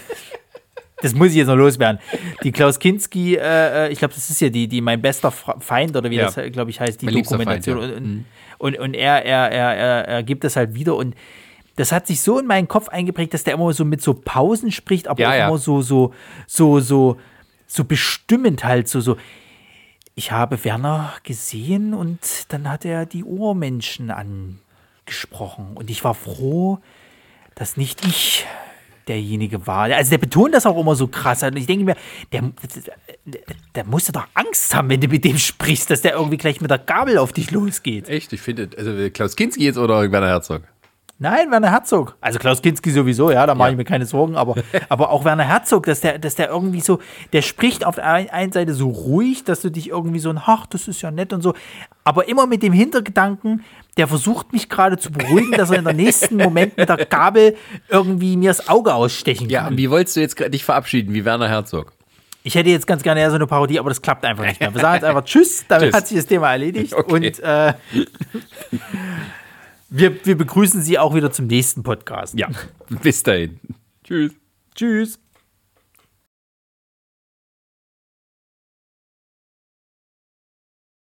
S2: das, muss ich jetzt noch loswerden. Die Klaus Kinski, äh, äh, ich glaube, das ist ja die, die mein bester Feind oder wie
S1: Ja.
S2: das, glaube ich, heißt, die
S1: Mein liebster Feind,
S2: Dokumentation.
S1: ja. Mhm.
S2: und, und, und er, er, er, er, er gibt das halt wieder und das hat sich so in meinen Kopf eingeprägt, dass der immer so mit so Pausen spricht, aber
S1: Ja,
S2: auch
S1: ja.
S2: immer so, so, so, so, so bestimmend halt, so, so. Ich habe Werner gesehen und dann hat er die Urmenschen angesprochen. Und ich war froh, dass nicht ich derjenige war. Also der betont das auch immer so krass. Und ich denke mir, der, der, der musste doch Angst haben, wenn du mit dem sprichst, dass der irgendwie gleich mit der Gabel auf dich losgeht.
S1: Echt? Ich finde, also Klaus Kinski jetzt oder Werner Herzog?
S2: Nein, Werner Herzog. Also Klaus Kinski sowieso, ja, da mache
S1: Ja.
S2: ich mir keine Sorgen, aber, aber auch Werner Herzog, dass der, dass der irgendwie so, der spricht auf der ein- einen Seite so ruhig, dass du dich irgendwie so, ach, das ist ja nett und so, aber immer mit dem Hintergedanken, der versucht mich gerade zu beruhigen, dass er in der nächsten Moment mit der Gabel irgendwie mir das Auge ausstechen
S1: Ja,
S2: kann.
S1: und wie wolltest du jetzt gerade dich verabschieden, wie Werner Herzog?
S2: Ich hätte jetzt ganz gerne eher so eine Parodie, aber das klappt einfach nicht mehr. Wir sagen jetzt einfach Tschüss, damit
S1: Tschüss.
S2: hat sich das Thema erledigt
S1: Okay.
S2: und äh, wir, wir begrüßen Sie auch wieder zum nächsten Podcast.
S1: Ja, bis dahin. Tschüss.
S2: Tschüss.